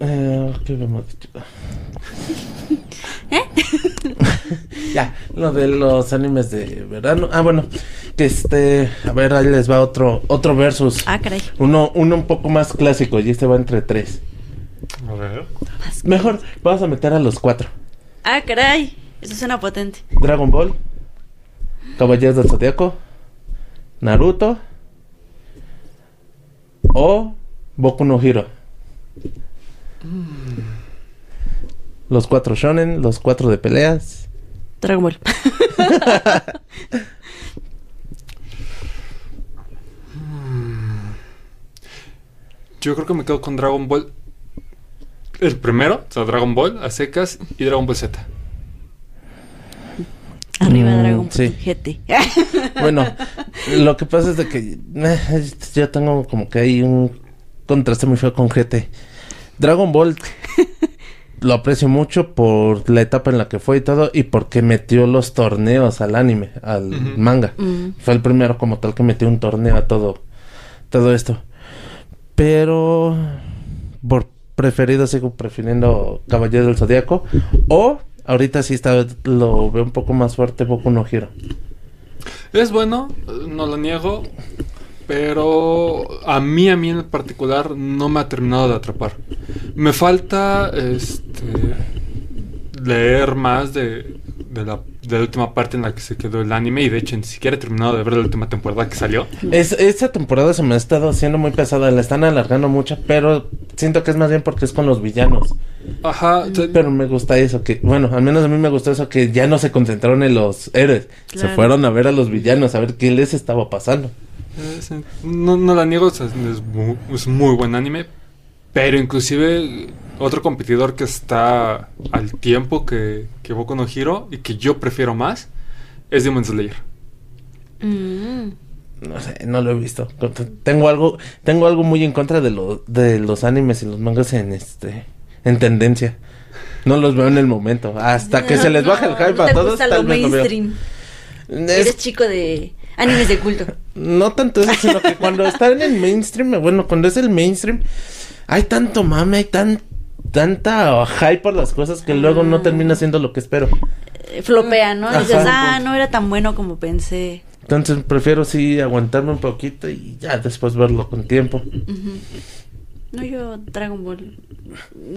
Eh, ¿Qué habíamos dicho? ¿Eh? Ya, lo de los animes de verano. Ah, bueno, que este, a ver, ahí les va otro, otro versus. Ah, caray. Uno, uno un poco más clásico y este va entre tres. A ver. Mejor, vamos a meter a los cuatro. Ah, caray. Eso suena potente. Dragon Ball, Caballeros del Zodiaco, Naruto o Boku no Hero. Los cuatro shonen, los cuatro de peleas. Dragon Ball. Yo creo que me quedo con Dragon Ball. El primero, o sea, Dragon Ball a secas y Dragon Ball Z. Arriba Mm, Dragon Ball sí. GT. Bueno, lo que pasa es de que eh, yo tengo como que hay un contraste muy feo con GT. Dragon Ball lo aprecio mucho por la etapa en la que fue y todo y porque metió los torneos al anime, al manga. Mm. Fue el primero como tal que metió un torneo a todo todo esto. Pero por preferido sigo prefiriendo Caballero del Zodíaco o ahorita sí está lo veo un poco más fuerte Boku no Hero. Es bueno, no lo niego, pero a mí, a mí en particular, no me ha terminado de atrapar. Me falta este, leer más de, de la, de la última parte en la que se quedó el anime y de hecho ni siquiera he terminado de ver la última temporada que salió. Es, esta temporada se me ha estado haciendo muy pesada, la están alargando mucho, pero siento que es más bien porque es con los villanos. Ajá, Pero me gusta eso, que, bueno, al menos a mí me gustó eso, que ya no se concentraron en los héroes, se fueron a ver a los villanos, a ver qué les estaba pasando. es- no, no la niego, es, es muy buen anime, pero inclusive otro competidor que está al tiempo que, que Boku no Hero y que yo prefiero más es Demon Slayer. Mm. No sé, no lo he visto. Tengo algo, tengo algo muy en contra de, lo, de los animes y los mangas en este, en tendencia. No los veo en el momento. Hasta que se les baja el No, hype no a todos, gusta tal lo vez lo veo. mainstream. Es- Eres chico de animes de culto. no tanto eso, sino que cuando está en el mainstream, bueno, cuando es el mainstream, hay tanto mame, hay tan, tanta hype por las cosas que luego no termina siendo lo que espero. Eh, Flopea, ¿no? Dices, ah, no era tan bueno como pensé. Entonces prefiero sí aguantarme un poquito y ya después verlo con tiempo. No, yo Dragon Ball.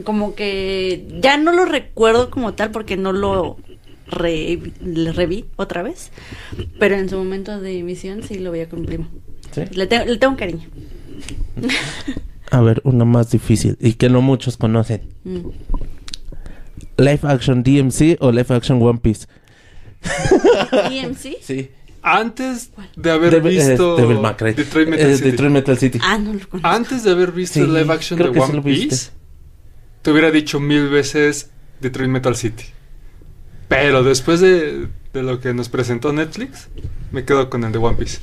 Como que ya no lo recuerdo como tal porque no lo re- le reví otra vez. Pero en su momento de emisión sí lo veía con un primo. ¿sí? Le, tengo- le tengo un cariño. A ver, una más difícil y que no muchos conocen. Mm. Live action DMC o live action One Piece. DMC. Sí. Antes de haber visto Devil May Cry. Detroit Metal Eh, City. Detroit Metal City. Ah, no lo conozco. Antes de haber visto Sí, el live action de sí One. Piece, te hubiera dicho mil veces Detroit Metal City. Pero después de, de lo que nos presentó Netflix, me quedo con el de One Piece.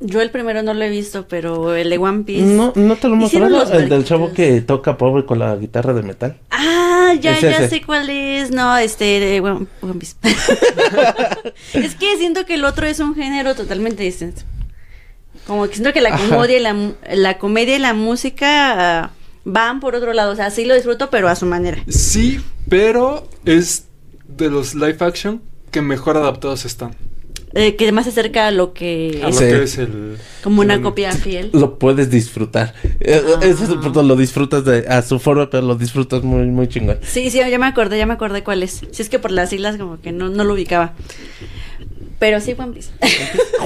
Yo el primero no lo he visto, pero el de One Piece. No, no te lo he Hicieron mostrado. los El del chavo que toca pobre con la guitarra de metal. Ah, ya, Es ya ese. sé cuál es. No, este, de One, One Piece. es que siento que el otro es un género totalmente distinto. Como que siento que la comedia y la comedia y la música ah, van por otro lado. O sea, sí lo disfruto, pero a su manera. Sí, pero es de los live action que mejor adaptados están. Eh, que más se acerca a lo que A es lo Sí. que es el. como una el- copia fiel. Lo puedes disfrutar. Eh, Ah. Ese es lo disfrutas de, a su forma, pero lo disfrutas muy, muy chingón. Sí, sí, ya me acordé, ya me acordé cuál es. Si es que por las siglas como que no, no lo ubicaba. Pero sí, One Piece.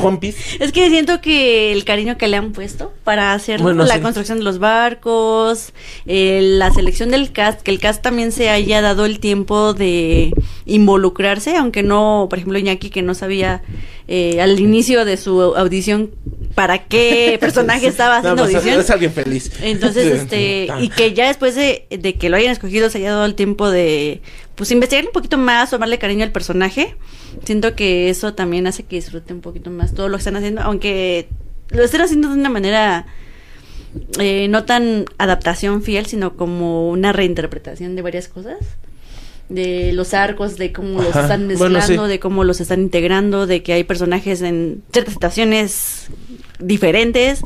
One Piece. Es que siento que el cariño que le han puesto para hacer Bueno, la sí. construcción de los barcos, eh, la selección del cast, que el cast también se haya dado el tiempo de involucrarse, aunque no, por ejemplo, Iñaki que no sabía eh, al inicio de su audición para qué personaje estaba No, haciendo pues, audición. Es alguien feliz. Entonces, este, y que ya después de, de que lo hayan escogido se haya dado el tiempo de, pues, investigar un poquito más, tomarle cariño al personaje. Siento que eso también hace que disfrute un poquito más todo lo que están haciendo, aunque lo estén haciendo de una manera eh, no tan adaptación fiel, sino como una reinterpretación de varias cosas. De los arcos, de cómo los están bueno, mezclando, sí. de cómo los están integrando, de que hay personajes en ciertas situaciones diferentes.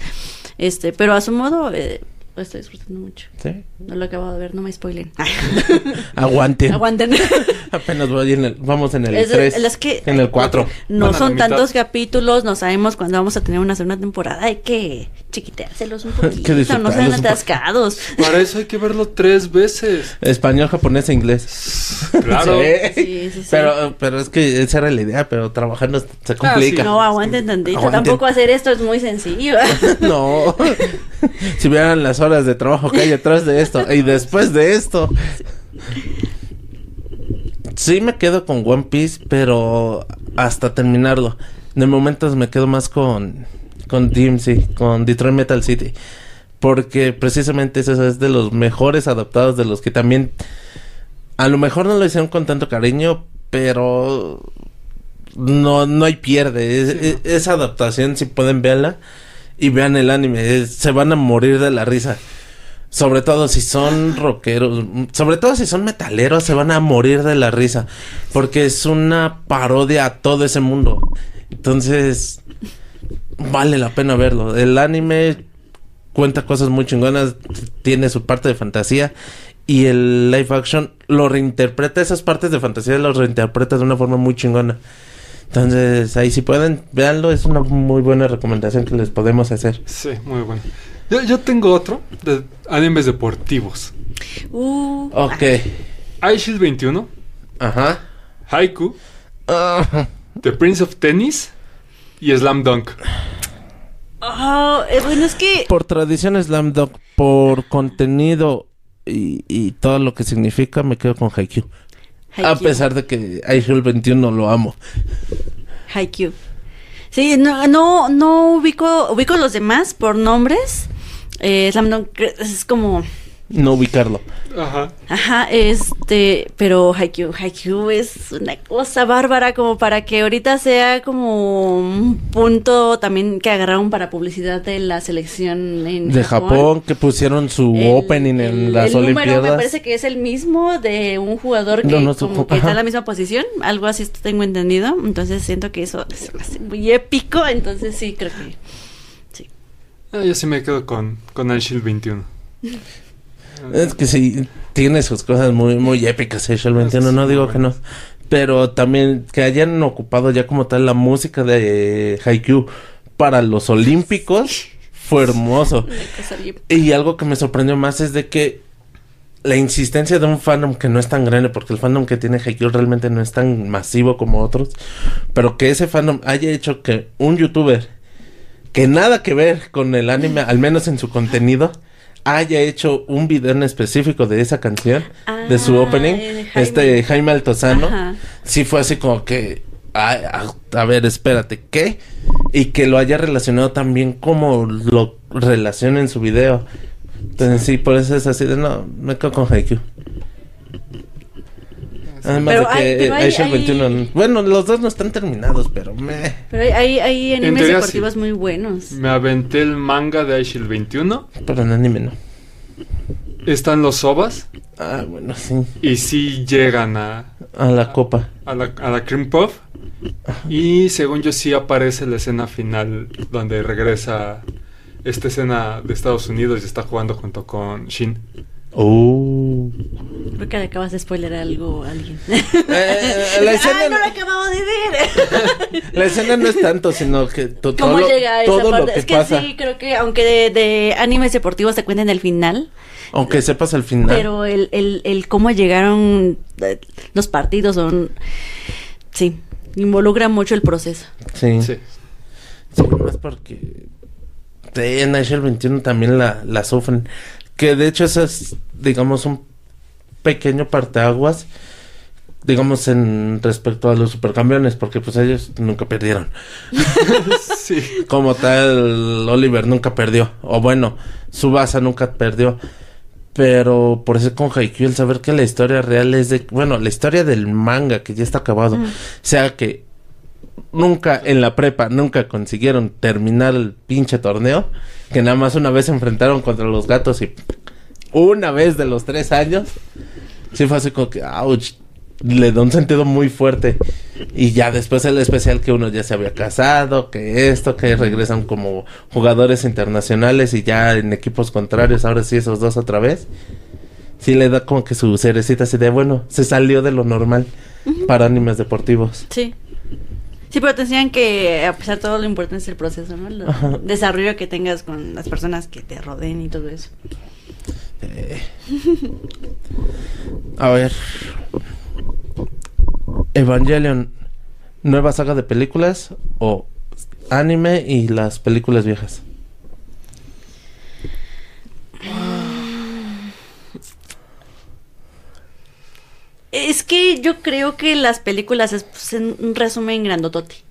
Este, pero a su modo, eh, lo estoy disfrutando mucho. Sí. No lo he acabado de ver, no me spoilen. Aguanten. Aguanten. Apenas voy en el, vamos en el Es- 3. es que- en el 4. No son tantos capítulos, no sabemos cuándo vamos a tener una segunda temporada. Hay que chiquiteárselos un poquito, no sean atascados. Para eso hay que verlo tres veces. Español, japonés e inglés. Claro. Sí. Sí, sí, sí. Pero, pero es que esa era la idea, pero trabajando se complica. No, aguanten tantito. Aguanten. Tampoco hacer esto es muy sencillo. No. si vieran las horas de trabajo que hay detrás de esto y después de esto. Sí me quedo con One Piece, pero hasta terminarlo. De momentos me quedo más con con DMC, con Detroit Metal City, porque precisamente ese es de los mejores adaptados de los que también a lo mejor no lo hicieron con tanto cariño, pero no no hay pierde. Es- Sí, es- esa adaptación si pueden verla y vean el anime, es- se van a morir de la risa. Sobre todo si son rockeros, sobre todo si son metaleros, se van a morir de la risa. Porque es una parodia a todo ese mundo. Entonces, vale la pena verlo. El anime cuenta cosas muy chingonas, tiene su parte de fantasía. Y el live action lo reinterpreta, esas partes de fantasía los reinterpreta de una forma muy chingona. Entonces, ahí si pueden, véanlo, es una muy buena recomendación que les podemos hacer. Sí, muy bueno. Yo, yo tengo otro de animes deportivos. Uh, Ok. iShield 21, Ajá. Haiku, Ah, The Prince of Tennis y Slam Dunk. oh, eh, bueno, es que por tradición Slam Dunk, por contenido y, y todo lo que significa, me quedo con Haikyuu. A pesar de que iShield 21 lo amo. Haikyuu. Sí, no, no, no ubico, ubico los demás por nombres. Eh, es como, No ubicarlo. Ajá. ajá, este, pero Haikyuu, Haikyuu es una cosa bárbara como para que ahorita sea como un punto también que agarraron para publicidad de la selección en De Japón, que pusieron su El- opening en el- las el número Olimpiadas. me parece que es el mismo de un jugador que No, no, como su- que está en la misma posición, algo así tengo entendido, entonces siento que eso hace muy épico, entonces sí creo que sí. Ah, yo sí me quedo con, con iShield 21. Es que sí, tiene sus cosas muy, muy épicas, eh, el 21, no digo que no. Pero también que hayan ocupado ya como tal la música de Haikyuu para los Olímpicos fue hermoso. Y algo que me sorprendió más es de que la insistencia de un fandom que no es tan grande, porque el fandom que tiene Haikyuu realmente no es tan masivo como otros, pero que ese fandom haya hecho que un youtuber que nada que ver con el anime, al menos en su contenido, haya hecho un video en específico de esa canción, de su Ah, opening, Jaime. este Jaime Altozano, Ajá. sí fue así como que, a, a- a ver, espérate, ¿qué? Y que lo haya relacionado también como lo relaciona en su video. Entonces sí, por eso es así de, no, me quedo con Haikyuu. Además Pero de que hay- pero hay- Aisha hay- 21, bueno, los dos no están terminados, pero me... Pero hay, hay, animes teoría, deportivos sí. muy buenos. Me aventé el manga de iShield 21. Pero en anime no. Están los ovas Ah, bueno, sí. y sí llegan a, A la copa. a la, a la Cream Puff. Y según yo sí aparece la escena final donde regresa esta escena de Estados Unidos y está jugando junto con Shin. Oh. Creo que le acabas de spoiler algo a alguien. Eh, la escena- ¡Ay, no lo acabamos de ver! La escena no es tanto, sino que to- todo, ¿Cómo lo, llega a esa todo lo parte? que es que pasa. sí, creo que aunque de, de animes deportivos te cuenten el final, Aunque sepas el final. pero el, el, el cómo llegaron eh, los partidos son... Sí, involucra mucho el proceso. Sí. Sí. Sí, más porque en Nigel 21 también la, la sufren. Que de hecho eso es, digamos, un pequeño parteaguas, digamos, en respecto a los supercampeones, porque pues ellos nunca perdieron. sí. Como tal, Oliver nunca perdió. O bueno, Subasa nunca perdió. Pero por eso con Haikyuu el saber que la historia real es de... Bueno, la historia del manga que ya está acabado. Mm. Sea que nunca en la prepa, nunca consiguieron terminar el pinche torneo. Que nada más una vez se enfrentaron contra los gatos y... Una vez de los tres años. Sí fue así como que... Ouch, le da un sentido muy fuerte. Y ya después el especial que uno ya se había casado, que esto, que regresan como jugadores internacionales y ya en equipos contrarios, ahora sí esos dos otra vez. Sí le da como que su cerecita así de, bueno, se salió de lo normal para animes deportivos. Sí. Sí, pero te enseñan que a pesar de todo lo importante es el proceso, ¿no? El Ajá. desarrollo que tengas con las personas que te rodeen y todo eso. Eh. A ver. Evangelion, nueva saga de películas o anime y las películas viejas. Es que yo creo que las películas es pues, un resumen grandotote.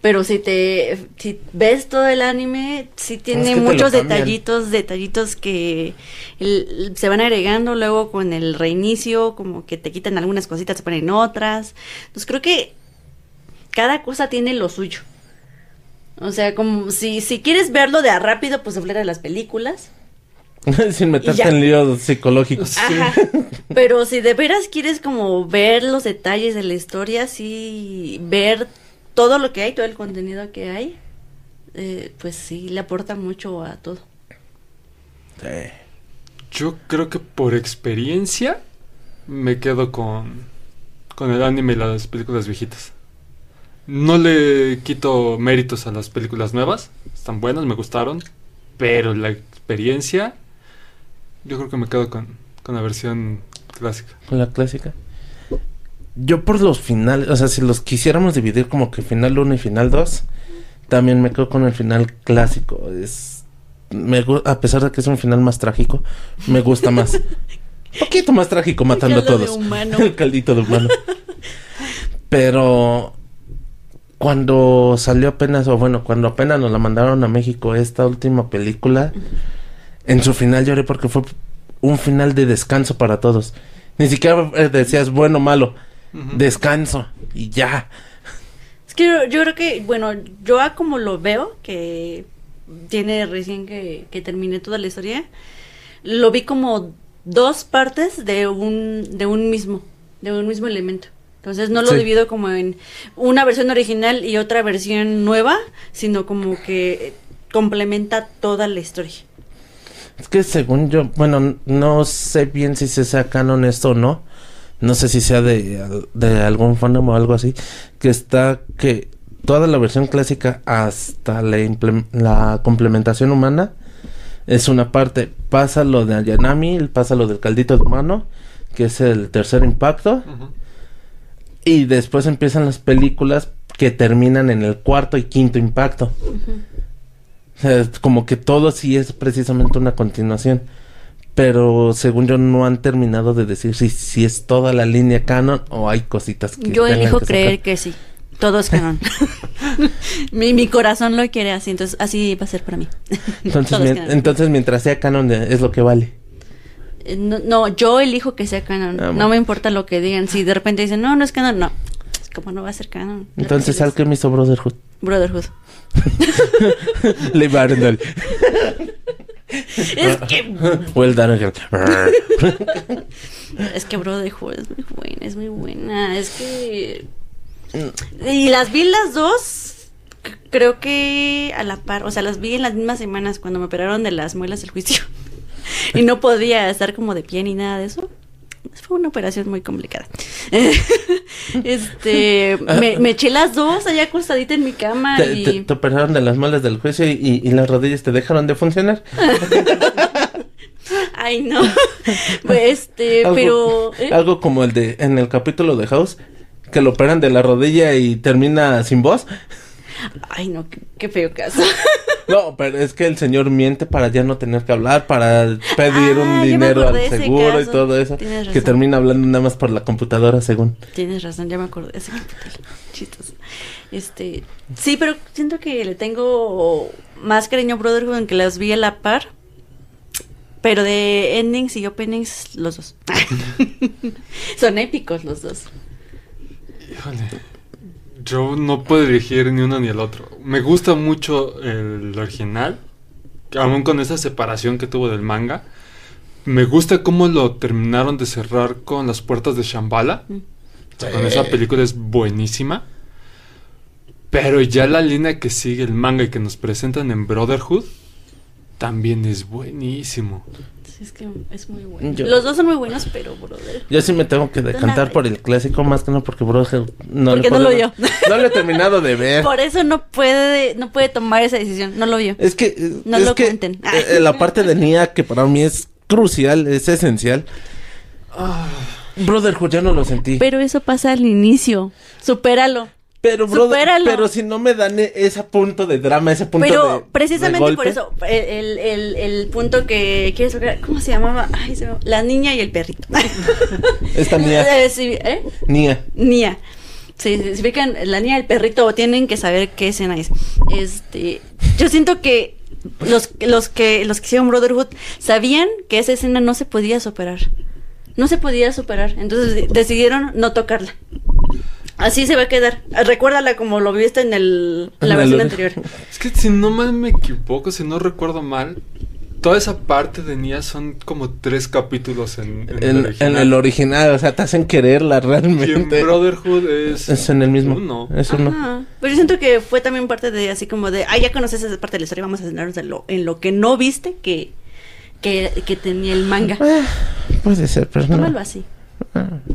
Pero si te si ves todo el anime, sí tiene te lo muchos detallitos, detallitos que el- se van agregando luego con el reinicio, como que te quitan algunas cositas, se ponen otras. Entonces creo que cada cosa tiene lo suyo. O sea, como si, si quieres verlo de a rápido, pues de las películas. Sin meterte en líos psicológicos. Ajá. Pero si de veras quieres como ver los detalles de la historia, sí, ver todo lo que hay, todo el contenido que hay, eh, pues sí, le aporta mucho a todo. Sí. Yo creo que por experiencia me quedo con, con el anime y las películas viejitas. No le quito méritos a las películas nuevas, están buenas, me gustaron, pero la experiencia, yo creo que me quedo con, con la versión clásica. Con la clásica. Yo por los finales, o sea, si los quisiéramos dividir como que final 1 y final 2, también me quedo con el final clásico. Es me a pesar de que es un final más trágico, me gusta más. Un poquito más trágico matando a de todos. humano. el caldito de humano. Pero cuando salió apenas, o bueno, cuando apenas nos la mandaron a México esta última película, en su final lloré porque fue un final de descanso para todos. Ni siquiera eh, decías bueno o descanso y ya. Es que yo, yo creo que, bueno, yo a como lo veo, que tiene recién que, que terminé toda la historia, lo vi como dos partes de un, de un mismo, de un mismo elemento. Entonces no lo Sí. divido como en una versión original y otra versión nueva, sino como que complementa toda la historia. Es que según yo, bueno, no sé bien si se sea canon esto o no. No sé si sea de, de algún fandom o algo así. Que está que toda la versión clásica hasta la, complementación humana es una parte. Pasa lo de Ayanami, pasa lo del caldito de humano, que es el tercer impacto. Y después empiezan las películas que terminan en el cuarto y quinto impacto. O sea, es como que todo sí es precisamente una continuación. Pero según yo no han terminado de decir si, si es toda la línea canon o hay cositas que Yo elijo que creer sacar. que sí. Todo es canon. mi, mi corazón lo quiere así, entonces así va a ser para mí. Entonces, es canon. entonces mientras sea canon eh, es lo que vale. Eh, No, no, yo elijo que sea canon. Ah, no me importa lo que digan. Si de repente dicen, no, no es canon, no. ¿Cómo no va a ser canon? Entonces, ¿al ¿al que me hizo Brotherhood? Brotherhood. Barandal. Es que Well done, es que Brotherhood es muy buena, es muy buena. Es que y las vi las dos creo que a la par, o sea, las vi en las mismas semanas cuando me operaron de las muelas del juicio. y no podía estar como de pie ni nada de eso. Fue una operación muy complicada. este, me, me eché las dos allá acostadita en mi cama Te, y te- te operaron de las malas del juicio y, y- y las rodillas te dejaron de funcionar. ay no. este, Algo- pero ¿eh? Algo como el de en el capítulo de House, que lo operan de la rodilla y termina sin voz. Ay no, qué, qué feo caso. No, pero es que el señor miente para ya no tener que hablar, para pedir Ah, un me dinero al seguro y todo eso. Tienes Que razón. termina hablando nada más por la computadora, según. Tienes razón, ya me acordé de ese capítulo. Chistoso. Este, sí, pero siento que le tengo más cariño a Brotherhood en que las vi a la par. Pero de endings y openings, los dos. Son épicos los dos. Híjole. Yo no puedo elegir ni uno ni el otro. Me gusta mucho el original, aún con esa separación que tuvo del manga. Me gusta cómo lo terminaron de cerrar con las puertas de Shambhala. Mm. O sea, con esa película es buenísima. Pero ya la línea que sigue el manga y que nos presentan en Brotherhood también es buenísimo. Es que es muy bueno. Yo- Los dos son muy buenos, pero Brother. Yo sí me tengo que decantar por el clásico, más que no porque Brotherhood no Porque le no lo vio. No lo he terminado de ver. Por eso no puede, no puede tomar esa decisión. No lo vio. Es que, eh, No es lo que cuenten. eh, eh, la parte de Nia que para mí es crucial, es esencial. Brotherhood ya no lo sentí. Pero eso pasa al inicio. Supéralo. Pero, supéralo. pero si no me dan e- ese punto de drama, ese punto Pero de- precisamente de por eso, el, el, el punto que quieres tocar, ¿cómo se llamaba? Ay, se me- la niña y el perrito. Esta Nia. Eh, sí, ¿eh? Nia. Nia. Sí, sí, si fijan, la niña y el perrito tienen que saber qué escena es. Este, yo siento que los, los que los que hicieron Brotherhood sabían que esa escena no se podía superar. No se podía superar. Entonces de- decidieron no tocarla. Así se va a quedar. Recuérdala como lo viste en, el, en la versión anterior. Es que si no mal me equivoco, si no recuerdo mal, toda esa parte de Nia son como tres capítulos en, en el original. en el original, o sea, te hacen quererla Y en realmente. Brotherhood es... Es en el mismo. uno. Es uno. Ajá. Pero yo siento que fue también parte de así como de, ah, ya conoces esa parte de la historia, vamos a centrarnos en lo, en lo que no viste que, que, que tenía el manga. Eh, puede ser, pero Tómalo no. así.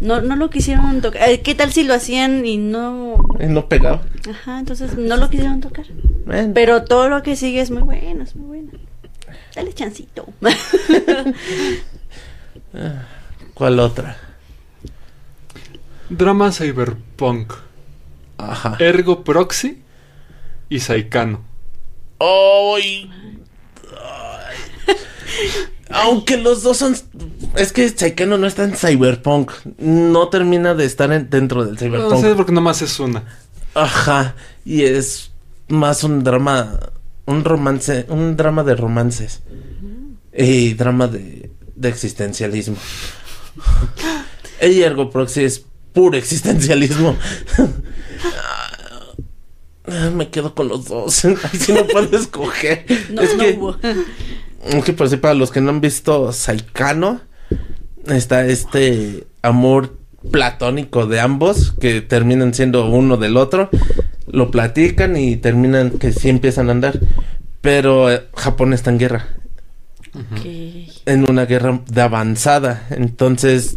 No, no lo quisieron tocar. Eh, ¿Qué tal si lo hacían y no? y no pegaba. Ajá, entonces no lo quisieron tocar. Bueno. Pero todo lo que sigue es muy bueno, es muy bueno. Dale chancito. ¿Cuál otra? Drama Cyberpunk. Ajá. Ergo Proxy y Saikano. ¡Ay! Ay. Aunque los dos son. Es que Saikano no está en Cyberpunk. No termina de estar en- dentro del No sé Cyberpunk. porque nomás es una. Ajá. Y es más un drama. Un romance. Un drama de romances. Y drama de, de existencialismo. El Ergo Proxy es puro existencialismo. Ah, Me quedo con los dos. Ahí sí no puedo escoger. No, es no que, hubo. Que por si para los que no han visto Saikano, está este amor platónico de ambos que terminan siendo uno del otro. Lo platican y terminan que sí empiezan a andar. Pero eh, Japón está en guerra. En una guerra de avanzada. Entonces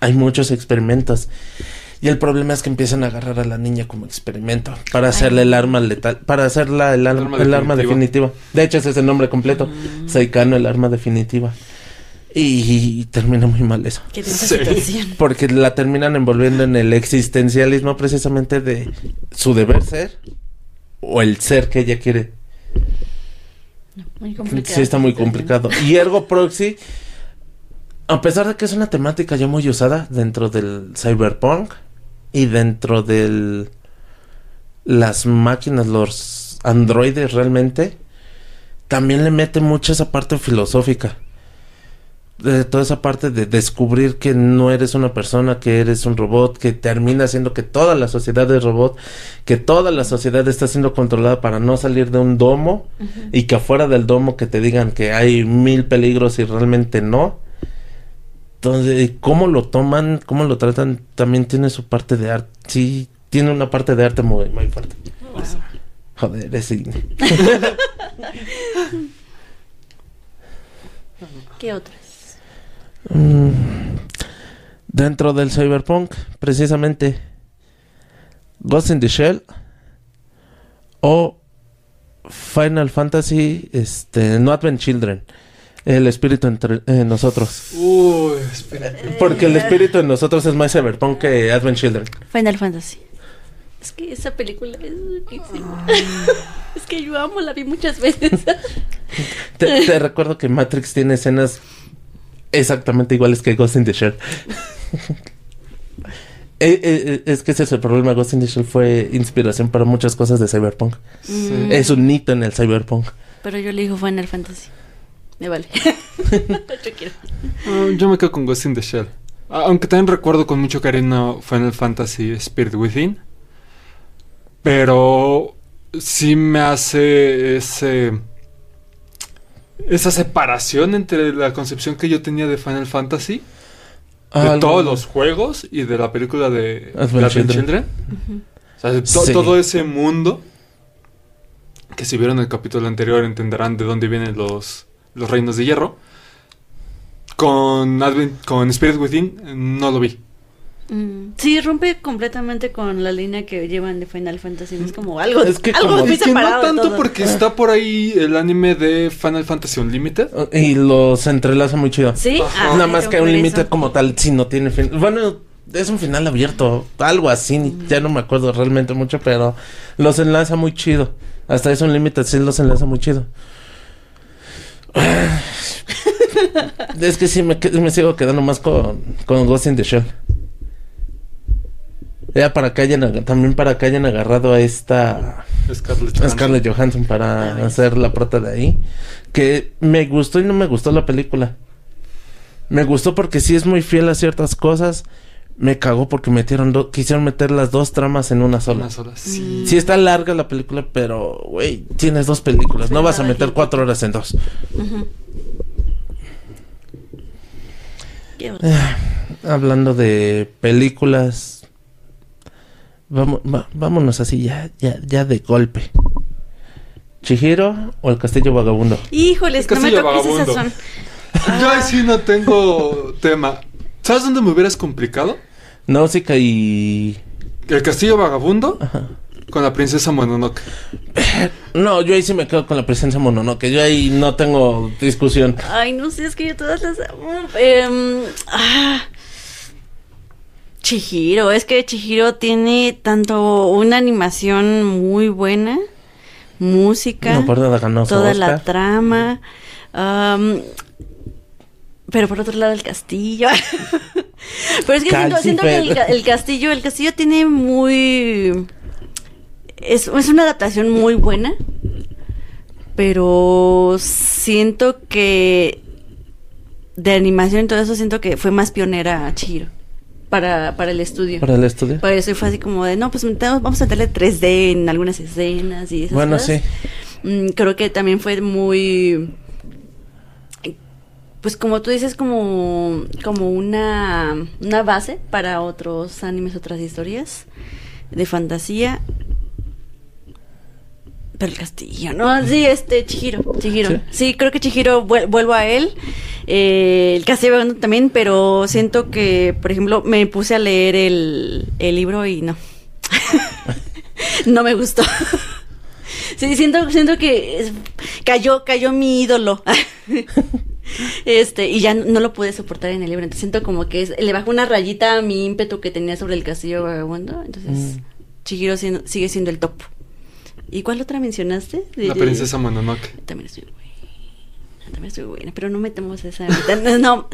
hay muchos experimentos. Y el problema es que empiezan a agarrar a la niña como experimento para hacerle el arma letal, para hacerla el, ar- arma el arma definitiva. De hecho, ese es el nombre completo. Mm. Saikano, el arma definitiva. Y, termina muy mal eso. Qué Sí. Porque la terminan envolviendo en el existencialismo precisamente de su deber ser o el ser que ella quiere. Muy complicado. Sí, está muy complicado. Y Ergo Proxy, a pesar de que es una temática ya muy usada dentro del cyberpunk y dentro del las máquinas, los androides realmente, también le mete mucho esa parte filosófica. De toda esa parte de descubrir que no eres una persona, que eres un robot, que termina siendo que toda la sociedad es robot, que toda la sociedad está siendo controlada para no salir de un domo y que afuera del domo que te digan que hay mil peligros y realmente no. Entonces, ¿cómo lo toman? ¿Cómo lo tratan? También tiene su parte de arte. Sí, tiene una parte de arte muy, muy fuerte. Joder, es cine. ¿Qué otras? Mm, Dentro del cyberpunk, precisamente, Ghost in the Shell o Final Fantasy, este, No Advent Children, el espíritu entre eh, nosotros. Uy, espera. Porque el espíritu en nosotros es más cyberpunk que Advent Children. Final Fantasy. Es que esa película es buenísima. es que yo amo, la vi muchas veces. Te, te recuerdo que Matrix tiene escenas exactamente iguales que Ghost in the Shell. Eh, eh, es que ese es el problema. Ghost in the Shell fue inspiración para muchas cosas de Cyberpunk. Mm. Es un hito en el Cyberpunk. Pero yo le digo Final Fantasy. Me vale. yo quiero. Ah, yo me quedo con Ghost in the Shell. Ah, Aunque también recuerdo con mucho cariño Final Fantasy Spirit Within. Pero sí me hace ese. Esa separación entre la concepción que yo tenía de Final Fantasy, de Algo- todos los juegos y de la película de Advent Children. Children. O sea, de to- Sí. todo ese mundo que si vieron el capítulo anterior entenderán de dónde vienen los, los reinos de hierro. Con, Advent- con Spirit Within no lo vi. Mm, Sí, rompe completamente con la línea que llevan de Final Fantasy. Es como algo, Es que algo como- Es que no tanto todo. porque está por ahí el anime de Final Fantasy Unlimited. Y los entrelaza muy chido. Sí. Ah, Nada más que un límite como tal, si no tiene fin. Bueno, es un final abierto, algo así, ni- ya no me acuerdo realmente mucho, pero los enlaza muy chido. Hasta es un límite, sí los enlaza muy chido. es que sí, me, sigo quedando más con, con Ghost in the Shell. Ya para que hayan, también para que hayan agarrado a esta Scarlett a Johansson. Scarlett Johansson para hacer la prota de ahí. Que me gustó y no me gustó la película. Me gustó porque sí es muy fiel a ciertas cosas, me cagó porque metieron dos, quisieron meter las dos tramas en una sola. Unas horas. Sí. Sí está larga la película, pero, güey, tienes dos películas. No vas a meter cuatro horas en dos. Qué horror. Hablando de películas, vamos, va- vámonos así ya, ya, ya de golpe. ¿Chihiro o el Castillo Vagabundo? Híjoles, no me Castillo toques esa. Yo ahí sí no tengo tema. ¿Sabes dónde me hubieras complicado? Náusica y... El castillo vagabundo con la princesa Mononoke. No, yo ahí sí me quedo con la presencia Mononoke. Yo ahí no tengo discusión. Ay, no sé, es que yo todas las amo. Em, ah. Chihiro, es que Chihiro tiene tanto una animación muy buena, música, No, toda la trama, am, pero por otro lado el castillo. pero es que siento, siento que el, ca- el castillo, el castillo tiene muy... Es, es una adaptación muy buena, pero siento que de animación y todo eso siento que fue más pionera Chihiro para, para el estudio. ¿Para el estudio? Para eso fue así como de, no, pues vamos a meterle 3D en algunas escenas y esas Bueno, cosas. sí. Mm, creo que también fue muy pues como tú dices como como una una base para otros animes otras historias de fantasía. Pero el castillo no sí este Chihiro Chihiro. Sí. sí, creo que Chihiro vuel- vuelvo a él. Eh, el castillo también pero siento que por ejemplo me puse a leer el, el libro y no. No me gustó. Sí, siento, siento que es- cayó, cayó mi ídolo. Este, y ya no, lo pude soportar en el libro. Entonces siento como que es- le bajó una rayita a mi ímpetu que tenía sobre el castillo vagabundo. Entonces, Mm. Chihiro siendo- sigue siendo el top. ¿Y cuál otra mencionaste? De- La princesa Mononoke. También estoy buena. También estoy buena, pero no metemos esa. No, no, no,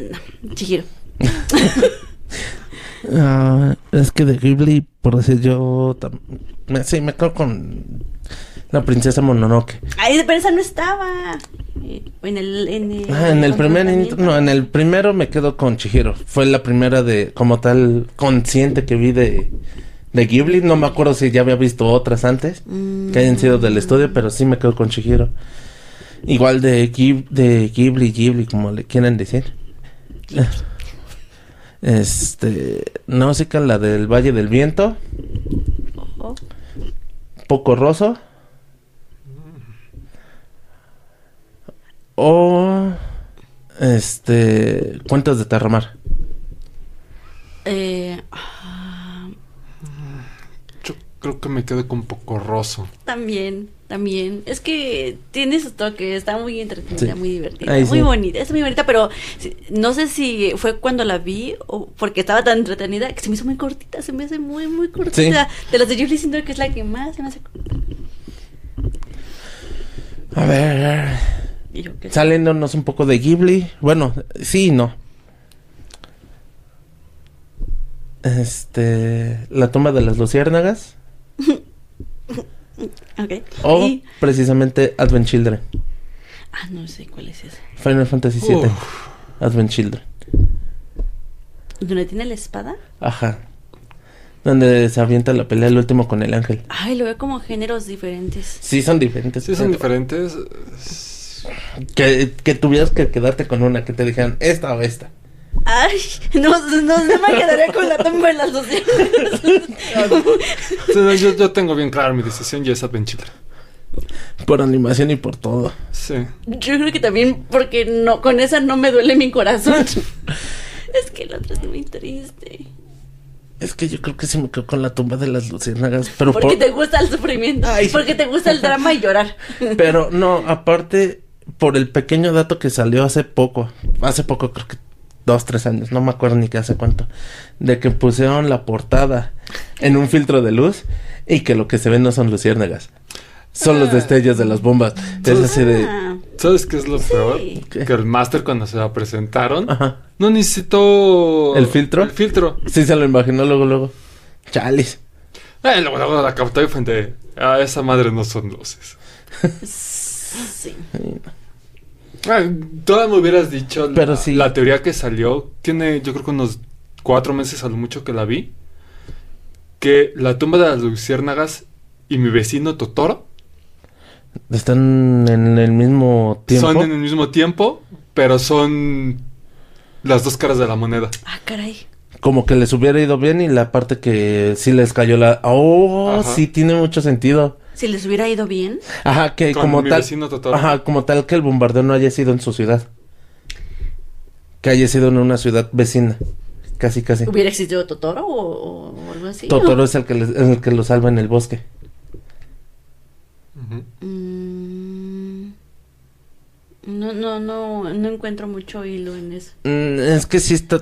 Chihiro. Ah, es que de Ghibli, por decir yo, sí, me quedo con la princesa Mononoke. Ay, pero esa no estaba. Eh, En el, en el, Ah, en el primer no, en el primero me quedo con Chihiro. Fue la primera de, como tal, consciente que vi de, de Ghibli. No me acuerdo si ya había visto otras antes Mm. que hayan sido del estudio, pero sí me quedo con Chihiro. Igual de, Ghib- de Ghibli, Ghibli, como le quieran decir. Este, Náusica, la del Valle del Viento. Poco Rosso. O este Cuentos de Terramar. Eh, ah, Yo creo que me quedo con Pocorroso. también, también. Es que tiene su toque, está muy entretenida, Sí. muy divertida, Ay, muy sí. bonita, es muy bonita, pero sí, no sé si fue cuando la vi o porque estaba tan entretenida que se me hizo muy cortita, se me hace muy, muy cortita. De las de Ghibli siento que es la que más se me hace cortita. A ver, Y yo, ¿qué? saliéndonos un poco de Ghibli. Bueno, sí y no. Este, La tumba de las luciérnagas Ok. o Y- precisamente Advent Children. Ah, no sé cuál es ese. Final Fantasy VII. Uf. Advent Children. ¿Dónde tiene la espada? Ajá. Donde se avienta la pelea el último con el ángel. Ay, lo veo como géneros diferentes. Sí, son diferentes. Sí, son diferentes. Que, que tuvieras que quedarte con una, que te dijeran esta o esta. Ay, no, no, no me quedaría con la tumba de las no, yo, yo tengo bien claro mi decisión y es Advent Children. Por animación y por todo. Sí. Yo creo que también porque no con esa no me duele mi corazón. es que la otra es muy triste. Es que yo creo que sí me quedo con la tumba de las luciérnagas. Pero, Porque por- te gusta el sufrimiento. Ay. Porque te gusta el drama y llorar. pero no, aparte, por el pequeño dato que salió hace poco. Hace poco, creo que dos, tres años. No me acuerdo ni qué hace cuánto. De que pusieron la portada en un filtro de luz. Y que lo que se ven no son luciérnagas. Son los Ah. destellos de las bombas. Es así de. Ah, ¿Sabes qué es lo peor? ¿Qué? Que el máster cuando se la presentaron Ajá. no necesitó ¿El filtro? El filtro. Sí se lo imaginó luego, luego. Chalis. Eh, luego, luego la captó y fue de, ah, esa madre no son luces. sí. Ah, Todavía me hubieras dicho Pero la, sí. la teoría que salió tiene yo creo que unos cuatro meses a lo mucho que la vi, que La tumba de las luciérnagas y mi vecino Totoro Están en el mismo tiempo. son en el mismo tiempo, pero son las dos caras de la moneda. Ah, caray. Como que les hubiera ido bien y la parte que sí les cayó la... Oh, Ajá. sí, tiene mucho sentido. Si les hubiera ido bien. Ajá, que Con como mi tal... vecino. Ajá, como tal que el bombardeo no haya sido en su ciudad. Que haya sido en una ciudad vecina. Casi, casi. ¿Hubiera existido Totoro o, o algo así? Totoro es el que, les- el que lo salva en el bosque. Ujú. Mm, no, no, no, no encuentro mucho hilo en eso. Mm, es que sí está...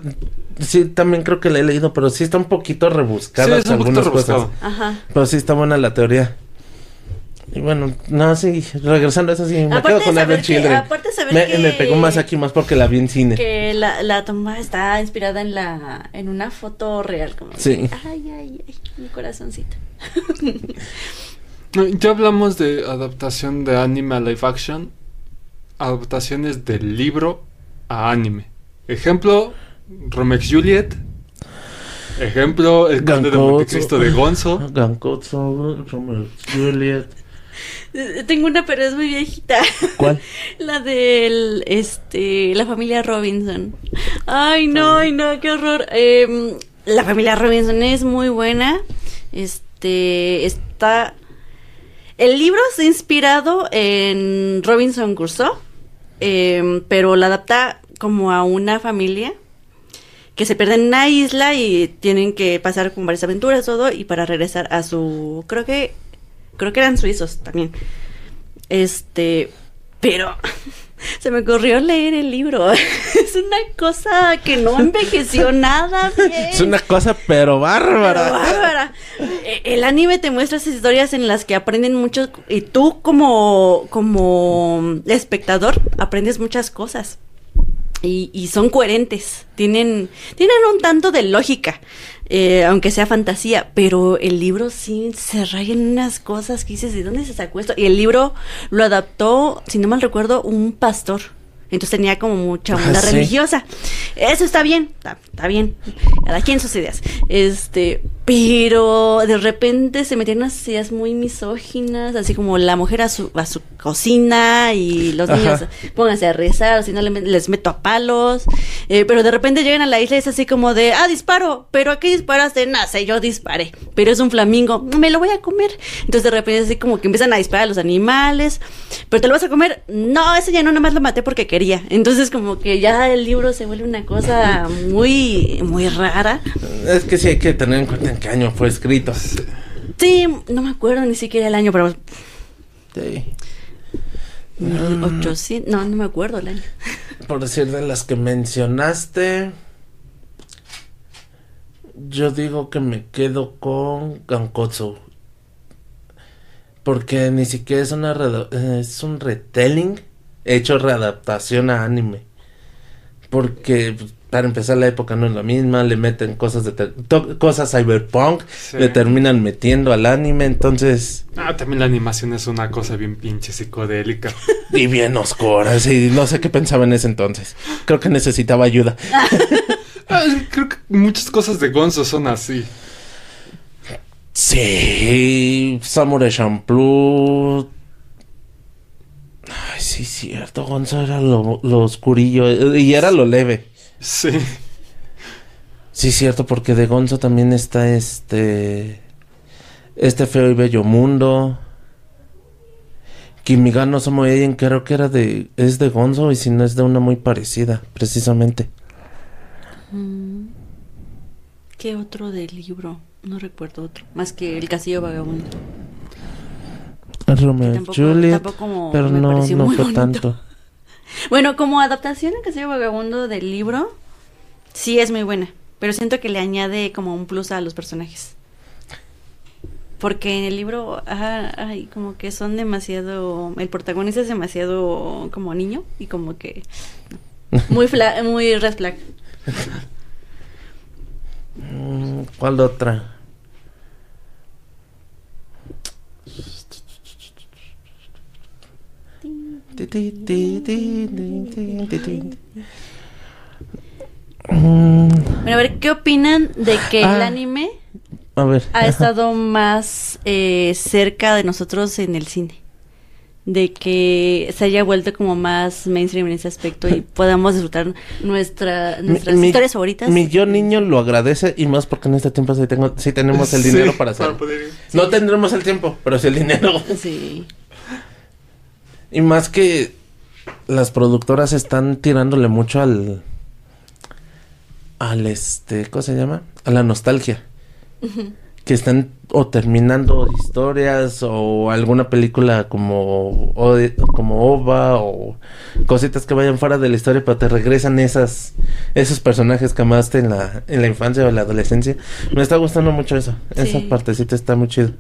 Sí, también creo que la he leído, pero sí está un poquito Sí, rebuscada es un poquito algunas cosas. Ajá. Pero sí está buena la teoría. Y bueno, no, sí, regresando a eso sí, me Aparte quedo de con Advent que- Children. aparte saber me, que- me pegó más aquí, más porque la vi en cine. Que la, la toma está inspirada en la en una foto real. Como Sí. que, ay, ay, ay, mi corazoncito. Ya hablamos de adaptación de anime a live action, adaptaciones del libro a anime. Ejemplo, Romex Juliet. Ejemplo, El Conde de. Montecristo de Gonzo. Gankotsu, Romeo Juliet. Tengo una, pero es muy viejita. ¿Cuál? La del, este, la familia Robinson. Ay, no, ay, no, qué horror. Em, la familia Robinson es muy buena. Este, está... El libro está inspirado en Robinson Crusoe, em, pero la adapta como a una familia que se pierde en una isla y tienen que pasar con varias aventuras todo y para regresar a su creo que creo que eran suizos también este pero se me ocurrió leer el libro es una cosa que no envejeció nada bien Es una cosa pero bárbara. pero bárbara. Eh, El anime te muestra esas historias en las que aprenden mucho y tú como como espectador aprendes muchas cosas. Y, y son coherentes, tienen, tienen un tanto de lógica, eh, aunque sea fantasía, pero el libro sí se raya en unas cosas que dices, ¿de dónde se sacó esto? Y el libro lo adaptó, si no mal recuerdo, un pastor. Entonces tenía como mucha onda Ah, sí. religiosa. Eso está bien, está, está bien. Cada quien sus ideas. Este, pero de repente se metían unas ideas muy misóginas, así como la mujer a su, a su cocina y los Ajá. niños pónganse a rezar, o si no le- les meto a palos. Eh, pero de repente llegan a la isla y es así como de, ah, disparo, pero ¿a qué disparaste? No sé, yo disparé, pero es un flamingo, me lo voy a comer. Entonces de repente es así como que empiezan a disparar a los animales, pero te lo vas a comer, no, ese ya no, nada más lo maté porque quería. Entonces como que ya el libro se vuelve una cosa muy, muy rara. Es que sí hay que tener en cuenta en qué año fue escrito. Sí, no me acuerdo ni siquiera el año, pero Sí. 1800, no, no me acuerdo el año. Por decir de las que mencionaste, yo digo que me quedo con Gankotsu. Porque ni siquiera es una es un retelling hecho readaptación a anime. Porque pues, para empezar la época no es la misma, le meten cosas de cosas cyberpunk, Sí. le terminan metiendo al anime, entonces Ah, también la animación es una cosa bien pinche psicodélica. y bien oscura, sí, no sé qué pensaba en ese entonces. Creo que necesitaba ayuda. Ah, creo que muchas cosas de Gonzo son así. Sí, Samurai Champloo. Ay, sí, cierto. Gonzo era lo, lo oscurillo y era lo leve. Sí. Sí, cierto, porque de Gonzo también está este. Este feo y bello mundo. Kimigano Somo Eien, creo que era de. Es de Gonzo y si no es de una muy parecida, precisamente. Mm. ¿Qué otro del libro? No recuerdo otro. Más que El Castillo Vagabundo. Romeo y tampoco- Juliet. tampoco pero me no, no fue bonito. tanto. Bueno, como adaptación El Castillo Vagabundo del libro, sí es muy buena. Pero siento que le añade como un plus a los personajes. Porque en el libro, ajá, ay, como que son demasiado. El protagonista es demasiado como niño y como que. no. Muy, fla- muy red flag. ¿Cuál otra? Ti, ti, ti, ti, ti, ti, ti, ti. Mm, Bueno, a ver, ¿qué opinan de que el Ah. anime A ver. ha estado más eh, cerca de nosotros en el cine? De que se haya vuelto como más mainstream en ese aspecto y podamos disfrutar nuestra, nuestras Mi- historias favoritas. Mi yo niño lo agradece y más porque en este tiempo sí, tengo, sí tenemos el Sí, dinero para hacerlo. poder ir. No tendremos el tiempo, pero sí el dinero. Sí. Y más que las productoras están tirándole mucho al. al este. ¿Cómo se llama? A la nostalgia. Que están o terminando historias o alguna película como, o- como OVA o cositas que vayan fuera de la historia, pero te regresan esas esos personajes que amaste en la, en la infancia o en la adolescencia. Me está gustando mucho eso. Esa partecita está muy chido.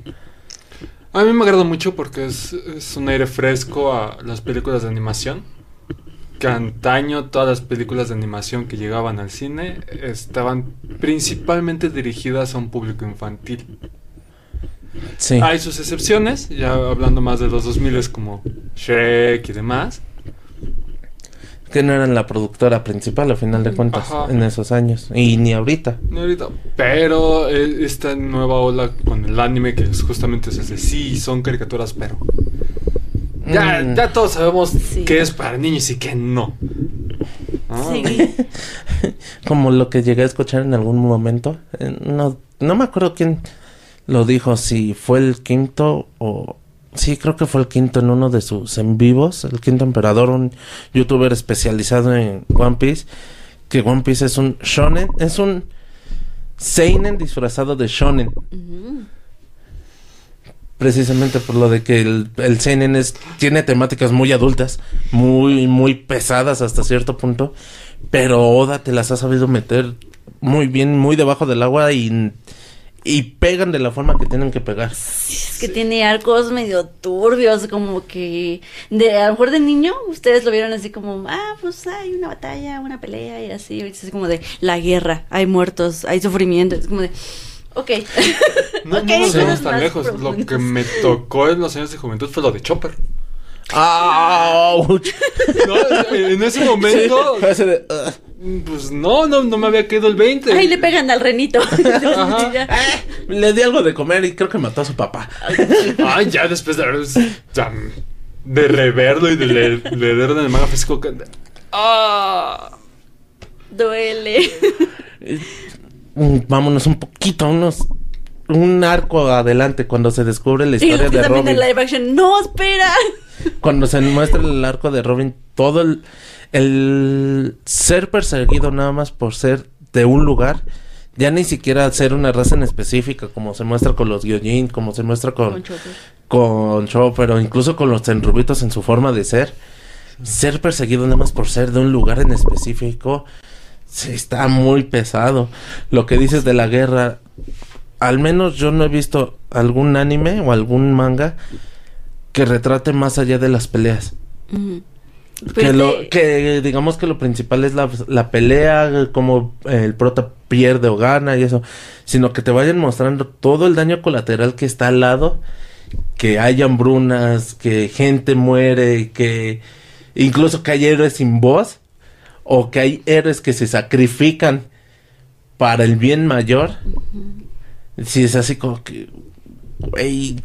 A mí me agrada mucho porque es, es un aire fresco a las películas de animación. Que antaño todas las películas de animación que llegaban al cine estaban principalmente dirigidas a un público infantil. Sí. Hay sus excepciones, ya hablando más de los 2000 como Shrek y demás. Que no eran la productora principal, a final de cuentas, Ajá. en esos años. Y ni ahorita. No ahorita, Pero eh, esta nueva ola con el anime que es justamente es ese, sí, son caricaturas, pero... Ya, Mm. ya todos sabemos Sí. qué es para niños y qué no. ¿No? Sí. Como lo que llegué a escuchar en algún momento. eh, No, no me acuerdo quién lo dijo, si fue el quinto o... Sí, creo que fue el quinto en uno de sus en vivos, el quinto emperador, un youtuber especializado en One Piece, que One Piece es un shonen, es un seinen disfrazado de shonen. Precisamente por lo de que el, el seinen es, tiene temáticas muy adultas, muy, muy pesadas hasta cierto punto, pero Oda te las ha sabido meter muy bien, muy debajo del agua y, y pegan de la forma que tienen que pegar. Es que tiene arcos medio turbios, como que de a lo mejor de niño ustedes lo vieron así como, ah, pues hay una batalla, una pelea y así, ahorita es como de la guerra, hay muertos, hay sufrimiento, es como de, ok. No, Ok, no nos vamos tan más lejos. Lo que me tocó en los años de juventud fue lo de Chopper. ¡Auch! No, en ese momento, "Ugh". Pues no, no, no me había caído el 20. Ahí le pegan al renito. Ajá. Le di algo de comer y creo que mató a su papá. Ay, ya después de, de reverlo y de leer, leer en el manga físico. Ah. Duele. Mm, Vámonos un poquito, unos un arco adelante cuando se descubre la Y historia que de también Robin. en live action, no, espera. Cuando se muestra el arco de Robin, todo el, el ser perseguido nada más por ser de un lugar, ya ni siquiera ser una raza en específica, como se muestra con los Gyojin, como se muestra con, Con Chopper. con Chopper, o incluso con los Tenrubitos en su forma de ser. Ser perseguido nada más por ser de un lugar en específico, sí, está muy pesado. Lo que dices de la guerra, al menos yo no he visto algún anime o algún manga que retrate más allá de las peleas. Ujú. que, Pues, lo, que digamos que lo principal es la, la pelea, como el prota pierde o gana y eso, sino que te vayan mostrando todo el daño colateral que está al lado, que hay hambrunas, que gente muere, que incluso que hay héroes sin voz, o que hay héroes que se sacrifican para el bien mayor. Si es así como que, güey,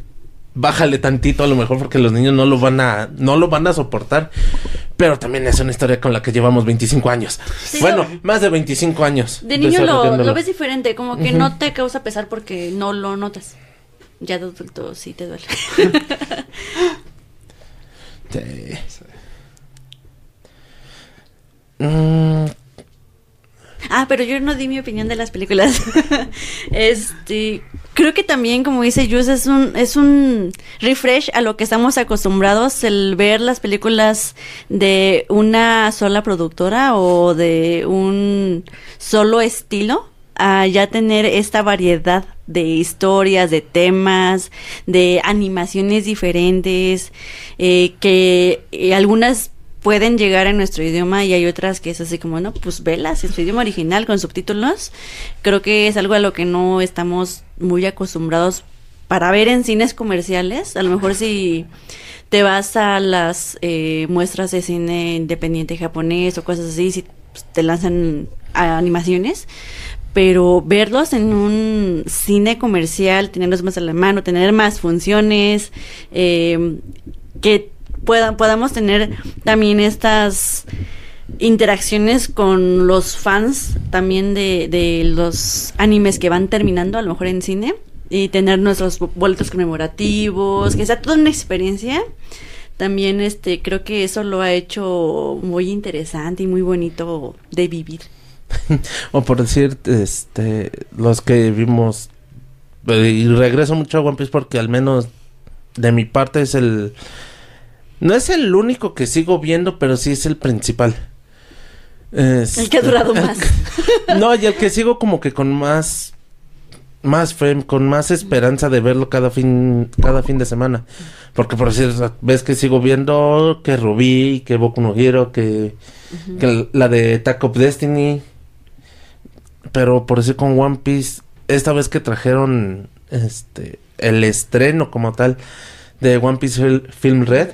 bájale tantito a lo mejor porque los niños no lo van a, no lo van a soportar. Pero también es una historia con la que llevamos 25 años. Sí, bueno, no. más de 25 años. De niño lo, ves diferente, como que no te causa pesar porque no lo notas. Ya de adulto sí te duele. Sí. Mm, ah, pero yo no di mi opinión de las películas. este, creo que también, como dice Yus, es un, es un refresh a lo que estamos acostumbrados, el ver las películas de una sola productora o de un solo estilo a ya tener esta variedad de historias, de temas, de animaciones diferentes, eh, que eh, algunas pueden llegar en nuestro idioma y hay otras que es así como, no, pues velas en su idioma original con subtítulos. Creo que es algo a lo que no estamos muy acostumbrados para ver en cines comerciales. A lo mejor si te vas a las eh, muestras de cine independiente japonés o cosas así, si pues, te lanzan animaciones, pero verlos en un cine comercial, tenerlos más a la mano, tener más funciones, eh, que puedan, podamos tener también estas interacciones con los fans también de, de los animes que van terminando, a lo mejor en cine, y tener nuestros boletos conmemorativos, que sea toda una experiencia. También este creo que eso lo ha hecho muy interesante y muy bonito de vivir. O por decir, este, los que vimos, eh, y regreso mucho a One Piece porque al menos de mi parte es el, no es el único que sigo viendo, pero sí es el principal. Es- El que ha durado más. no, y el que sigo como que con más, más fe, con más esperanza de verlo cada fin, cada fin de semana. Porque por decir, ves que sigo viendo que Rubí, que Boku no Hero, que, que la de Attack of Destiny. Pero por decir con One Piece, esta vez que trajeron este el estreno como tal de One Piece Fil- Film Red,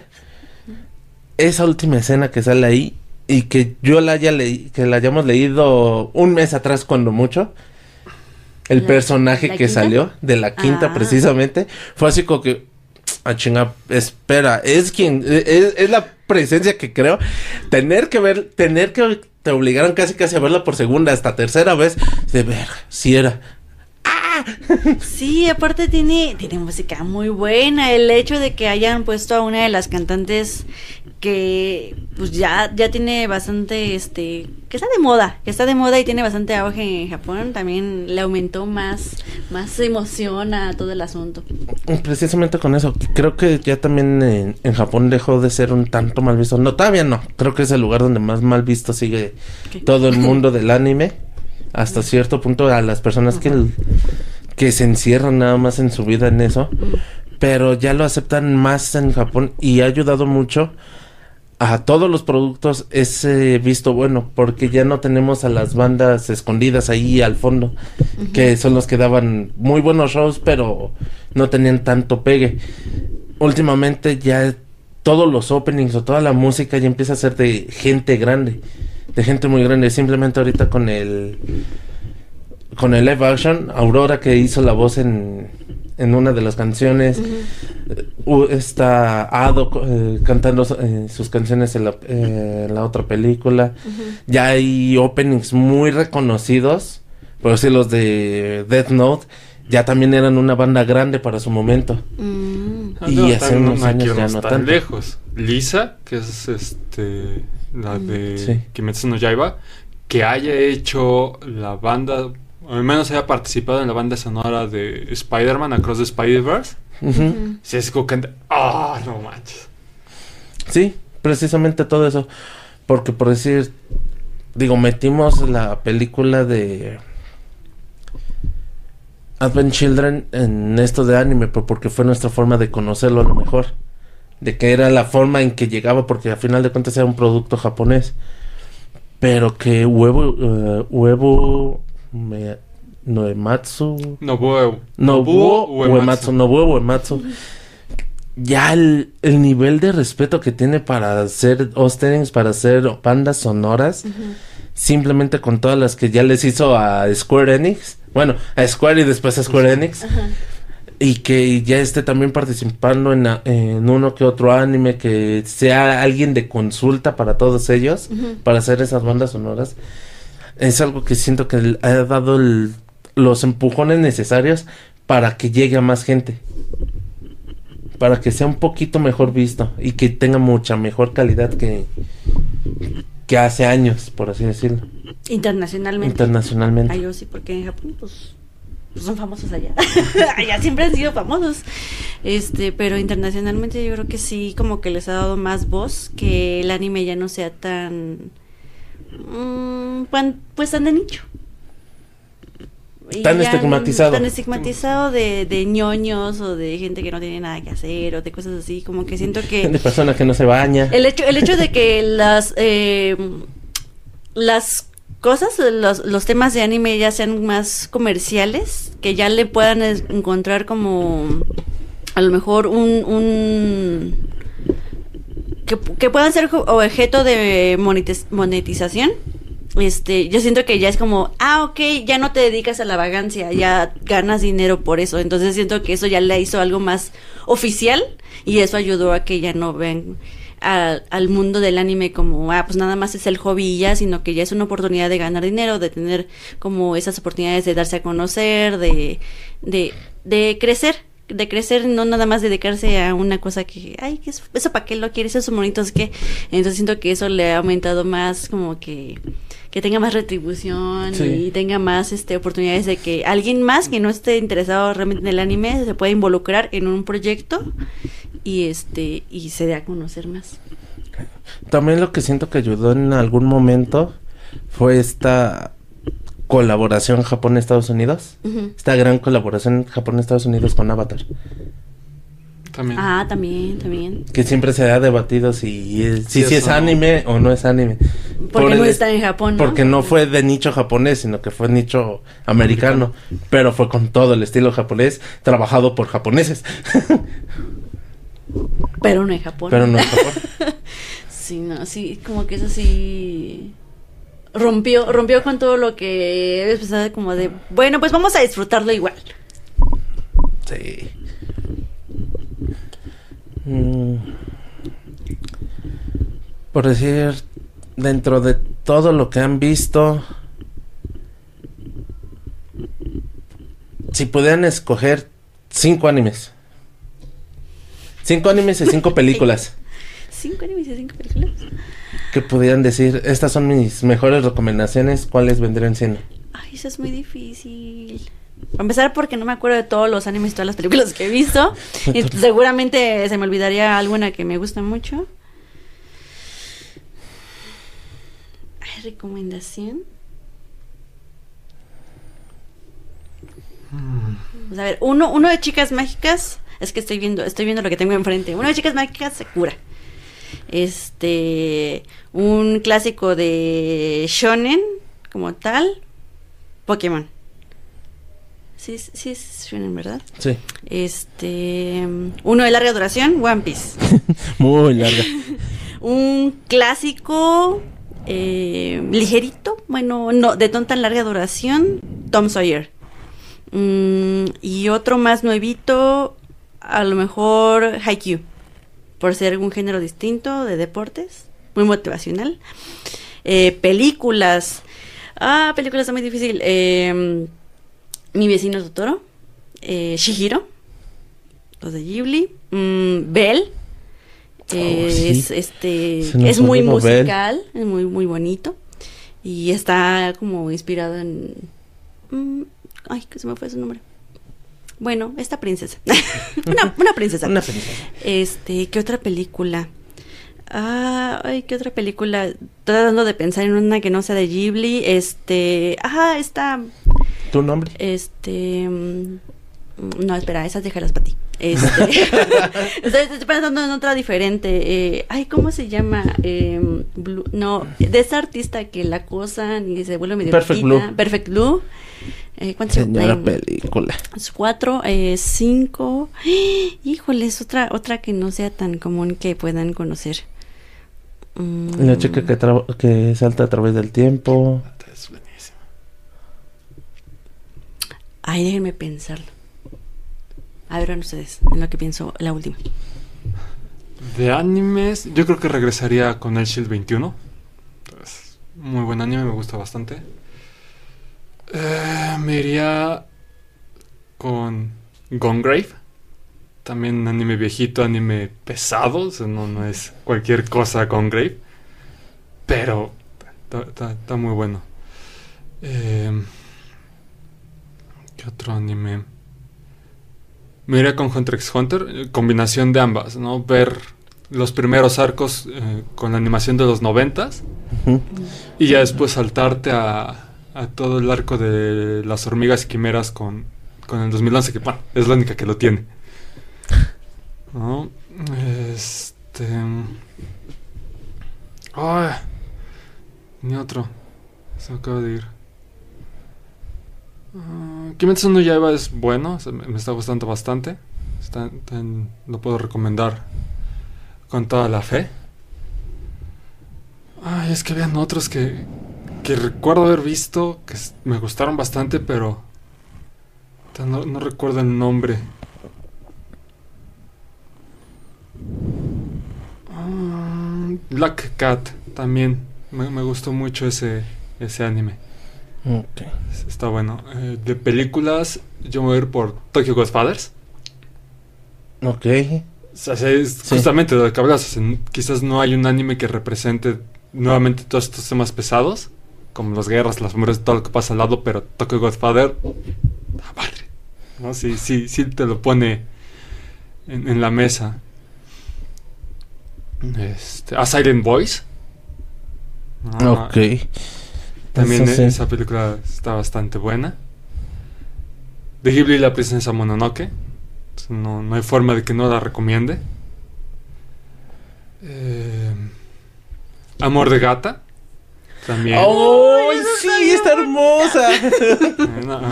esa última escena que sale ahí y que yo la haya leí, que la hayamos leído un mes atrás cuando mucho. El ¿La- personaje la que quinta? salió de la quinta Ah. precisamente fue así como que a chinga, espera, es quien es, es la presencia que creo tener que ver, tener que te obligaron casi casi a verla por segunda hasta tercera vez de ver si era Sí, aparte tiene, tiene música muy buena. El hecho de que hayan puesto a una de las cantantes que pues ya, ya tiene bastante, este, que está de moda, que está de moda y tiene bastante auge en Japón, también le aumentó más, más emoción a todo el asunto. Precisamente con eso, creo que ya también en, en Japón dejó de ser un tanto mal visto. No, todavía no. Creo que es el lugar donde más mal visto sigue todo el mundo del anime. Hasta cierto punto a las personas que, que se encierran nada más en su vida en eso. Pero ya lo aceptan más en Japón y ha ayudado mucho a todos los productos ese visto bueno, porque ya no tenemos a las bandas escondidas ahí al fondo, que son los que daban muy buenos shows, pero no tenían tanto pegue. Últimamente ya todos los openings o toda la música ya empieza a ser de gente grande, de gente muy grande. Simplemente ahorita con el con el live action, Aurora que hizo la voz en, en una de las canciones, eh, está Ado eh, cantando eh, sus canciones en la, eh, en la otra película. Ya hay openings muy reconocidos, por si los de Death Note ya también eran una banda grande para su momento. Mm. Y No, hace unos años ya no tan tanto. lejos. Lisa, que es este la de Sí. Kimetsu no Yaiba, que haya hecho la banda, al menos haya participado en la banda sonora de Spider-Man Across the Spider-Verse. Si es como que... ¡Ah, no manches! Sí, precisamente todo eso. Porque por decir, digo, metimos la película de Advent Children en esto de anime, pero porque fue nuestra forma de conocerlo a lo mejor. De que era la forma en que llegaba, porque al final de cuentas era un producto japonés. Pero que huevo, eh, huevo, me, Noematsu, Nobuo. Nobuo Uematsu. Nobuo Uematsu. Ya el, el nivel de respeto que tiene para hacer openings, para hacer bandas sonoras, simplemente con todas las que ya les hizo a Square Enix, bueno, a Square y después a Square Enix, y que ya esté también participando en, a- en uno que otro anime, que sea alguien de consulta para todos ellos, para hacer esas bandas sonoras, es algo que siento que ha dado el- los empujones necesarios para que llegue a más gente. Para que sea un poquito mejor visto y que tenga mucha mejor calidad que, que hace años, por así decirlo, Internacionalmente. internacionalmente. Ay, yo sí, porque en Japón, pues, pues son famosos allá. allá siempre han sido famosos. Este, pero internacionalmente yo creo que sí, como que les ha dado más voz, que el anime ya no sea tan. Mm, pues tan de nicho. Tan estigmatizado. Tan estigmatizado de, de ñoños o de gente que no tiene nada que hacer o de cosas así. Como que siento que. De persona que no se baña. El hecho, el hecho de que las eh, las cosas, los, los temas de anime ya sean más comerciales, que ya le puedan encontrar como a lo mejor un, un que, puedan ser objeto de monetiz- monetización, este, yo siento que ya es como, ah, ok, ya no te dedicas a la vagancia, ya ganas dinero por eso. Entonces siento que eso ya le hizo algo más oficial y eso ayudó a que ya no ven al mundo del anime como, ah, pues nada más es el hobby ya, sino que ya es una oportunidad de ganar dinero, de tener como esas oportunidades de darse a conocer, de, de, de crecer. De crecer, no nada más dedicarse a una cosa que, ay, ¿qué es- ¿eso para qué lo quieres? Esos monitos que. Entonces siento que eso le ha aumentado más, como que que tenga más retribución Sí. y tenga más este oportunidades de que alguien más que no esté interesado realmente en el anime se pueda involucrar en un proyecto y este y se dé a conocer más. También lo que siento que ayudó en algún momento fue esta colaboración Japón-Estados Unidos. Ujú. Esta gran colaboración Japón-Estados Unidos con Avatar. También. Ah, también, también. Que siempre se ha debatido si es, si, Sí, si es anime o no es anime. Porque Por no está en Japón, ¿no? Porque no fue de nicho japonés, sino que fue nicho americano. Pero fue con todo el estilo japonés, trabajado por japoneses. Pero no en Japón. pero no en Japón. Sí, no, sí, como que eso sí rompió, rompió con todo lo que habías pensado como de, bueno, pues vamos a disfrutarlo igual. Sí. Mm. Por decir, dentro de todo lo que han visto, si pudieran escoger cinco animes. Cinco animes y cinco películas. Cinco animes y cinco películas. Que pudieran decir, estas son mis mejores recomendaciones, ¿cuáles vendrían siendo? Ay, eso es muy difícil. Para empezar, porque no me acuerdo de todos los animes y todas las películas que he visto. Y seguramente se me olvidaría alguna que me gusta mucho. Ay, recomendación. Pues, a ver, uno, uno de chicas mágicas. Es que estoy viendo, estoy viendo lo que tengo enfrente. Uno de chicas mágicas Sakura. Este, un clásico de shonen como tal, Pokémon. Sí, es- sí es shonen, ¿verdad? Sí, Este, uno de larga duración, One Piece. muy larga. Un clásico eh, ligerito, bueno, no, de no tan larga duración, Tom Sawyer. Mm, y otro más nuevito, a lo mejor Haikyuu, por ser un género distinto de deportes, muy motivacional. Eh, películas. Ah, películas está muy difícil. Eh, Mi vecino Totoro. Eh, Shihiro. Los de Ghibli. Mm, Belle. Eh, Oh, sí. es, este, es muy musical, es muy, muy bonito. Y está como inspirado en... mm, ay, que se me fue su nombre. Bueno, esta princesa. una, una princesa. Una princesa. Este, ¿qué otra película? Ah, ay, ¿qué otra película? Estoy tratando de pensar en una que no sea de Ghibli. Este, ajá, está, ¿Tu nombre? este, mm, no, espera, esas déjalas para ti. Este, estoy, pensando en otra diferente. Eh, ay, ¿cómo se llama? Eh, Blue- no, de esa artista que la acosan y se vuelve medio Perfect. Blue. Perfect Blue. Eh, ¿Cuántas Señora película. Es Cuatro, eh, cinco. Híjole, es otra, otra que no sea tan común que puedan conocer. Mm, La chica que, que salta a través del tiempo. Es buenísimo. Ay, déjenme pensarlo. A ver, ustedes, en lo que pienso la última. De animes, yo creo que regresaría con el Shield 21. Es muy buen anime, me gusta bastante. Eh, me iría con Gone Grave. También un anime viejito, anime pesado. o sea, no, no es cualquier cosa Gone Grave. Pero está, muy bueno. Eh, ¿Qué otro anime? Me iría con Hunter x Hunter, combinación de ambas, ¿no? Ver los primeros arcos eh, con la animación de los noventas y ya después saltarte a, a todo el arco de las hormigas quimeras con, con el 2011, que es la única que lo tiene. ¿No? Este... Ay, ni otro. Se me acaba de ir. Ah, Kimetsu no Yaiba es bueno, me, está gustando bastante. Lo puedo recomendar con toda la fe. Ay, es que habían otros que, que recuerdo haber visto, que me gustaron bastante, pero no, no recuerdo el nombre. Ah, Black Cat también. Me, me gustó mucho ese, ese anime. Ok. Es- Está bueno. Eh, de películas, yo me voy a ir por Tokyo Godfathers. Ok. O sea, es Sí. justamente de lo que hablas. o sea, n- quizás no hay un anime que represente nuevamente todos estos temas pesados, como las guerras, las muertes, todo lo que pasa al lado, pero Tokyo Godfather, ¡ah, madre! ¿no? Sí, sí, sí te lo pone en, en la mesa. Este, A Silent Voice. Ah, Ok. También Eso sí. esa película está bastante buena. De Ghibli la princesa Mononoke. No, no hay forma de que no la recomiende. Eh, Amor de gata. También. ¡Ay, sí! ¡Está hermosa!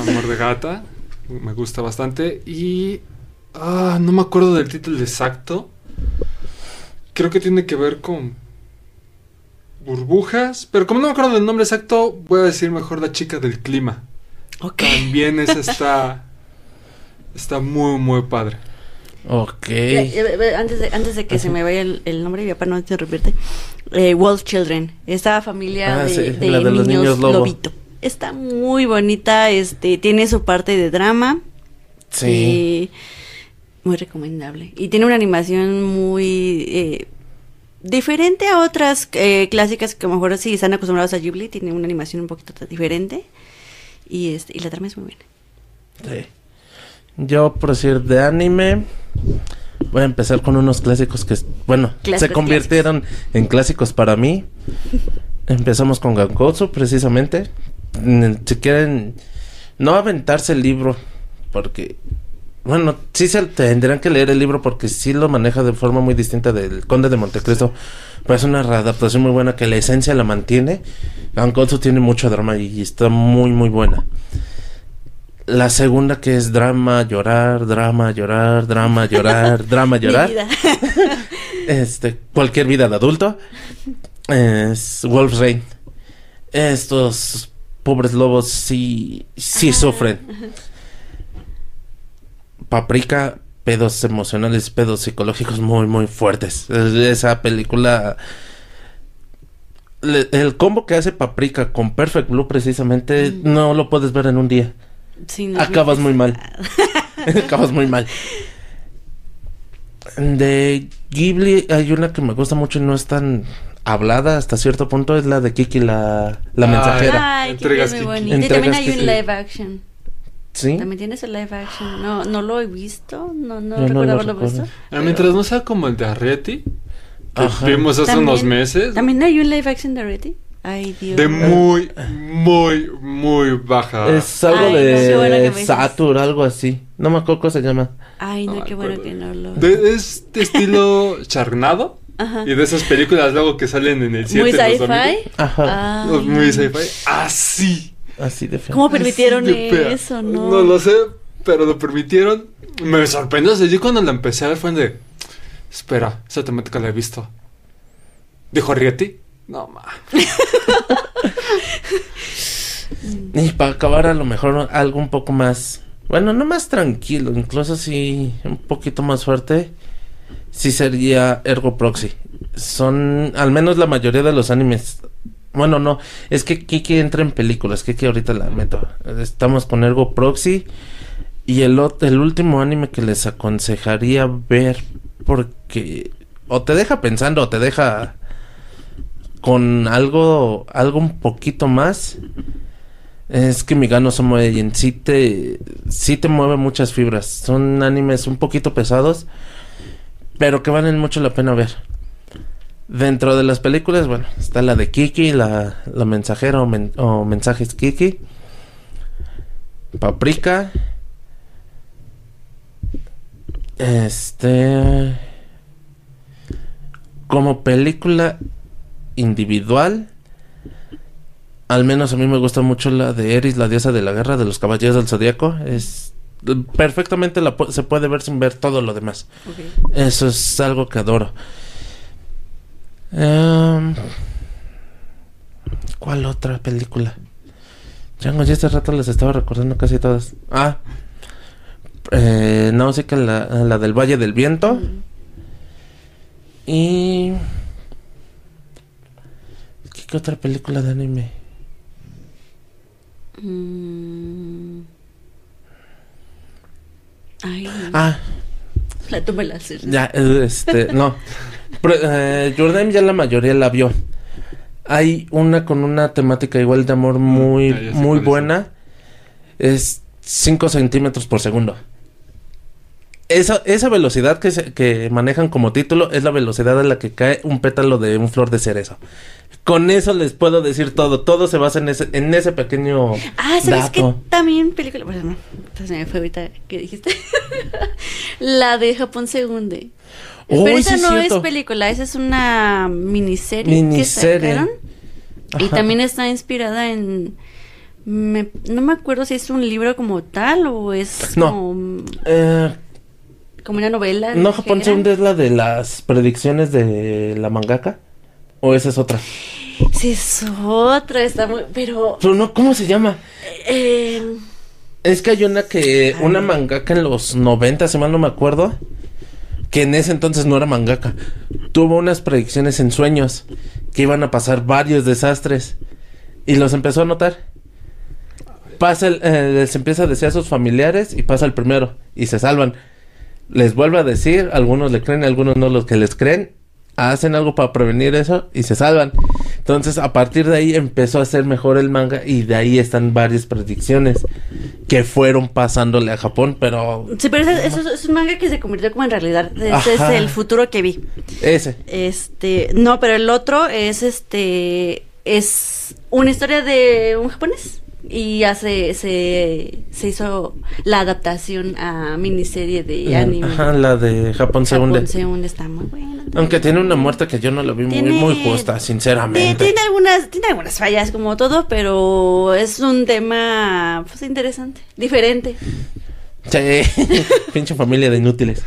Amor de gata. Me gusta bastante. Y... ah, no me acuerdo del título exacto. Creo que tiene que ver con... Burbujas. Pero como no me acuerdo del nombre exacto, voy a decir mejor la chica del clima. Ok. También esa está... Está muy, muy padre. ok. Ya, ya, ya, Antes de, antes de que se me vaya el, el nombre, mi papá no interrumpirte. Eh, Wolf Children. Esta familia Ah, de, sí, de de niños, niños lobo. lobito. Está muy bonita. Este, tiene su parte de drama. Sí. eh, muy recomendable. Y tiene una animación muy eh, diferente a otras eh, clásicas que a lo mejor si están acostumbrados a Ghibli. Tiene una animación un poquito diferente. Y, este, y la trama es muy buena. Sí. Yo, por decir de anime, voy a empezar con unos clásicos que, bueno, Clásicos, se convirtieron en clásicos para mí. Empezamos con Gankotsu, precisamente. Mm, Si quieren, no aventarse el libro, porque, bueno, sí se tendrán que leer el libro porque sí lo maneja de forma muy distinta del Conde de Montecristo. Pero es una readaptación muy buena que la esencia la mantiene. Gankotsu tiene mucho drama y está muy, muy buena. La segunda que es drama, llorar, drama, llorar, drama, llorar, drama, llorar. Este, cualquier vida de adulto. Es Wolf's Rain. Estos pobres lobos sí, sí Ah. sufren. Paprika, pedos emocionales, pedos psicológicos muy, muy fuertes. Es- Esa película. le- el combo que hace Paprika con Perfect Blue, precisamente, Mm. no lo puedes ver en un día. Sí, no Acabas muy mal. Acabas muy mal. De Ghibli hay una que me gusta mucho y no es tan hablada hasta cierto punto, es la de Kiki la, la Ah, mensajera. Ay, Entregas muy Kiki. bonito. Y también Entregas hay un live action. ¿Sí? También tienes el live action. No, no lo he visto. No, no Yo no recuerdo haberlo recuerdo. visto. Ah, Mientras no sea como el de Arrietty, que Ajá. vimos hace unos meses, También hay un live action de Retty. Ay, Dios. de muy, muy, muy baja. Es algo Ay, de. Satur, algo así. No me acuerdo cómo se llama. Ay, no, qué bueno que no lo. De este estilo charnado Ajá. y de esas películas luego que salen en el 7 Muy sci-fi. Ajá. Ay, muy sci-fi. Así. Así de feo. ¿Cómo permitieron eso, no? No lo sé, pero lo permitieron. Me sorprendió. O sea, yo cuando la empecé a ver fue de. Espera, esa temática la he visto. ¿Dijo Arrietty? No, ma. Y para acabar a lo mejor algo un poco más, bueno, no más tranquilo, incluso sí un poquito más fuerte, sí sería Ergo Proxy. Son, al menos la mayoría de los animes, bueno, no, es que Kiki entra en películas, Kiki ahorita la meto. Estamos con Ergo Proxy y el, el último anime que les aconsejaría ver porque o te deja pensando o te deja con algo algo un poquito más es que Migano Somoeyen sí te, sí te mueve muchas fibras. Son animes un poquito pesados, pero que valen mucho la pena ver. Dentro de las películas, bueno, está la de Kiki, la, la mensajera o, men- o mensajes Kiki, Paprika, este, como película individual, al menos a mí me gusta mucho la de Eris, la diosa de la guerra de los caballeros del zodiaco. Es perfectamente la se puede ver sin ver todo lo demás. Eso es algo que adoro. Em, ¿Cuál otra película? Chango, ya hace rato les estaba recordando casi todas. Ah, eh, no sé que la, la del Valle del Viento. Y. ¿Qué, otra película de anime? Mm. Ay, Ah, la de la ya, eh, este, no. Pero, eh, Your Name ya la mayoría la vio. Hay una con una temática igual de amor muy, sé muy cuál es. buena. Es 5 centímetros por segundo. Esa, esa velocidad que, se- que manejan como título es la velocidad a la que cae un pétalo de un flor de cerezo. Con eso les puedo decir todo. Todo se basa en ese, en ese pequeño Ah, ¿sabes qué? dato. También película. Bueno, no, entonces me fue ahorita que dijiste. la de Japón se hunde. Oh, Pero esa es no es película, esa es una miniserie, Miniserie. que sacaron. Y también está inspirada en. me- no me acuerdo si es un libro como tal o es No. como, Eh, como una novela. ¿No Japón se hunde es la de las predicciones de la mangaka? ¿O esa es otra? Sí, es otra, está muy. Pero. Pero no, ¿cómo se llama? eh, Es que hay una que, una mangaka en los 90, si mal no me acuerdo, que en ese entonces no era mangaka. Tuvo unas predicciones en sueños que iban a pasar varios desastres y los empezó a notar. Pasa el, eh, les empieza a decir a sus familiares y pasa el primero y se salvan. Les vuelve a decir, algunos le creen, algunos no los que les creen, hacen algo para prevenir eso y se salvan. Entonces, a partir de ahí empezó a hacer mejor el manga y de ahí están varias predicciones que fueron pasándole a Japón, pero sí, pero ese- eso, es un manga que se convirtió como en realidad. Ese Ajá. es el futuro que vi. ese. Este, no, pero el otro es este es una historia de un japonés y ya se, se, se hizo la adaptación a miniserie de anime. Ajá, la de Japón se Japón hunde. se hunde, está muy buena. Aunque tiene una muerte que yo no la vi muy, Tiene- muy justa, Tiene, sinceramente. tiene algunas, tiene algunas fallas como todo, pero es un tema pues interesante, diferente. Sí, pinche familia de inútiles.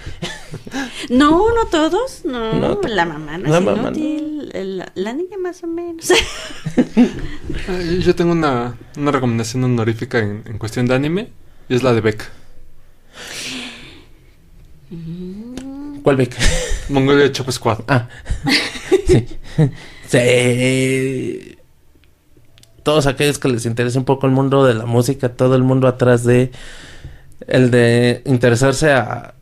No, no todos, no, No, la mamá no la es mamá no. inútil, la, la niña más o menos. Yo tengo una, una recomendación honorífica en, en cuestión de anime. Y es la de Beck. ¿Cuál Vic? Mongolia Chop Squad. Ah. sí. Sí. Todos aquellos que les interese un poco el mundo de la música, todo el mundo atrás de el de interesarse a,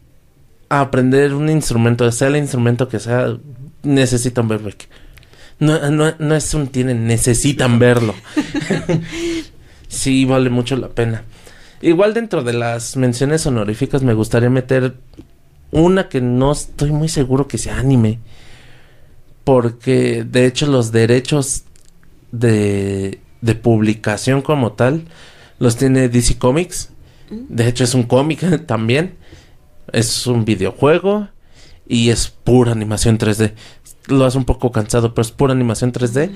a aprender un instrumento, sea el instrumento que sea, necesitan ver Beck. No, no, no es un tienen, necesitan verlo. sí, vale mucho la pena. Igual dentro de las menciones honoríficas me gustaría meter una que no estoy muy seguro que sea anime. Porque de hecho los derechos de, de publicación como tal los tiene DC Comics. De hecho es un cómic también. Es un videojuego y es pura animación 3D. Lo hace un poco cansado, pero es pura animación 3D.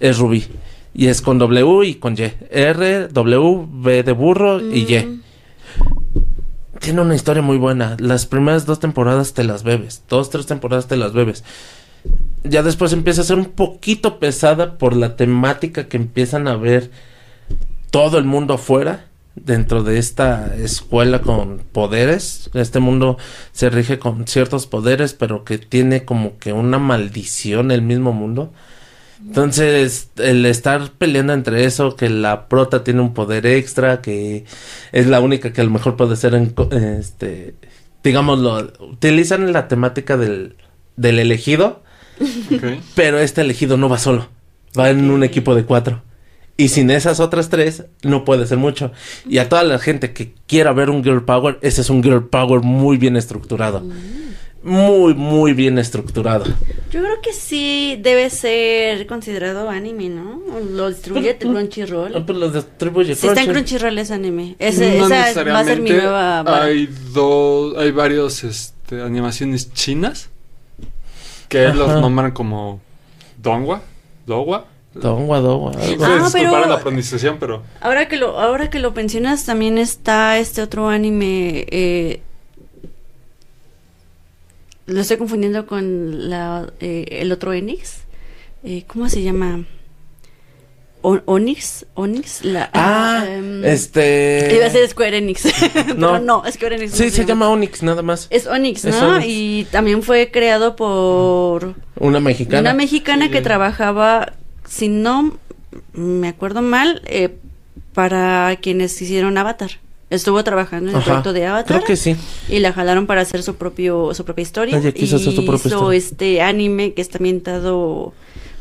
Es Ruby. Y es con W y con Y. R, W, B de burro y Y. Mm. Tiene una historia muy buena. Las primeras dos temporadas te las bebes. Dos, tres temporadas te las bebes. Ya después empieza a ser un poquito pesada por la temática que empiezan a ver todo el mundo afuera dentro de esta escuela con poderes. Este mundo se rige con ciertos poderes, pero que tiene como que una maldición el mismo mundo. Entonces, el estar peleando entre eso, que la prota tiene un poder extra, que es la única que a lo mejor puede ser en, este, digámoslo, utilizan la temática del, del elegido, pero este elegido no va solo, va en un equipo de cuatro. Y sin esas otras tres, no puede ser mucho. Y a toda la gente que quiera ver un Girl Power, ese es un Girl Power muy bien estructurado. Muy, muy bien estructurado. Yo creo que sí debe ser considerado anime, ¿no? Lo distribuye Pero- Ah, Crunchyroll. pues los distribuye Si está en Crunchy. Crunchyroll es anime. Ese, no esa va a ser mi necesariamente. nueva... Hay dos, hay varios este, animaciones chinas que Ajá. los nombran como Dongwa, Dogwa. Dongwa, Dongwa, algo. Ah, Disculpar pero- la pronunciación, pero Ahora que lo, ahora que lo mencionas, también está este otro anime. eh, lo estoy confundiendo con la, eh, el otro Enix. Eh, ¿Cómo se llama? O- Onyx, Onyx, la... Ah, em, este. Iba a ser Square Enix, No. pero no, Square Enix. no Sí, se llama Onyx, nada más. Es Onyx, Es ¿no? Y también fue creado por Una mexicana. una mexicana Sí. que trabajaba, si no me acuerdo mal, eh, para quienes hicieron Avatar. Estuvo trabajando en el Ajá. proyecto de Avatar. Creo que sí. Y la jalaron para hacer su propio su propia historia. Ella quiso hacer su Y propia hizo historia. este anime que está ambientado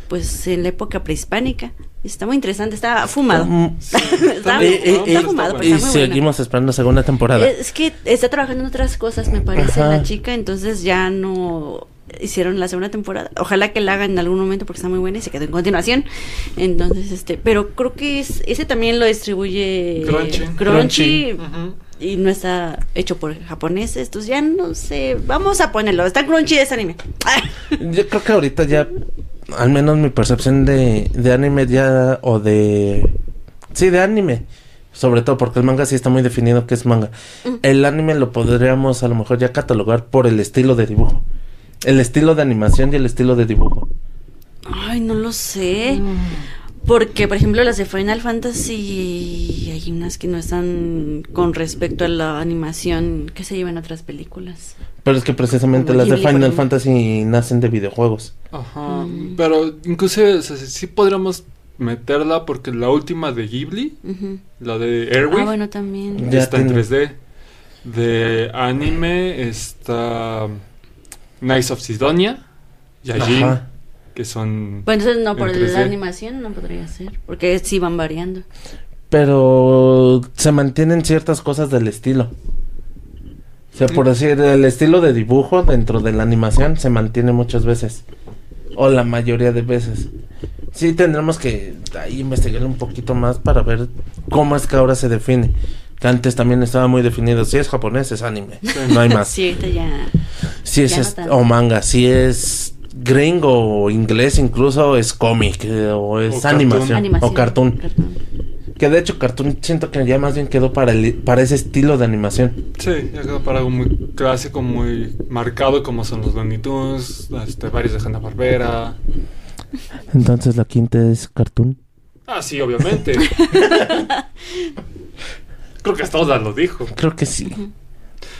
pues en la época prehispánica. Está muy interesante, está fumado. Está, Y- y- está y- fumado, pero y está muy bueno. seguimos esperando segunda temporada. Es que está trabajando en otras cosas, me parece, Ajá. la chica, entonces ya no hicieron la segunda temporada. Ojalá que la hagan en algún momento porque está muy buena y se quedó en continuación. Entonces, este, pero creo que es, ese también lo distribuye Crunchy. Y no está hecho por japoneses, entonces ya no sé, vamos a ponerlo. Está Crunchy ese anime. Yo creo que ahorita ya, al menos mi percepción de, de anime ya, o de... Sí, de anime. Sobre todo porque el manga sí está muy definido que es manga. El anime lo podríamos a lo mejor ya catalogar por el estilo de dibujo. El estilo de animación y el estilo de dibujo. Ay, no lo sé. Porque, por ejemplo, las de Final Fantasy, hay unas que no están con respecto a la animación que se llevan a otras películas. Pero es que precisamente Como las de Final ejemplo. Fantasy nacen de videojuegos. Ajá. Mm. Pero inclusive, o sea, sí podríamos meterla porque la última de Ghibli, la de Airway, Ah, bueno, también. Ya está en tiene. 3D. De anime está Knights of Sidonia, Yajin, Ajá. que son... Bueno, entonces no, por En 3D. la animación no podría ser, porque sí van variando. Pero se mantienen ciertas cosas del estilo. O sea, por decir, el estilo de dibujo dentro de la animación se mantiene muchas veces. O la mayoría de veces. Sí, tendremos que ahí investigar un poquito más para ver cómo es que ahora se define. Que antes también estaba muy definido. Si es japonés, es anime. No hay más. Sí, ahorita ya. Si es no o manga, si es gringo o inglés incluso es cómic eh, o es O animación, Animación. o cartoon. cartoon. Que de hecho cartoon siento que ya más bien quedó para el, para ese estilo de animación. Sí, ya quedó para algo muy clásico, muy marcado, como son los Looney Tunes, este, varios de Hanna-Barbera. Entonces la quinta es cartoon. Ah, sí, obviamente. Creo que hasta Oda lo dijo. Creo que sí.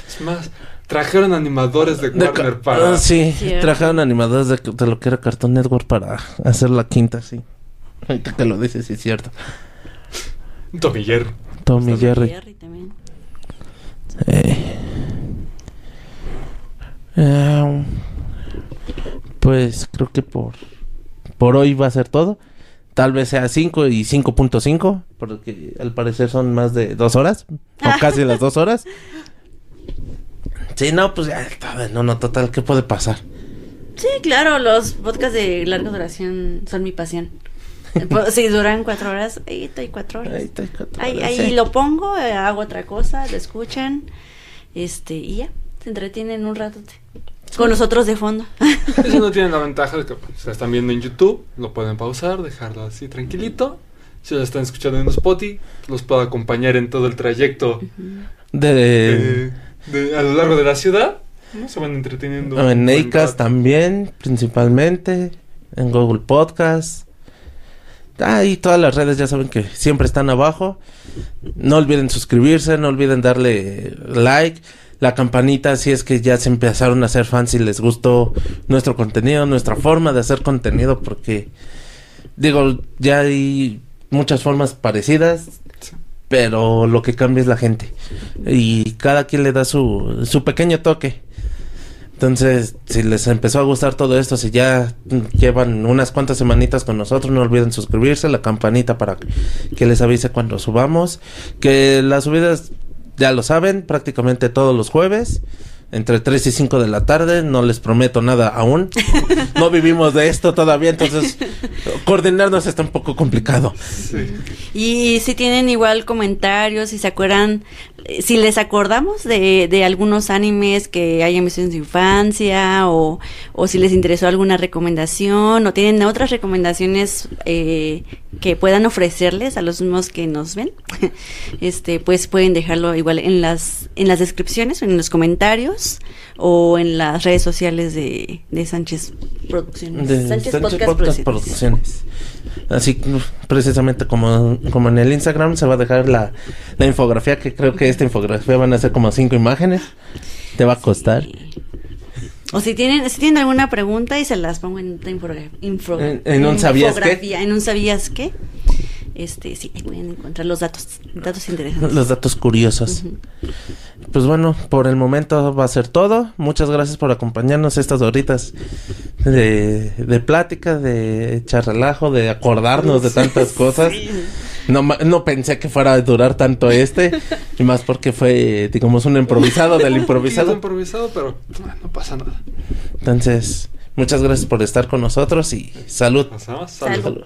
Es más, trajeron animadores de De Warner ca- para... ah, sí, trajeron animadores de, de lo que era Cartoon Network para hacer la quinta, sí. Ahorita que lo dices, sí es cierto. Tommy Jerry. Tommy Jerry. Jerry también. Eh. Eh, pues creo que por por hoy va a ser todo. Tal vez sea 5 y 5.5, porque al parecer son más de dos horas, o casi las dos horas. Sí, no, pues ya, no, no, total, ¿qué puede pasar? Sí, claro, los podcasts de larga duración son mi pasión. Si duran cuatro horas, ahí estoy cuatro horas. Ahí está, cuatro Ahí, horas, ahí sí. lo pongo, eh, hago otra cosa, lo escuchan, este, y ya, se entretienen un rato con nosotros de fondo. Eso no tiene la ventaja de que pues, se están viendo en YouTube, lo pueden pausar, dejarlo así tranquilito. Si lo están escuchando en Spotify, los puedo acompañar en todo el trayecto De, eh, de- a lo largo de la ciudad. ¿no? Se van entreteniendo. en un buen Acast también, principalmente, en Google Podcast. Ah, y todas las redes ya saben que siempre están abajo. No olviden suscribirse, no olviden darle like, la campanita si es que ya se empezaron a hacer fans y les gustó nuestro contenido, nuestra forma de hacer contenido, porque digo, ya hay muchas formas parecidas. Pero lo que cambia es la gente. Y cada quien le da su, su pequeño toque. Entonces, si les empezó a gustar todo esto, si ya llevan unas cuantas semanitas con nosotros, no olviden suscribirse, la campanita para que les avise cuando subamos. Que las subidas, ya lo saben, prácticamente todos los jueves, entre 3 y 5 de la tarde. No les prometo nada aún. No vivimos de esto todavía, entonces coordinarnos está un poco complicado. Sí. Y si tienen igual comentarios, si se acuerdan, si les acordamos de, de algunos animes que hayan visto en su infancia o, o si les interesó alguna recomendación o tienen otras recomendaciones eh, que puedan ofrecerles a los mismos que nos ven, este, pues pueden dejarlo igual en las, en las descripciones, en los comentarios o en las redes sociales de, de Sánchez Producciones. De Sánchez, Sánchez Podcast, Podcast Producciones. Producciones. Así precisamente como, como en el Instagram se va a dejar la, la infografía, que creo que esta infografía van a ser como cinco imágenes. Te va a costar. O si tienen, si tienen alguna pregunta y se las pongo en, En- en un ¿sabías qué? infografía, En un sabías qué. Este, sí, pueden encontrar los datos, datos interesantes. Los datos curiosos. Pues bueno, por el momento va a ser todo. Muchas gracias por acompañarnos estas horitas de, de plática, de echar relajo, de acordarnos de tantas cosas. No, ma- no pensé que fuera a durar tanto este, y más porque fue, digamos, un improvisado del improvisado. improvisado, pero no pasa nada. Entonces, muchas gracias por estar con nosotros y salud. Pasamos. Salud. Salud.